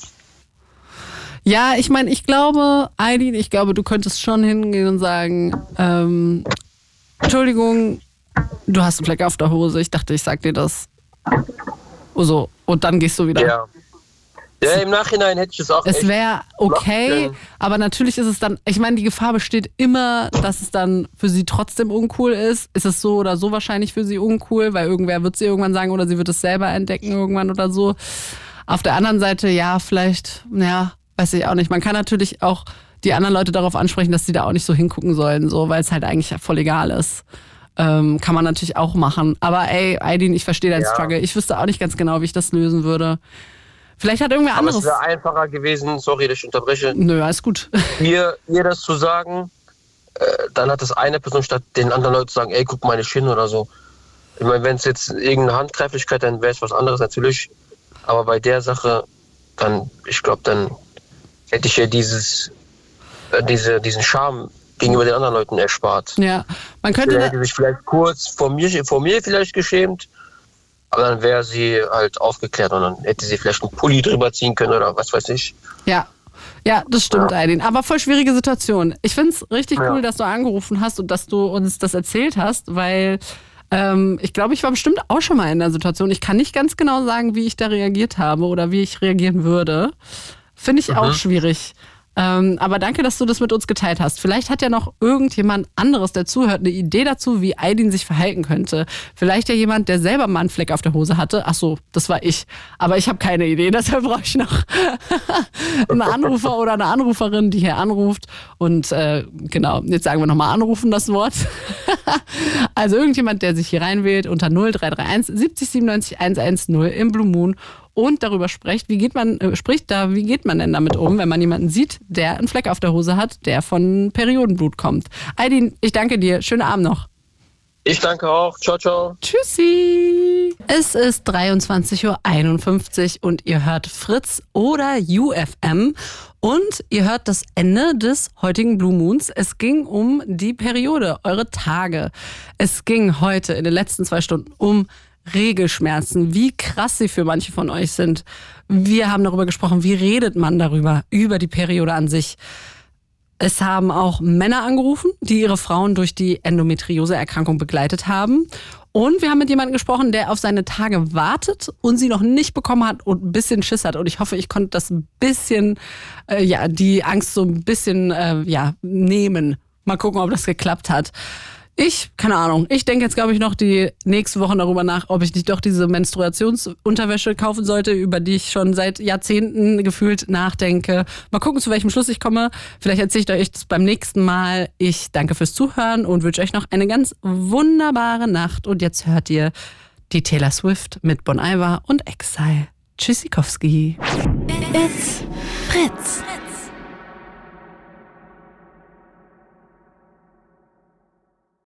[SPEAKER 2] Ja, ich meine, ich glaube, Eileen, ich glaube, du könntest schon hingehen und sagen, ähm, Entschuldigung, du hast einen Fleck auf der Hose. Ich dachte, ich sag dir das. So, und dann gehst du wieder.
[SPEAKER 10] Ja. Ja, im Nachhinein hätte ich es auch.
[SPEAKER 2] Es wäre okay, aber natürlich ist es dann, ich meine, die Gefahr besteht immer, dass es dann für sie trotzdem uncool ist. Ist es so oder so wahrscheinlich für sie uncool, weil irgendwer wird sie irgendwann sagen oder sie wird es selber entdecken irgendwann oder so. Auf der anderen Seite, ja, vielleicht, ja, weiß ich auch nicht. Man kann natürlich auch die anderen Leute darauf ansprechen, dass sie da auch nicht so hingucken sollen, so, weil es halt eigentlich voll egal ist. Ähm, kann man natürlich auch machen. Aber ey, Aidin, ich verstehe deinen
[SPEAKER 10] Ja.
[SPEAKER 2] Struggle. Ich wüsste auch nicht ganz genau, wie ich das lösen würde. Vielleicht hat irgendwer
[SPEAKER 10] Aber
[SPEAKER 2] anderes.
[SPEAKER 10] es wäre einfacher gewesen, sorry, dass ich unterbreche,
[SPEAKER 2] Nö, alles gut.
[SPEAKER 10] ihr, ihr das zu sagen. Äh, dann hat es eine Person statt den anderen Leuten zu sagen, ey, guck mal nicht hin oder so. Ich meine, wenn es jetzt irgendeine Handgreiflichkeit, dann wäre es was anderes natürlich. Aber bei der Sache, dann, ich glaube, dann hätte ich ja dieses, äh, diese, diesen Charme gegenüber den anderen Leuten erspart.
[SPEAKER 2] Ja, man könnte.
[SPEAKER 10] Sie hätte sich vielleicht kurz vor mir, vor mir vielleicht geschämt, aber dann wäre sie halt aufgeklärt und dann hätte sie vielleicht einen Pulli drüber ziehen können oder was weiß ich.
[SPEAKER 2] Ja. Ja, das stimmt, Aidin. Aber voll schwierige Situation. Ich find's richtig
[SPEAKER 10] Ja.
[SPEAKER 2] cool, dass du angerufen hast und dass du uns das erzählt hast, weil ähm, ich glaube, ich war bestimmt auch schon mal in der Situation. Ich kann nicht ganz genau sagen, wie ich da reagiert habe oder wie ich reagieren würde. Finde ich auch schwierig. Ähm, aber danke, dass du das mit uns geteilt hast. Vielleicht hat ja noch irgendjemand anderes, der zuhört, eine Idee dazu, wie Aidin sich verhalten könnte. Vielleicht ja jemand, der selber mal einen Fleck auf der Hose hatte. Ach so, das war ich. Aber ich habe keine Idee, deshalb brauche ich noch einen Anrufer oder eine Anruferin, die hier anruft. Und äh, genau, jetzt sagen wir nochmal anrufen, das Wort. also irgendjemand, der sich hier reinwählt unter 0331 70 97 110 im Blue Moon und darüber spricht, wie geht man, äh, spricht da, wie geht man denn damit um, wenn man jemanden sieht, der einen Fleck auf der Hose hat, der von Periodenblut kommt. Aidin, ich danke dir. Schönen Abend noch.
[SPEAKER 10] Ich danke auch. Ciao, ciao.
[SPEAKER 2] Tschüssi. Es ist 23.51 Uhr und ihr hört Fritz oder UFM und ihr hört das Ende des heutigen Blue Moons. Es ging um die Periode, eure Tage. Es ging heute in den letzten zwei Stunden um Regelschmerzen, wie krass sie für manche von euch sind. Wir haben darüber gesprochen, wie redet man darüber, über die Periode an sich. Es haben auch Männer angerufen, die ihre Frauen durch die Endometriose-Erkrankung begleitet haben. Und wir haben mit jemandem gesprochen, der auf seine Tage wartet und sie noch nicht bekommen hat und ein bisschen Schiss hat. Und ich hoffe, ich konnte das ein bisschen, äh, ja, die Angst so ein bisschen, äh, ja, nehmen. Mal gucken, ob das geklappt hat. Ich, keine Ahnung, ich denke jetzt, glaube ich, noch die nächste Woche darüber nach, ob ich nicht doch diese Menstruationsunterwäsche kaufen sollte, über die ich schon seit Jahrzehnten gefühlt nachdenke. Mal gucken, zu welchem Schluss ich komme. Vielleicht erzähle ich euch das beim nächsten Mal. Ich danke fürs Zuhören und wünsche euch noch eine ganz wunderbare Nacht. Und jetzt hört ihr die Taylor Swift mit Bon Iver und Exile. Tschüssikowski.
[SPEAKER 1] It's Fritz.